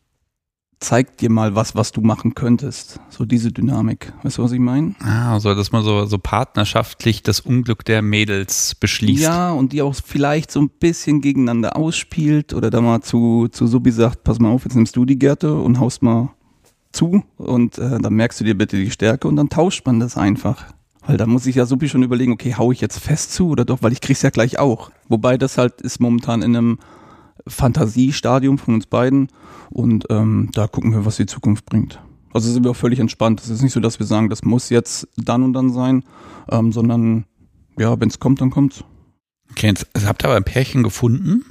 zeig dir mal was, was du machen könntest. So diese Dynamik. Weißt du, was ich meine? Ah, so, dass man so, so partnerschaftlich das Unglück der Mädels beschließt. Ja, und die auch vielleicht so ein bisschen gegeneinander ausspielt oder da mal zu, zu Subi sagt, pass mal auf, jetzt nimmst du die Gerte und haust mal zu und äh, dann merkst du dir bitte die Stärke und dann tauscht man das einfach. Weil da muss ich ja Supi schon überlegen, okay, hau ich jetzt fest zu oder doch, weil ich krieg's ja gleich auch. Wobei das halt ist momentan in einem Fantasiestadium von uns beiden und ähm, da gucken wir, was die Zukunft bringt. Also sind wir auch völlig entspannt. Es ist nicht so, dass wir sagen, das muss jetzt dann und dann sein, ähm, sondern ja, wenn es kommt, dann kommt's. Okay, jetzt habt ihr aber ein Pärchen gefunden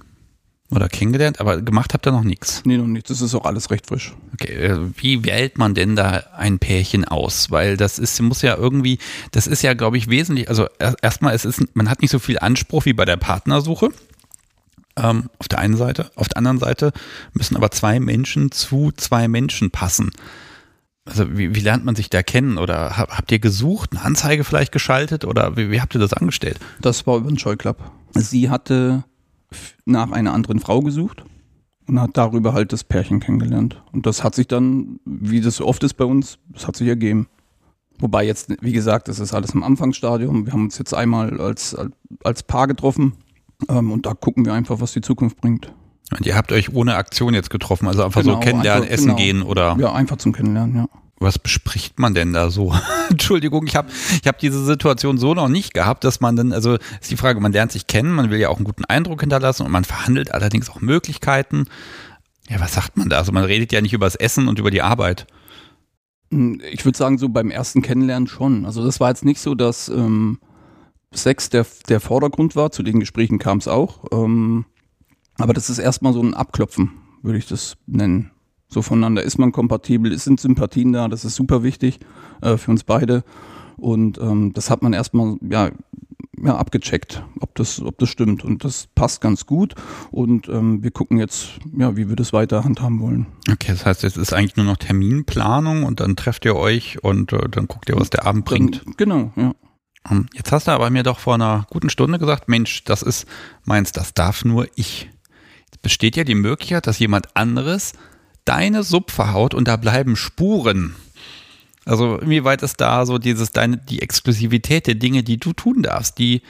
oder kennengelernt, aber gemacht habt ihr noch nichts. Nee, noch nichts. Das ist auch alles recht frisch. Okay, äh, wie wählt man denn da ein Pärchen aus? Weil das ist, muss ja irgendwie, das ist ja, glaube ich, wesentlich, also erstmal, es ist, man hat nicht so viel Anspruch wie bei der Partnersuche. Ähm, auf der einen Seite. Auf der anderen Seite müssen aber zwei Menschen zu zwei Menschen passen. Also wie, wie lernt man sich da kennen? Oder habt ihr gesucht, eine Anzeige vielleicht geschaltet oder wie, wie habt ihr das angestellt? Das war über den Club. Sie hatte nach einer anderen Frau gesucht und hat darüber halt das Pärchen kennengelernt. Und das hat sich dann, wie das oft ist bei uns, das hat sich ergeben. Wobei jetzt, wie gesagt, das ist alles im Anfangsstadium. Wir haben uns jetzt einmal als, als Paar getroffen ähm, und da gucken wir einfach, was die Zukunft bringt. Und ihr habt euch ohne Aktion jetzt getroffen, also einfach genau, so kennenlernen, einfach, essen genau. gehen oder? Ja, einfach zum Kennenlernen, ja. Was bespricht man denn da so? Entschuldigung, ich habe ich hab diese Situation so noch nicht gehabt, dass man dann, also ist die Frage, man lernt sich kennen, man will ja auch einen guten Eindruck hinterlassen und man verhandelt allerdings auch Möglichkeiten. Ja, was sagt man da? Also man redet ja nicht über das Essen und über die Arbeit. Hm, ich würde sagen, so beim ersten Kennenlernen schon. Also das war jetzt nicht so, dass ähm, Sex der, der Vordergrund war, zu den Gesprächen kam es auch. Ähm, aber das ist erstmal so ein Abklopfen, würde ich das nennen. So voneinander ist man kompatibel, es sind Sympathien da, das ist super wichtig äh, für uns beide. Und ähm, das hat man erstmal ja, ja, abgecheckt, ob das, ob das stimmt. Und das passt ganz gut. Und ähm, wir gucken jetzt, ja, wie wir das weiter handhaben wollen. Okay, das heißt, jetzt ist eigentlich nur noch Terminplanung und dann trefft ihr euch und äh, dann guckt ihr, was der Abend bringt. Dann, genau, ja. Ähm, jetzt hast du aber mir doch vor einer guten Stunde gesagt, Mensch, das ist meins, das darf nur ich. Jetzt besteht ja die Möglichkeit, dass jemand anderes deine Sub verhaut und da bleiben Spuren. Also inwieweit ist da so dieses deine die Exklusivität der Dinge, die du tun darfst, die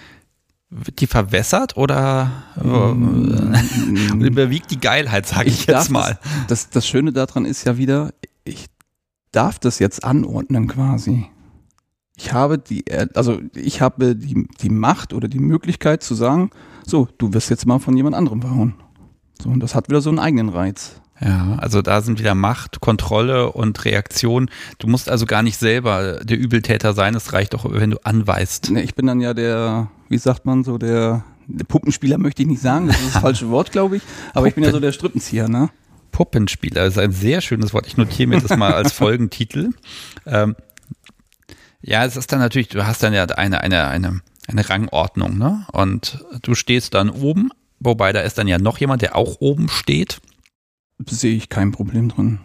die verwässert oder mm. überwiegt die Geilheit, sage ich, ich, jetzt mal. Das, das, das Schöne daran ist ja wieder, ich darf das jetzt anordnen quasi ich habe die, also ich habe die, die Macht oder die Möglichkeit zu sagen, so, du wirst jetzt mal von jemand anderem verhauen. So, und das hat wieder so einen eigenen Reiz. Ja, also da sind wieder Macht, Kontrolle und Reaktion. Du musst also gar nicht selber der Übeltäter sein, es reicht auch, wenn du anweist. Nee, ich bin dann ja der, wie sagt man so, der, der Puppenspieler möchte ich nicht sagen, das ist das falsche Wort, glaube ich, aber Puppen. ich bin ja so der Strippenzieher, ne? Puppenspieler ist ein sehr schönes Wort. Ich notiere mir das mal als Folgentitel. Ähm, ja, es ist dann natürlich, du hast dann ja eine, eine, eine, eine Rangordnung, ne? Und du stehst dann oben, wobei da ist dann ja noch jemand, der auch oben steht. Sehe ich kein Problem drin.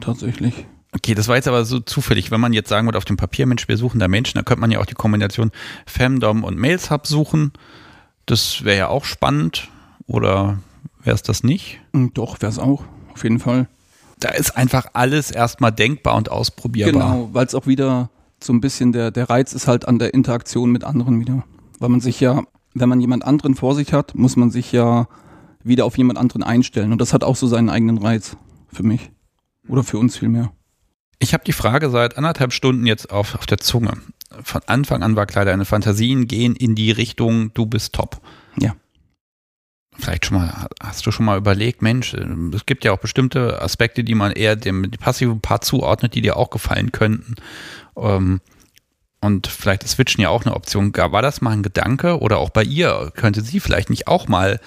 Tatsächlich. Okay, das war jetzt aber so zufällig. Wenn man jetzt sagen würde, auf dem Papier, Mensch, wir suchen da Menschen, dann könnte man ja auch die Kombination Femdom und Mails Hub suchen. Das wäre ja auch spannend. Oder wäre es das nicht? Hm, doch, wäre es auch. Auf jeden Fall. Da ist einfach alles erstmal denkbar und ausprobierbar. Genau, weil es auch wieder so ein bisschen der, der Reiz ist halt an der Interaktion mit anderen wieder. Weil man sich ja, wenn man jemand anderen vor sich hat, muss man sich ja wieder auf jemand anderen einstellen. Und das hat auch so seinen eigenen Reiz für mich. Oder für uns vielmehr. Ich habe die Frage seit anderthalb Stunden jetzt auf, auf der Zunge. Von Anfang an war klar, deine Fantasien gehen in die Richtung, du bist top. Ja. Vielleicht schon mal, hast du schon mal überlegt, Mensch, es gibt ja auch bestimmte Aspekte, die man eher dem passiven Part zuordnet, die dir auch gefallen könnten. Ähm, und vielleicht ist Switchen ja auch eine Option. War das mal ein Gedanke? Oder auch bei ihr könnte sie vielleicht nicht auch mal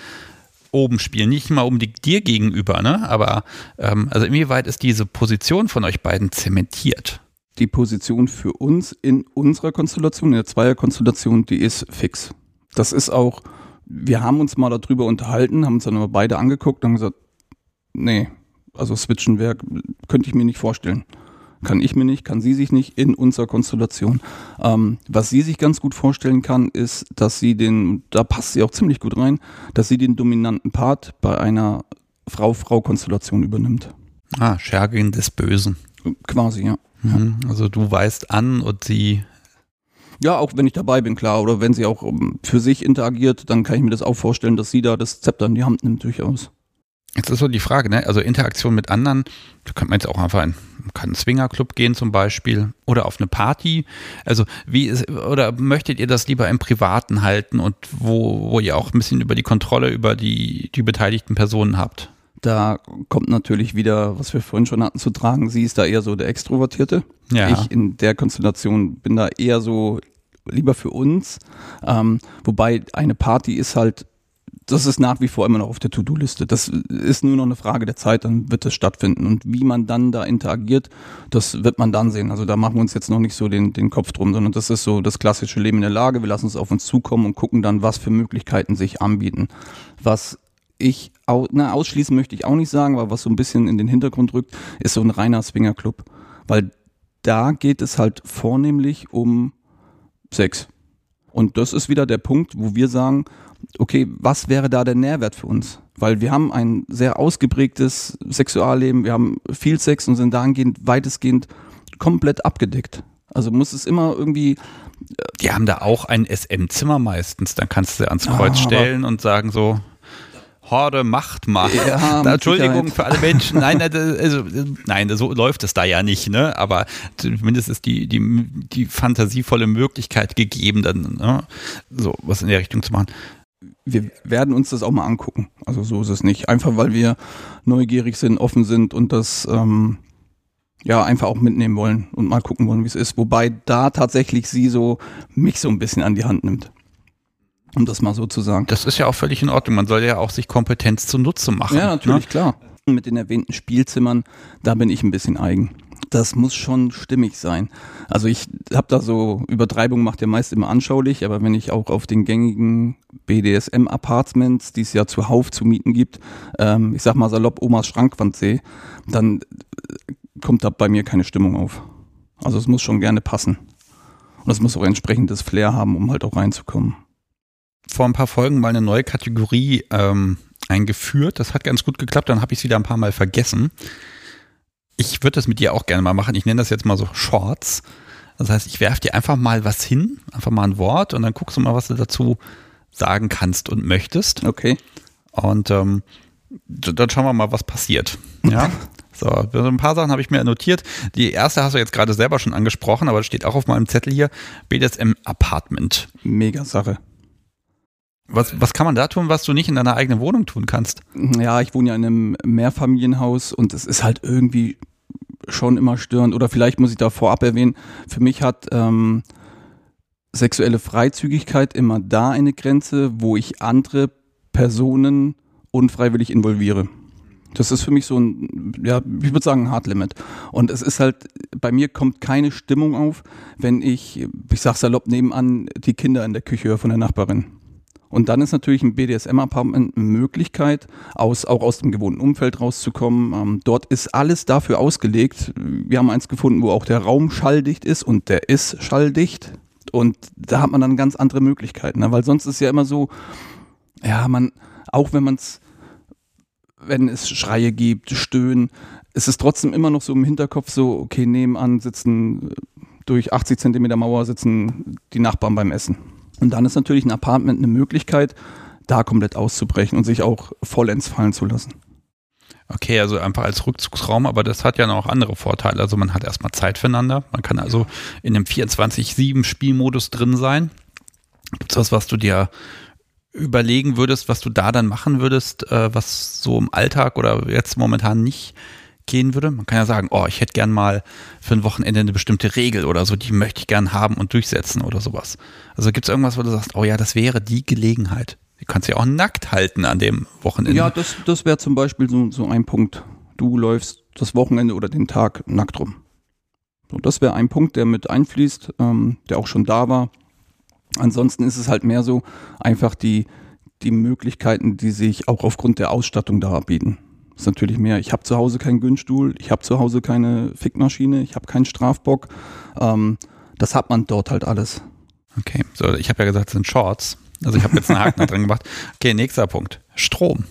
oben spielen? Nicht mal um die, dir gegenüber, ne? Aber ähm, also inwieweit ist diese Position von euch beiden zementiert? Die Position für uns in unserer Konstellation, in der Zweierkonstellation, die ist fix. Das ist auch, wir haben uns mal darüber unterhalten, haben uns dann aber beide angeguckt und gesagt, nee, also switchen wäre, könnte ich mir nicht vorstellen. Kann ich mir nicht, kann sie sich nicht in unserer Konstellation. Ähm, was sie sich ganz gut vorstellen kann, ist, dass sie den, da passt sie auch ziemlich gut rein, dass sie den dominanten Part bei einer Frau-Frau-Konstellation übernimmt. Ah, Schergin des Bösen. Quasi, ja. Mhm. Also du weißt an und sie. Ja, auch wenn ich dabei bin, klar. Oder wenn sie auch um, für sich interagiert, dann kann ich mir das auch vorstellen, dass sie da das Zepter in die Hand nimmt, durchaus. Jetzt ist so die Frage, ne? Also Interaktion mit anderen, da könnte man jetzt auch einfach in einen Swingerclub gehen zum Beispiel oder auf eine Party. Also wie ist, oder möchtet ihr das lieber im Privaten halten und wo, wo ihr auch ein bisschen über die Kontrolle über die, die beteiligten Personen habt? Da kommt natürlich wieder, was wir vorhin schon hatten, zu tragen. Sie ist da eher so der Extrovertierte. Ja. Ich in der Konstellation bin da eher so lieber für uns. Ähm, wobei eine Party ist halt das ist nach wie vor immer noch auf der To-Do-Liste. Das ist nur noch eine Frage der Zeit, dann wird es stattfinden. Und wie man dann da interagiert, das wird man dann sehen. Also da machen wir uns jetzt noch nicht so den, den Kopf drum, sondern das ist so das klassische Leben in der Lage. Wir lassen es auf uns zukommen und gucken dann, was für Möglichkeiten sich anbieten. Was ich, na, ausschließen möchte ich auch nicht sagen, aber was so ein bisschen in den Hintergrund rückt, ist so ein reiner Swingerclub. Weil da geht es halt vornehmlich um Sex. Und das ist wieder der Punkt, wo wir sagen, okay, was wäre da der Nährwert für uns? Weil wir haben ein sehr ausgeprägtes Sexualleben, wir haben viel Sex und sind dahingehend weitestgehend komplett abgedeckt. Also muss es immer irgendwie. Die haben da auch ein SM-Zimmer meistens. Dann kannst du ans Kreuz ah, stellen und sagen so, Horde Macht mal. Ja, Entschuldigung für alle Menschen. Nein, also, nein, so läuft es da ja nicht, ne? Aber zumindest ist die, die, die fantasievolle Möglichkeit gegeben, dann ne? so was in der Richtung zu machen wir werden uns das auch mal angucken. Also so ist es nicht. Einfach weil wir neugierig sind, offen sind und das ähm, ja einfach auch mitnehmen wollen und mal gucken wollen, wie es ist. Wobei da tatsächlich sie so mich so ein bisschen an die Hand nimmt. Um das mal so zu sagen. Das ist ja auch völlig in Ordnung. Man soll ja auch sich Kompetenz zunutze machen. Ja, natürlich, ne? klar. Mit den erwähnten Spielzimmern, da bin ich ein bisschen eigen das muss schon stimmig sein. Also ich habe da so, Übertreibung macht ja meist immer anschaulich, aber wenn ich auch auf den gängigen BDSM-Apartments, die es ja zuhauf zu mieten gibt, ähm, ich sag mal salopp Omas Schrankwand sehe, dann äh, kommt da bei mir keine Stimmung auf. Also es muss schon gerne passen. Und es muss auch entsprechendes Flair haben, um halt auch reinzukommen. Vor ein paar Folgen mal eine neue Kategorie ähm, eingeführt. Das hat ganz gut geklappt, dann habe ich es wieder ein paar Mal vergessen ich würde das mit dir auch gerne mal machen. Ich nenne das jetzt mal so Shorts. Das heißt, ich werfe dir einfach mal was hin, einfach mal ein Wort und dann guckst du mal, was du dazu sagen kannst und möchtest. Okay. Und ähm, dann schauen wir mal, was passiert. Ja. So, ein paar Sachen habe ich mir notiert. Die erste hast du jetzt gerade selber schon angesprochen, aber das steht auch auf meinem Zettel hier. BDSM Apartment. Mega Sache. Was, was kann man da tun, was du nicht in deiner eigenen Wohnung tun kannst? Ja, ich wohne ja in einem Mehrfamilienhaus und es ist halt irgendwie schon immer störend. Oder vielleicht muss ich da vorab erwähnen, für mich hat ähm, sexuelle Freizügigkeit immer da eine Grenze, wo ich andere Personen unfreiwillig involviere. Das ist für mich so ein, ja, ich würde sagen, ein Hardlimit. Und es ist halt, bei mir kommt keine Stimmung auf, wenn ich, ich sag salopp, nebenan die Kinder in der Küche höre von der Nachbarin. Und dann ist natürlich ein BDSM-Apartment eine Möglichkeit, aus, auch aus dem gewohnten Umfeld rauszukommen. Ähm, dort ist alles dafür ausgelegt. Wir haben eins gefunden, wo auch der Raum schalldicht ist und der ist schalldicht. Und da hat man dann ganz andere Möglichkeiten, ne? weil sonst ist ja immer so, ja, man, auch wenn man es, wenn es Schreie gibt, Stöhnen, ist es trotzdem immer noch so im Hinterkopf so, okay, nebenan sitzen, durch 80 Zentimeter Mauer sitzen die Nachbarn beim Essen. Und dann ist natürlich ein Apartment eine Möglichkeit, da komplett auszubrechen und sich auch vollends fallen zu lassen. Okay, also einfach als Rückzugsraum, aber das hat ja noch andere Vorteile. Also man hat erstmal Zeit füreinander. Man kann also in einem 24-7 Spielmodus drin sein. Gibt es was, was du dir überlegen würdest, was du da dann machen würdest, äh, was so im Alltag oder jetzt momentan nicht gehen würde. Man kann ja sagen, oh, ich hätte gern mal für ein Wochenende eine bestimmte Regel oder so, die möchte ich gern haben und durchsetzen oder sowas. Also gibt es irgendwas, wo du sagst, oh ja, das wäre die Gelegenheit. Du kannst ja auch nackt halten an dem Wochenende. Ja, das, das wäre zum Beispiel so, so ein Punkt. Du läufst das Wochenende oder den Tag nackt rum. So, das wäre ein Punkt, der mit einfließt, ähm, der auch schon da war. Ansonsten ist es halt mehr so einfach die, die Möglichkeiten, die sich auch aufgrund der Ausstattung da bieten ist natürlich mehr. Ich habe zu Hause keinen Günststuhl, ich habe zu Hause keine Fickmaschine, ich habe keinen Strafbock. Ähm, das hat man dort halt alles. Okay, so ich habe ja gesagt, es sind Shorts. Also ich habe jetzt einen Haken dran gemacht. Okay, nächster Punkt. Strom.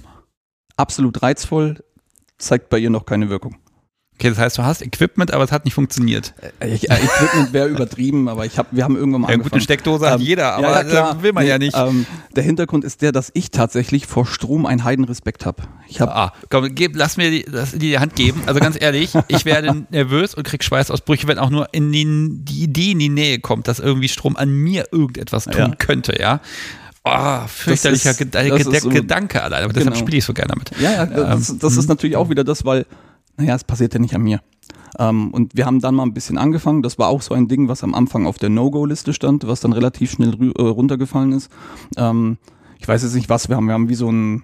Absolut reizvoll, zeigt bei ihr noch keine Wirkung. Okay, das heißt, du hast Equipment, aber es hat nicht funktioniert. Äh, ich, äh, Equipment wäre übertrieben, aber ich hab, wir haben irgendwann mal Ja, angefangen. gut, eine Steckdose hat Ähm, jeder, aber ja, klar. will man Nee, ja nicht. Ähm, der Hintergrund ist der, dass ich tatsächlich vor Strom einen Heidenrespekt habe. Ich habe Ah, komm, geb, lass mir die, das in die Hand geben. Also ganz ehrlich, ich werde nervös und krieg Schweißausbrüche, wenn auch nur in die, die Idee in die Nähe kommt, dass irgendwie Strom an mir irgendetwas tun Ja. könnte, ja. Oh, fürchterlicher Ged das Ged Gedanke allein, aber deshalb Genau. spiele ich so gerne damit. Ja, ja, das, Ähm, das ist natürlich auch wieder das, weil, naja, es passiert ja nicht an mir. Ähm, und wir haben dann mal ein bisschen angefangen. Das war auch so ein Ding, was am Anfang auf der No-Go-Liste stand, was dann relativ schnell äh, runtergefallen ist. Ähm, ich weiß jetzt nicht, was wir haben. Wir haben wie so ein,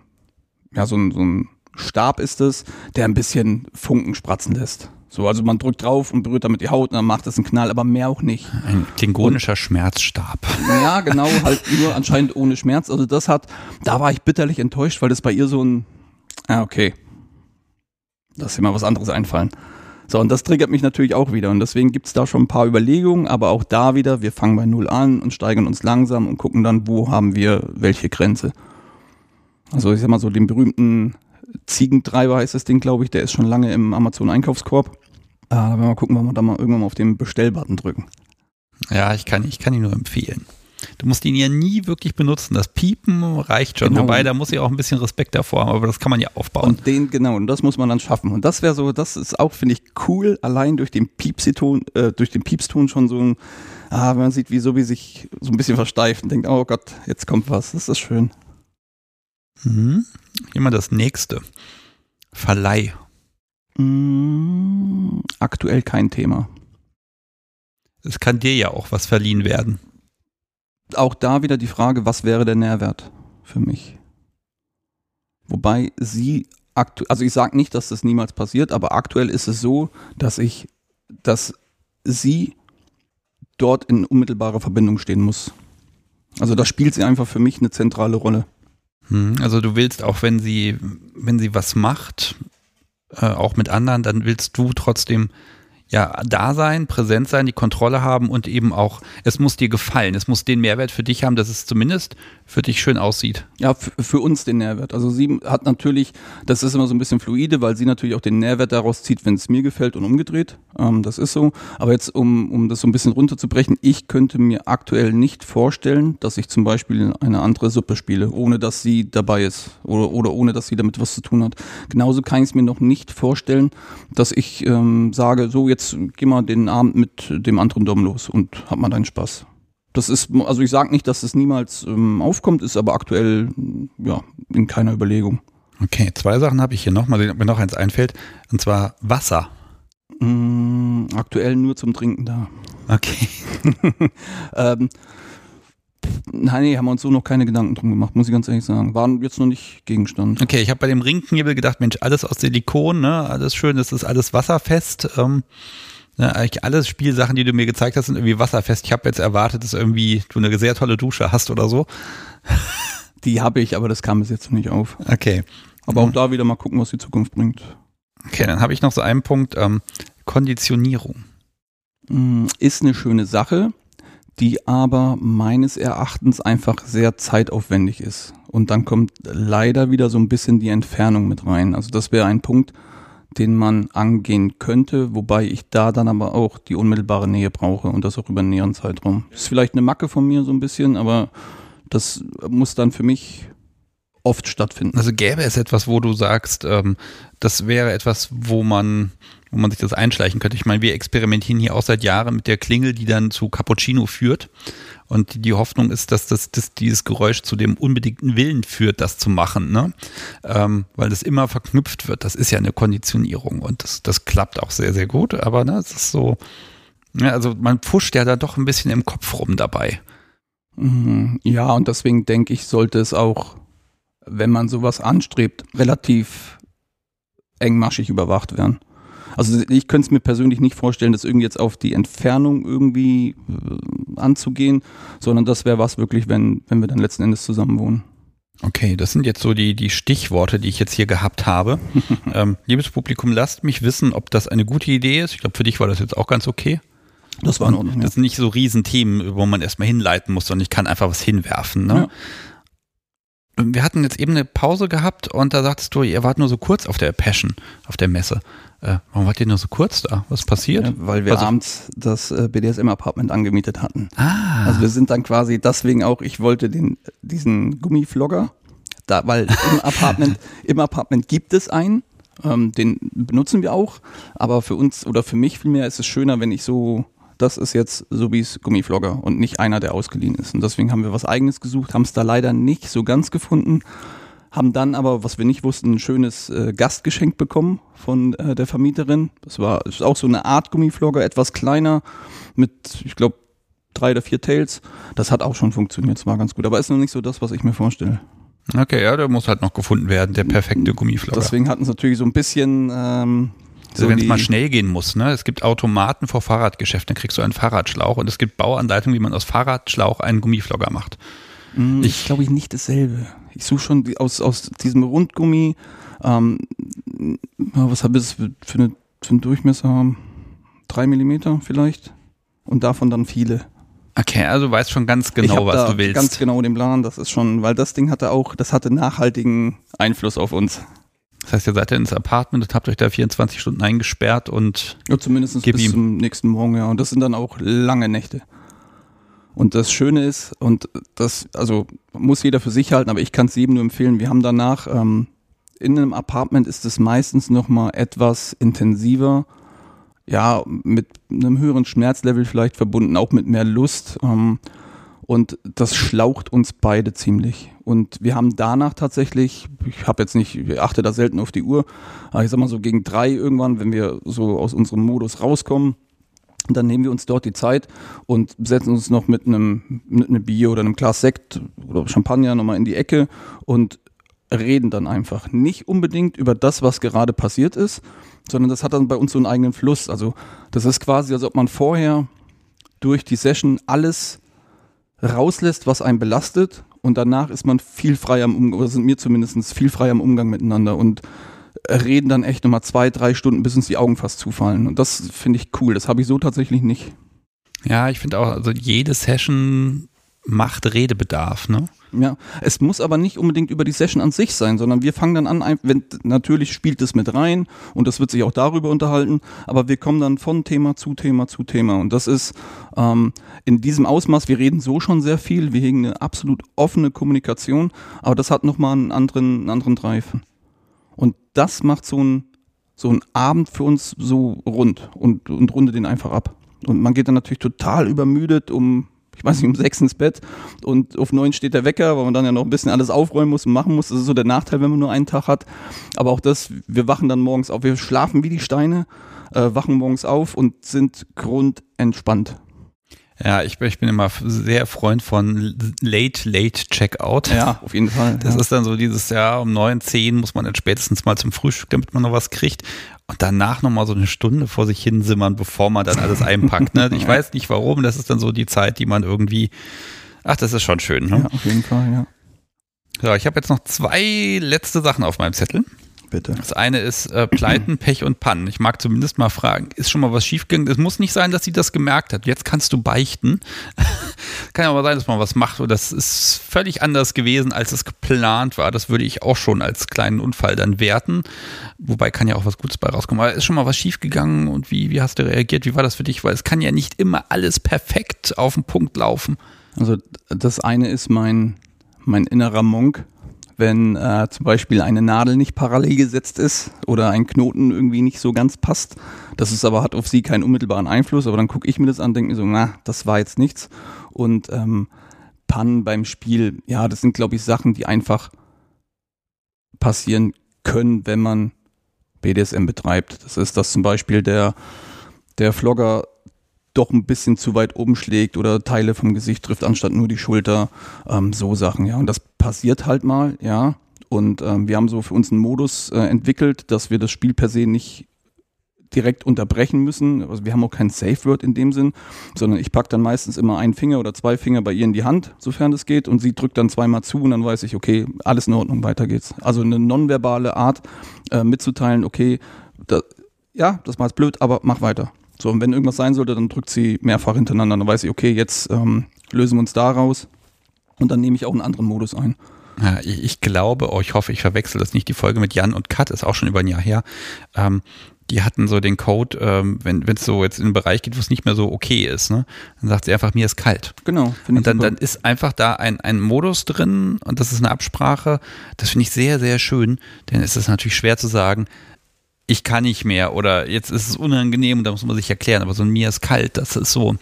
ja, so ein, so ein Stab ist es, der ein bisschen Funken spratzen lässt. So, also man drückt drauf und berührt damit die Haut und dann macht es einen Knall, aber mehr auch nicht. Ein klingonischer Schmerzstab. Ja, genau, halt nur anscheinend ohne Schmerz. Also das hat, da war ich bitterlich enttäuscht, weil das bei ihr so ein, ah, okay, lass dir mal was anderes einfallen. So, und das triggert mich natürlich auch wieder. Und deswegen gibt's da schon ein paar Überlegungen, aber auch da wieder, wir fangen bei Null an und steigern uns langsam und gucken dann, wo haben wir welche Grenze. Also ich sag mal so, den berühmten Ziegentreiber heißt das Ding, glaube ich, der ist schon lange im Amazon-Einkaufskorb. Ah, da werden wir mal gucken, wann wir da mal irgendwann mal auf den Bestellbutton drücken. Ja, ich kann, ich kann ihn nur empfehlen. Du musst ihn ja nie wirklich benutzen. Das Piepen reicht schon. Genau. Wobei, da muss ich auch ein bisschen Respekt davor haben, aber das kann man ja aufbauen. Und den, genau, und das muss man dann schaffen. Und das wäre so, das ist auch, finde ich, cool, allein durch den Piepsiton, äh, durch den Piepston schon so ein, ah, man sieht, wie so wie sich so ein bisschen versteift und denkt, oh Gott, jetzt kommt was. Das ist schön. Mhm. Immer das nächste. Verleih. Mm, aktuell kein Thema. Es kann dir ja auch was verliehen werden. Auch da wieder die Frage, was wäre der Nährwert für mich? Wobei sie aktuell, also ich sage nicht, dass das niemals passiert, aber aktuell ist es so, dass ich, dass sie dort in unmittelbarer Verbindung stehen muss. Also da spielt sie einfach für mich eine zentrale Rolle. Hm, Also du willst auch, wenn sie, wenn sie was macht, äh, auch mit anderen, dann willst du trotzdem ja da sein, präsent sein, die Kontrolle haben und eben auch, es muss dir gefallen, es muss den Mehrwert für dich haben, dass es zumindest für dich schön aussieht. Ja, für uns den Nährwert. Also sie hat natürlich, das ist immer so ein bisschen fluide, weil sie natürlich auch den Nährwert daraus zieht, wenn es mir gefällt und umgedreht. Ähm, das ist so. Aber jetzt, um, um das so ein bisschen runterzubrechen, ich könnte mir aktuell nicht vorstellen, dass ich zum Beispiel eine andere Suppe spiele, ohne dass sie dabei ist oder, oder ohne dass sie damit was zu tun hat. Genauso kann ich es mir noch nicht vorstellen, dass ich ähm, sage, so jetzt geh mal den Abend mit dem anderen Dom los und hab mal deinen Spaß. Das ist, also ich sage nicht, dass es niemals ähm, aufkommt, ist aber aktuell ja in keiner Überlegung. Okay, zwei Sachen habe ich hier noch, mal sehen, ob mir noch eins einfällt, und zwar Wasser. Mm, aktuell nur zum Trinken da. Okay. Ähm, nein, nee, haben wir uns so noch keine Gedanken drum gemacht, muss ich ganz ehrlich sagen. Waren jetzt noch nicht Gegenstand. Okay, ich habe bei dem Ringknebel gedacht, Mensch, alles aus Silikon, ne? Alles schön, das ist alles wasserfest. Ähm, ne, eigentlich alles Spielsachen, die du mir gezeigt hast, sind irgendwie wasserfest. Ich habe jetzt erwartet, dass irgendwie du eine sehr tolle Dusche hast oder so. Die habe ich, aber das kam bis jetzt noch nicht auf. Okay. Aber auch da wieder mal gucken, was die Zukunft bringt. Okay, dann habe ich noch so einen Punkt, ähm, Konditionierung. Mm, Ist eine schöne Sache, die aber meines Erachtens einfach sehr zeitaufwendig ist. Und dann kommt leider wieder so ein bisschen die Entfernung mit rein. Also das wäre ein Punkt, den man angehen könnte, wobei ich da dann aber auch die unmittelbare Nähe brauche und das auch über einen näheren Zeitraum. Ist vielleicht eine Macke von mir so ein bisschen, aber das muss dann für mich oft stattfinden. Also gäbe es etwas, wo du sagst, ähm, das wäre etwas, wo man, wo man sich das einschleichen könnte. Ich meine, wir experimentieren hier auch seit Jahren mit der Klingel, die dann zu Cappuccino führt. Und die Hoffnung ist, dass das, dass dieses Geräusch zu dem unbedingten Willen führt, das zu machen, ne? Ähm, weil das immer verknüpft wird. Das ist ja eine Konditionierung und das, das klappt auch sehr, sehr gut. Aber ne, es ist so, ja, also man pfuscht ja da doch ein bisschen im Kopf rum dabei. Mhm. Ja, und deswegen denke ich, sollte es auch, wenn man sowas anstrebt, relativ engmaschig überwacht werden. Also ich könnte es mir persönlich nicht vorstellen, das irgendwie jetzt auf die Entfernung irgendwie äh, anzugehen, sondern das wäre was wirklich, wenn, wenn wir dann letzten Endes zusammen wohnen. Okay, das sind jetzt so die, die Stichworte, die ich jetzt hier gehabt habe. ähm, liebes Publikum, lasst mich wissen, ob das eine gute Idee ist. Ich glaube, für dich war das jetzt auch ganz okay. Das war in Ordnung. Das sind nicht so Riesenthemen, wo man erstmal hinleiten muss, sondern ich kann einfach was hinwerfen. Ne? Ja. wir hatten jetzt eben eine Pause gehabt und da sagtest du, ihr wart nur so kurz auf der Passion, auf der Messe. Äh, warum wart ihr nur so kurz da? Was passiert? Ja, weil wir also, abends das äh, BDSM-Apartment angemietet hatten. Ah. Also wir sind dann quasi deswegen auch, ich wollte den, diesen Gummiflogger, da, weil im Apartment, im Apartment gibt es einen, ähm, den benutzen wir auch, aber für uns oder für mich vielmehr ist es schöner, wenn ich so das ist jetzt Subis Gummiflogger und nicht einer, der ausgeliehen ist. Und deswegen haben wir was eigenes gesucht, haben es da leider nicht so ganz gefunden, haben dann aber, was wir nicht wussten, ein schönes äh, Gastgeschenk bekommen von äh, der Vermieterin. Das war ist auch so eine Art Gummiflogger, etwas kleiner, mit, ich glaube, drei oder vier Tails. Das hat auch schon funktioniert, das war ganz gut. Aber ist noch nicht so das, was ich mir vorstelle. Okay, ja, der muss halt noch gefunden werden, der perfekte Gummiflogger. Deswegen hatten es natürlich so ein bisschen ähm, also wenn es mal schnell gehen muss, ne? Es gibt Automaten vor Fahrradgeschäften, dann kriegst du einen Fahrradschlauch und es gibt Bauanleitungen, wie man aus Fahrradschlauch einen Gummiflogger macht. Mm, ich glaube ich nicht dasselbe. Ich suche schon aus, aus diesem Rundgummi, ähm, was habe ich für, eine, für einen Durchmesser? Drei Millimeter vielleicht. Und davon dann viele. Okay, also du weißt schon ganz genau, was du willst. Ganz genau den Plan, das ist schon, weil das Ding hatte auch, das hatte nachhaltigen Einfluss auf uns. Das heißt, ihr seid ja ins Apartment und habt euch da 24 Stunden eingesperrt und. Ja, zumindest bis ihm. zum nächsten Morgen, ja. Und das sind dann auch lange Nächte. Und das Schöne ist, und das, also muss jeder für sich halten, aber ich kann es jedem nur empfehlen, wir haben danach, ähm, in einem Apartment ist es meistens nochmal etwas intensiver, ja, mit einem höheren Schmerzlevel vielleicht verbunden, auch mit mehr Lust. Ähm, und das schlaucht uns beide ziemlich. Und wir haben danach tatsächlich, ich habe jetzt nicht, ich achte da selten auf die Uhr, aber ich sag mal so gegen drei irgendwann, wenn wir so aus unserem Modus rauskommen, dann nehmen wir uns dort die Zeit und setzen uns noch mit einem, mit einem Bier oder einem Glas Sekt oder Champagner nochmal in die Ecke und reden dann einfach. Nicht unbedingt über das, was gerade passiert ist, sondern das hat dann bei uns so einen eigenen Fluss. Also das ist quasi, als ob man vorher durch die Session alles rauslässt, was einen belastet und danach ist man viel freier im Umgang, oder sind mir zumindest viel freier im Umgang miteinander und reden dann echt nochmal zwei, drei Stunden, bis uns die Augen fast zufallen. Und das finde ich cool. Das habe ich so tatsächlich nicht. Ja, ich finde auch, also jede Session macht Redebedarf, ne? Ja, es muss aber nicht unbedingt über die Session an sich sein, sondern wir fangen dann an, wenn natürlich spielt es mit rein und das wird sich auch darüber unterhalten, aber wir kommen dann von Thema zu Thema zu Thema und das ist ähm, in diesem Ausmaß, wir reden so schon sehr viel, wir hegen eine absolut offene Kommunikation, aber das hat nochmal einen anderen, einen anderen Drive. Das macht so ein, so ein Abend für uns so rund und, und rundet den einfach ab. Und man geht dann natürlich total übermüdet um ich weiß nicht, um sechs ins Bett und auf neun steht der Wecker, weil man dann ja noch ein bisschen alles aufräumen muss und machen muss. Das ist so der Nachteil, wenn man nur einen Tag hat. Aber auch das, wir wachen dann morgens auf, wir schlafen wie die Steine, äh, wachen morgens auf und sind grundentspannt. Ja, ich, ich, bin immer sehr Freund von Late, Late Checkout. Ja, auf jeden Fall. Das ja. ist dann so dieses Jahr um neun, zehn muss man dann spätestens mal zum Frühstück, damit man noch was kriegt. Und danach nochmal so eine Stunde vor sich hinsimmern, bevor man dann alles einpackt. Ne? Ich weiß nicht warum, das ist dann so die Zeit, die man irgendwie, ach, das ist schon schön. Ne? Ja, auf jeden Fall, ja. So, ich habe jetzt noch zwei letzte Sachen auf meinem Zettel bitte. Das eine ist äh, Pleiten, Pech und Pannen. Ich mag zumindest mal fragen, ist schon mal was schiefgegangen? Es muss nicht sein, dass sie das gemerkt hat. Jetzt kannst du beichten. kann aber sein, dass man was macht und das ist völlig anders gewesen, als es geplant war. Das würde ich auch schon als kleinen Unfall dann werten. Wobei kann ja auch was Gutes bei rauskommen. Aber ist schon mal was schiefgegangen und wie, wie hast du reagiert? Wie war das für dich? Weil es kann ja nicht immer alles perfekt auf den Punkt laufen. Also das eine ist mein, mein innerer Monk, wenn äh, zum Beispiel eine Nadel nicht parallel gesetzt ist oder ein Knoten irgendwie nicht so ganz passt. Das ist aber hat auf sie keinen unmittelbaren Einfluss, aber dann gucke ich mir das an, denke mir so, na, das war jetzt nichts. Und ähm, Pannen beim Spiel, ja, das sind, glaube ich, Sachen, die einfach passieren können, wenn man BDSM betreibt. Das ist, dass zum Beispiel der, der Vlogger doch ein bisschen zu weit oben schlägt oder Teile vom Gesicht trifft, anstatt nur die Schulter. Ähm, so Sachen, ja. Und das passiert halt mal, ja. Und ähm, wir haben so für uns einen Modus äh, entwickelt, dass wir das Spiel per se nicht direkt unterbrechen müssen. Also wir haben auch kein Safe Word in dem Sinn, sondern ich packe dann meistens immer einen Finger oder zwei Finger bei ihr in die Hand, sofern das geht, und sie drückt dann zweimal zu und dann weiß ich, okay, alles in Ordnung, weiter geht's. Also eine nonverbale Art äh, mitzuteilen, okay, da, ja, das war jetzt blöd, aber mach weiter. So, und wenn irgendwas sein sollte, dann drückt sie mehrfach hintereinander. Dann weiß ich, okay, jetzt ähm, lösen wir uns daraus und dann nehme ich auch einen anderen Modus ein. Ja, ich, ich glaube, oh, ich hoffe, ich verwechsel das nicht. Die Folge mit Jan und Kat ist auch schon über ein Jahr her. Ähm, die hatten so den Code, ähm, wenn es so jetzt in einen Bereich geht, wo es nicht mehr so okay ist, ne? dann sagt sie einfach, mir ist kalt. Genau. Und dann, dann ist einfach da ein, ein Modus drin und das ist eine Absprache. Das finde ich sehr, sehr schön, denn es ist natürlich schwer zu sagen, ich kann nicht mehr oder jetzt ist es unangenehm und da muss man sich erklären, aber so ein mir ist kalt, das ist so,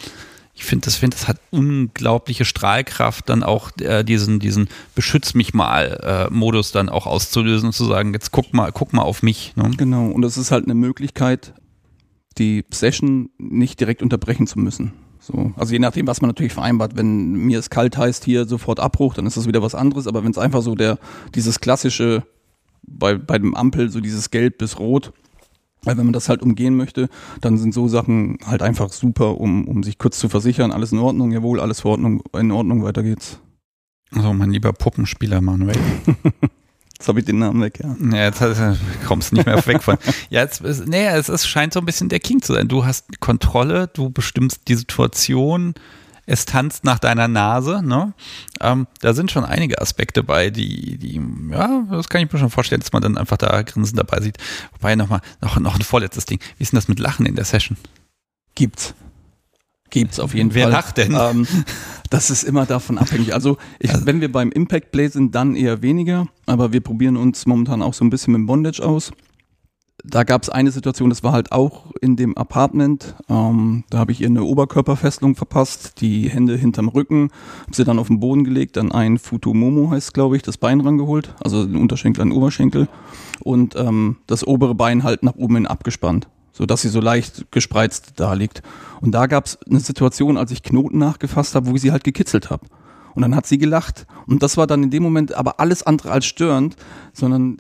ich finde, das, find, das hat unglaubliche Strahlkraft, dann auch äh, diesen, diesen Beschütz mich mal äh, Modus dann auch auszulösen und zu sagen, jetzt guck mal, guck mal auf mich. Ne? Genau, und das ist halt eine Möglichkeit, die Session nicht direkt unterbrechen zu müssen. So, also je nachdem, was man natürlich vereinbart. Wenn mir es kalt heißt, hier sofort Abbruch, dann ist das wieder was anderes. Aber wenn es einfach so der, dieses klassische, bei, bei dem Ampel, so dieses Gelb bis Rot, weil wenn man das halt umgehen möchte, dann sind so Sachen halt einfach super, um, um sich kurz zu versichern, alles in Ordnung, jawohl, alles in Ordnung, in Ordnung, weiter geht's. Also mein lieber Puppenspieler Manuel. Jetzt habe ich den Namen weg, ja. Ja, jetzt kommst du nicht mehr weg von. Ja, jetzt ist, nee, es, es scheint so ein bisschen der King zu sein. Du hast Kontrolle, du bestimmst die Situation, es tanzt nach deiner Nase. Ne? Ähm, da sind schon einige Aspekte bei, die, die, ja, das kann ich mir schon vorstellen, dass man dann einfach da grinsend dabei sieht. Wobei nochmal, noch, noch ein vorletztes Ding. Wie ist denn das mit Lachen in der Session? Gibt's. Gibt's auf jeden Wer Fall. Wer lacht denn? Ähm, das ist immer davon abhängig. Also, ich, also, wenn wir beim Impact Play sind, dann eher weniger. Aber wir probieren uns momentan auch so ein bisschen mit Bondage aus da gab es eine Situation, das war halt auch in dem Apartment. Ähm, da habe ich ihr eine Oberkörperfesselung verpasst, die Hände hinterm Rücken, habe sie dann auf den Boden gelegt, dann ein Futomomo heißt, glaube ich, das Bein rangeholt, also den Unterschenkel an den Oberschenkel und ähm, das obere Bein halt nach oben hin abgespannt, so dass sie so leicht gespreizt da liegt. Und da gab es eine Situation, als ich Knoten nachgefasst habe, wo ich sie halt gekitzelt habe. Und dann hat sie gelacht. Und das war dann in dem Moment aber alles andere als störend, sondern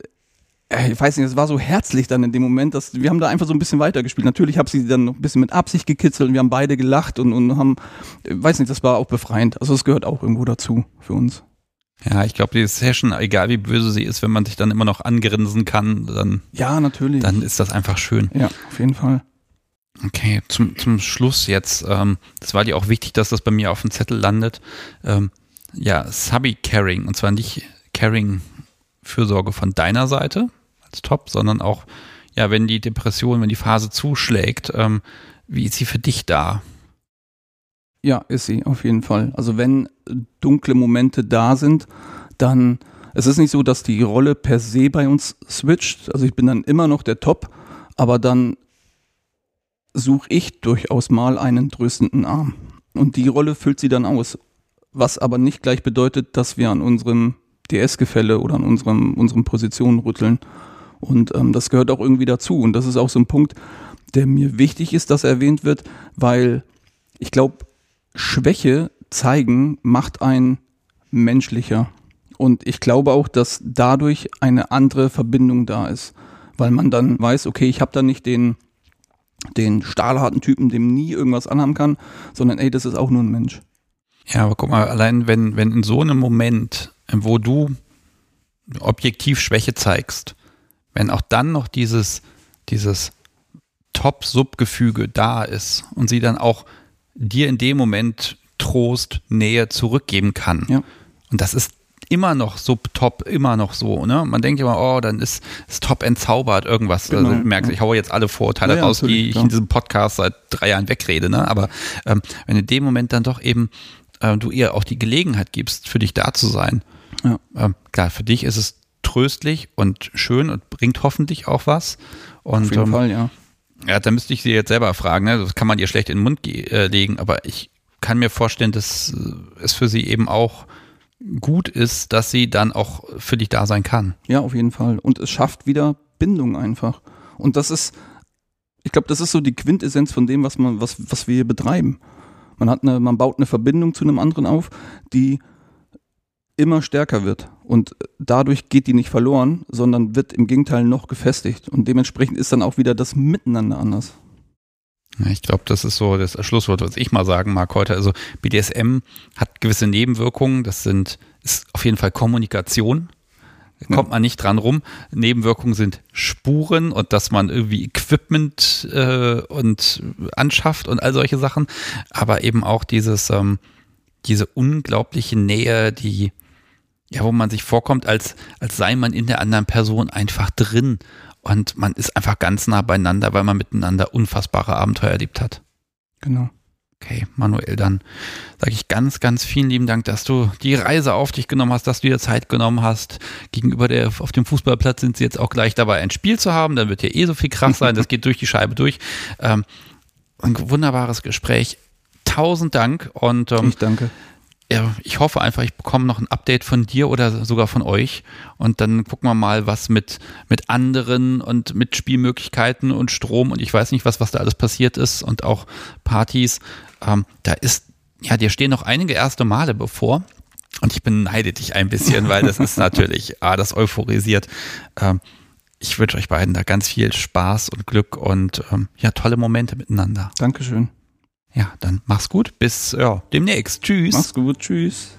ich weiß nicht, es war so herzlich dann in dem Moment, dass wir haben da einfach so ein bisschen weitergespielt. Natürlich habe sie dann noch ein bisschen mit Absicht gekitzelt und wir haben beide gelacht und, und haben, weiß nicht, das war auch befreiend. Also es gehört auch irgendwo dazu für uns. Ja, ich glaube, die Session, egal wie böse sie ist, wenn man sich dann immer noch angrinsen kann, dann. Ja, natürlich. Dann ist das einfach schön. Ja, auf jeden Fall. Okay, zum, zum Schluss jetzt. Ähm, das war dir auch wichtig, dass das bei mir auf dem Zettel landet. Ähm, ja, Subby Caring. Und zwar nicht Caring Fürsorge von deiner Seite, als top, sondern auch, ja, wenn die Depression, wenn die Phase zuschlägt, ähm, wie ist sie für dich da? Ja, ist sie, auf jeden Fall. Also wenn dunkle Momente da sind, dann, es ist nicht so, dass die Rolle per se bei uns switcht. Also ich bin dann immer noch der Top, aber dann suche ich durchaus mal einen tröstenden Arm. Und die Rolle füllt sie dann aus. Was aber nicht gleich bedeutet, dass wir an unserem DS-Gefälle oder an unserem, unseren Positionen rütteln. Und ähm, das gehört auch irgendwie dazu. Und das ist auch so ein Punkt, der mir wichtig ist, dass erwähnt wird, weil ich glaube, Schwäche zeigen macht ein menschlicher. Und ich glaube auch, dass dadurch eine andere Verbindung da ist. Weil man dann weiß, okay, ich habe da nicht den, den stahlharten Typen, dem nie irgendwas anhaben kann, sondern ey, das ist auch nur ein Mensch. Ja, aber guck mal, allein wenn, wenn in so einem Moment, wo du objektiv Schwäche zeigst, wenn auch dann noch dieses, dieses Top-Sub-Gefüge da ist und sie dann auch dir in dem Moment Trost, Nähe zurückgeben kann. Ja. Und das ist immer noch Sub-Top, immer noch so. Ne? Man denkt immer, oh, dann ist, ist Top entzaubert, irgendwas. Genau, also, du merkst, ja. ich haue jetzt alle Vorurteile ja, raus, die ich in diesem Podcast seit drei Jahren wegrede. Ne? Aber ähm, wenn in dem Moment dann doch eben äh, du ihr auch die Gelegenheit gibst, für dich da zu sein. Ja. Ähm, klar, für dich ist es tröstlich und schön und bringt hoffentlich auch was. Und, Auf jeden ähm, Fall, ja. Ja, da müsste ich sie jetzt selber fragen, ne? das kann man ihr schlecht in den Mund äh, legen, aber ich kann mir vorstellen, dass äh, es für sie eben auch gut ist, dass sie dann auch für dich da sein kann. Ja, auf jeden Fall. Und es schafft wieder Bindung einfach. Und das ist, ich glaube, das ist so die Quintessenz von dem, was man, was, was wir hier betreiben. Man hat eine, man baut eine Verbindung zu einem anderen auf, die immer stärker wird. Und dadurch geht die nicht verloren, sondern wird im Gegenteil noch gefestigt. Und dementsprechend ist dann auch wieder das Miteinander anders. Ja, ich glaube, das ist so das Schlusswort, was ich mal sagen mag heute. Also BDSM hat gewisse Nebenwirkungen. Das sind, ist auf jeden Fall Kommunikation. Da kommt man nicht dran rum. Nebenwirkungen sind Spuren und dass man irgendwie Equipment äh, und anschafft und all solche Sachen. Aber eben auch dieses, ähm, diese unglaubliche Nähe, die ja, wo man sich vorkommt, als, als sei man in der anderen Person einfach drin und man ist einfach ganz nah beieinander, weil man miteinander unfassbare Abenteuer erlebt hat. Genau. Okay, Manuel, dann sage ich ganz, ganz vielen lieben Dank, dass du die Reise auf dich genommen hast, dass du dir Zeit genommen hast. Gegenüber der, auf dem Fußballplatz sind sie jetzt auch gleich dabei, ein Spiel zu haben. Dann wird ja eh so viel Krach sein, das geht durch die Scheibe durch. Ähm, ein wunderbares Gespräch. Tausend Dank und ähm, ich danke ja, ich hoffe einfach, ich bekomme noch ein Update von dir oder sogar von euch und dann gucken wir mal, was mit, mit anderen und mit Spielmöglichkeiten und Strom und ich weiß nicht, was, was da alles passiert ist und auch Partys. Ähm, da ist, ja, dir stehen noch einige erste Male bevor und ich beneide dich ein bisschen, weil das ist natürlich, ah, das euphorisiert. Ähm, ich wünsche euch beiden da ganz viel Spaß und Glück und ähm, ja, tolle Momente miteinander. Dankeschön. Ja, dann mach's gut. Bis ja, demnächst. Tschüss. Mach's gut. Tschüss.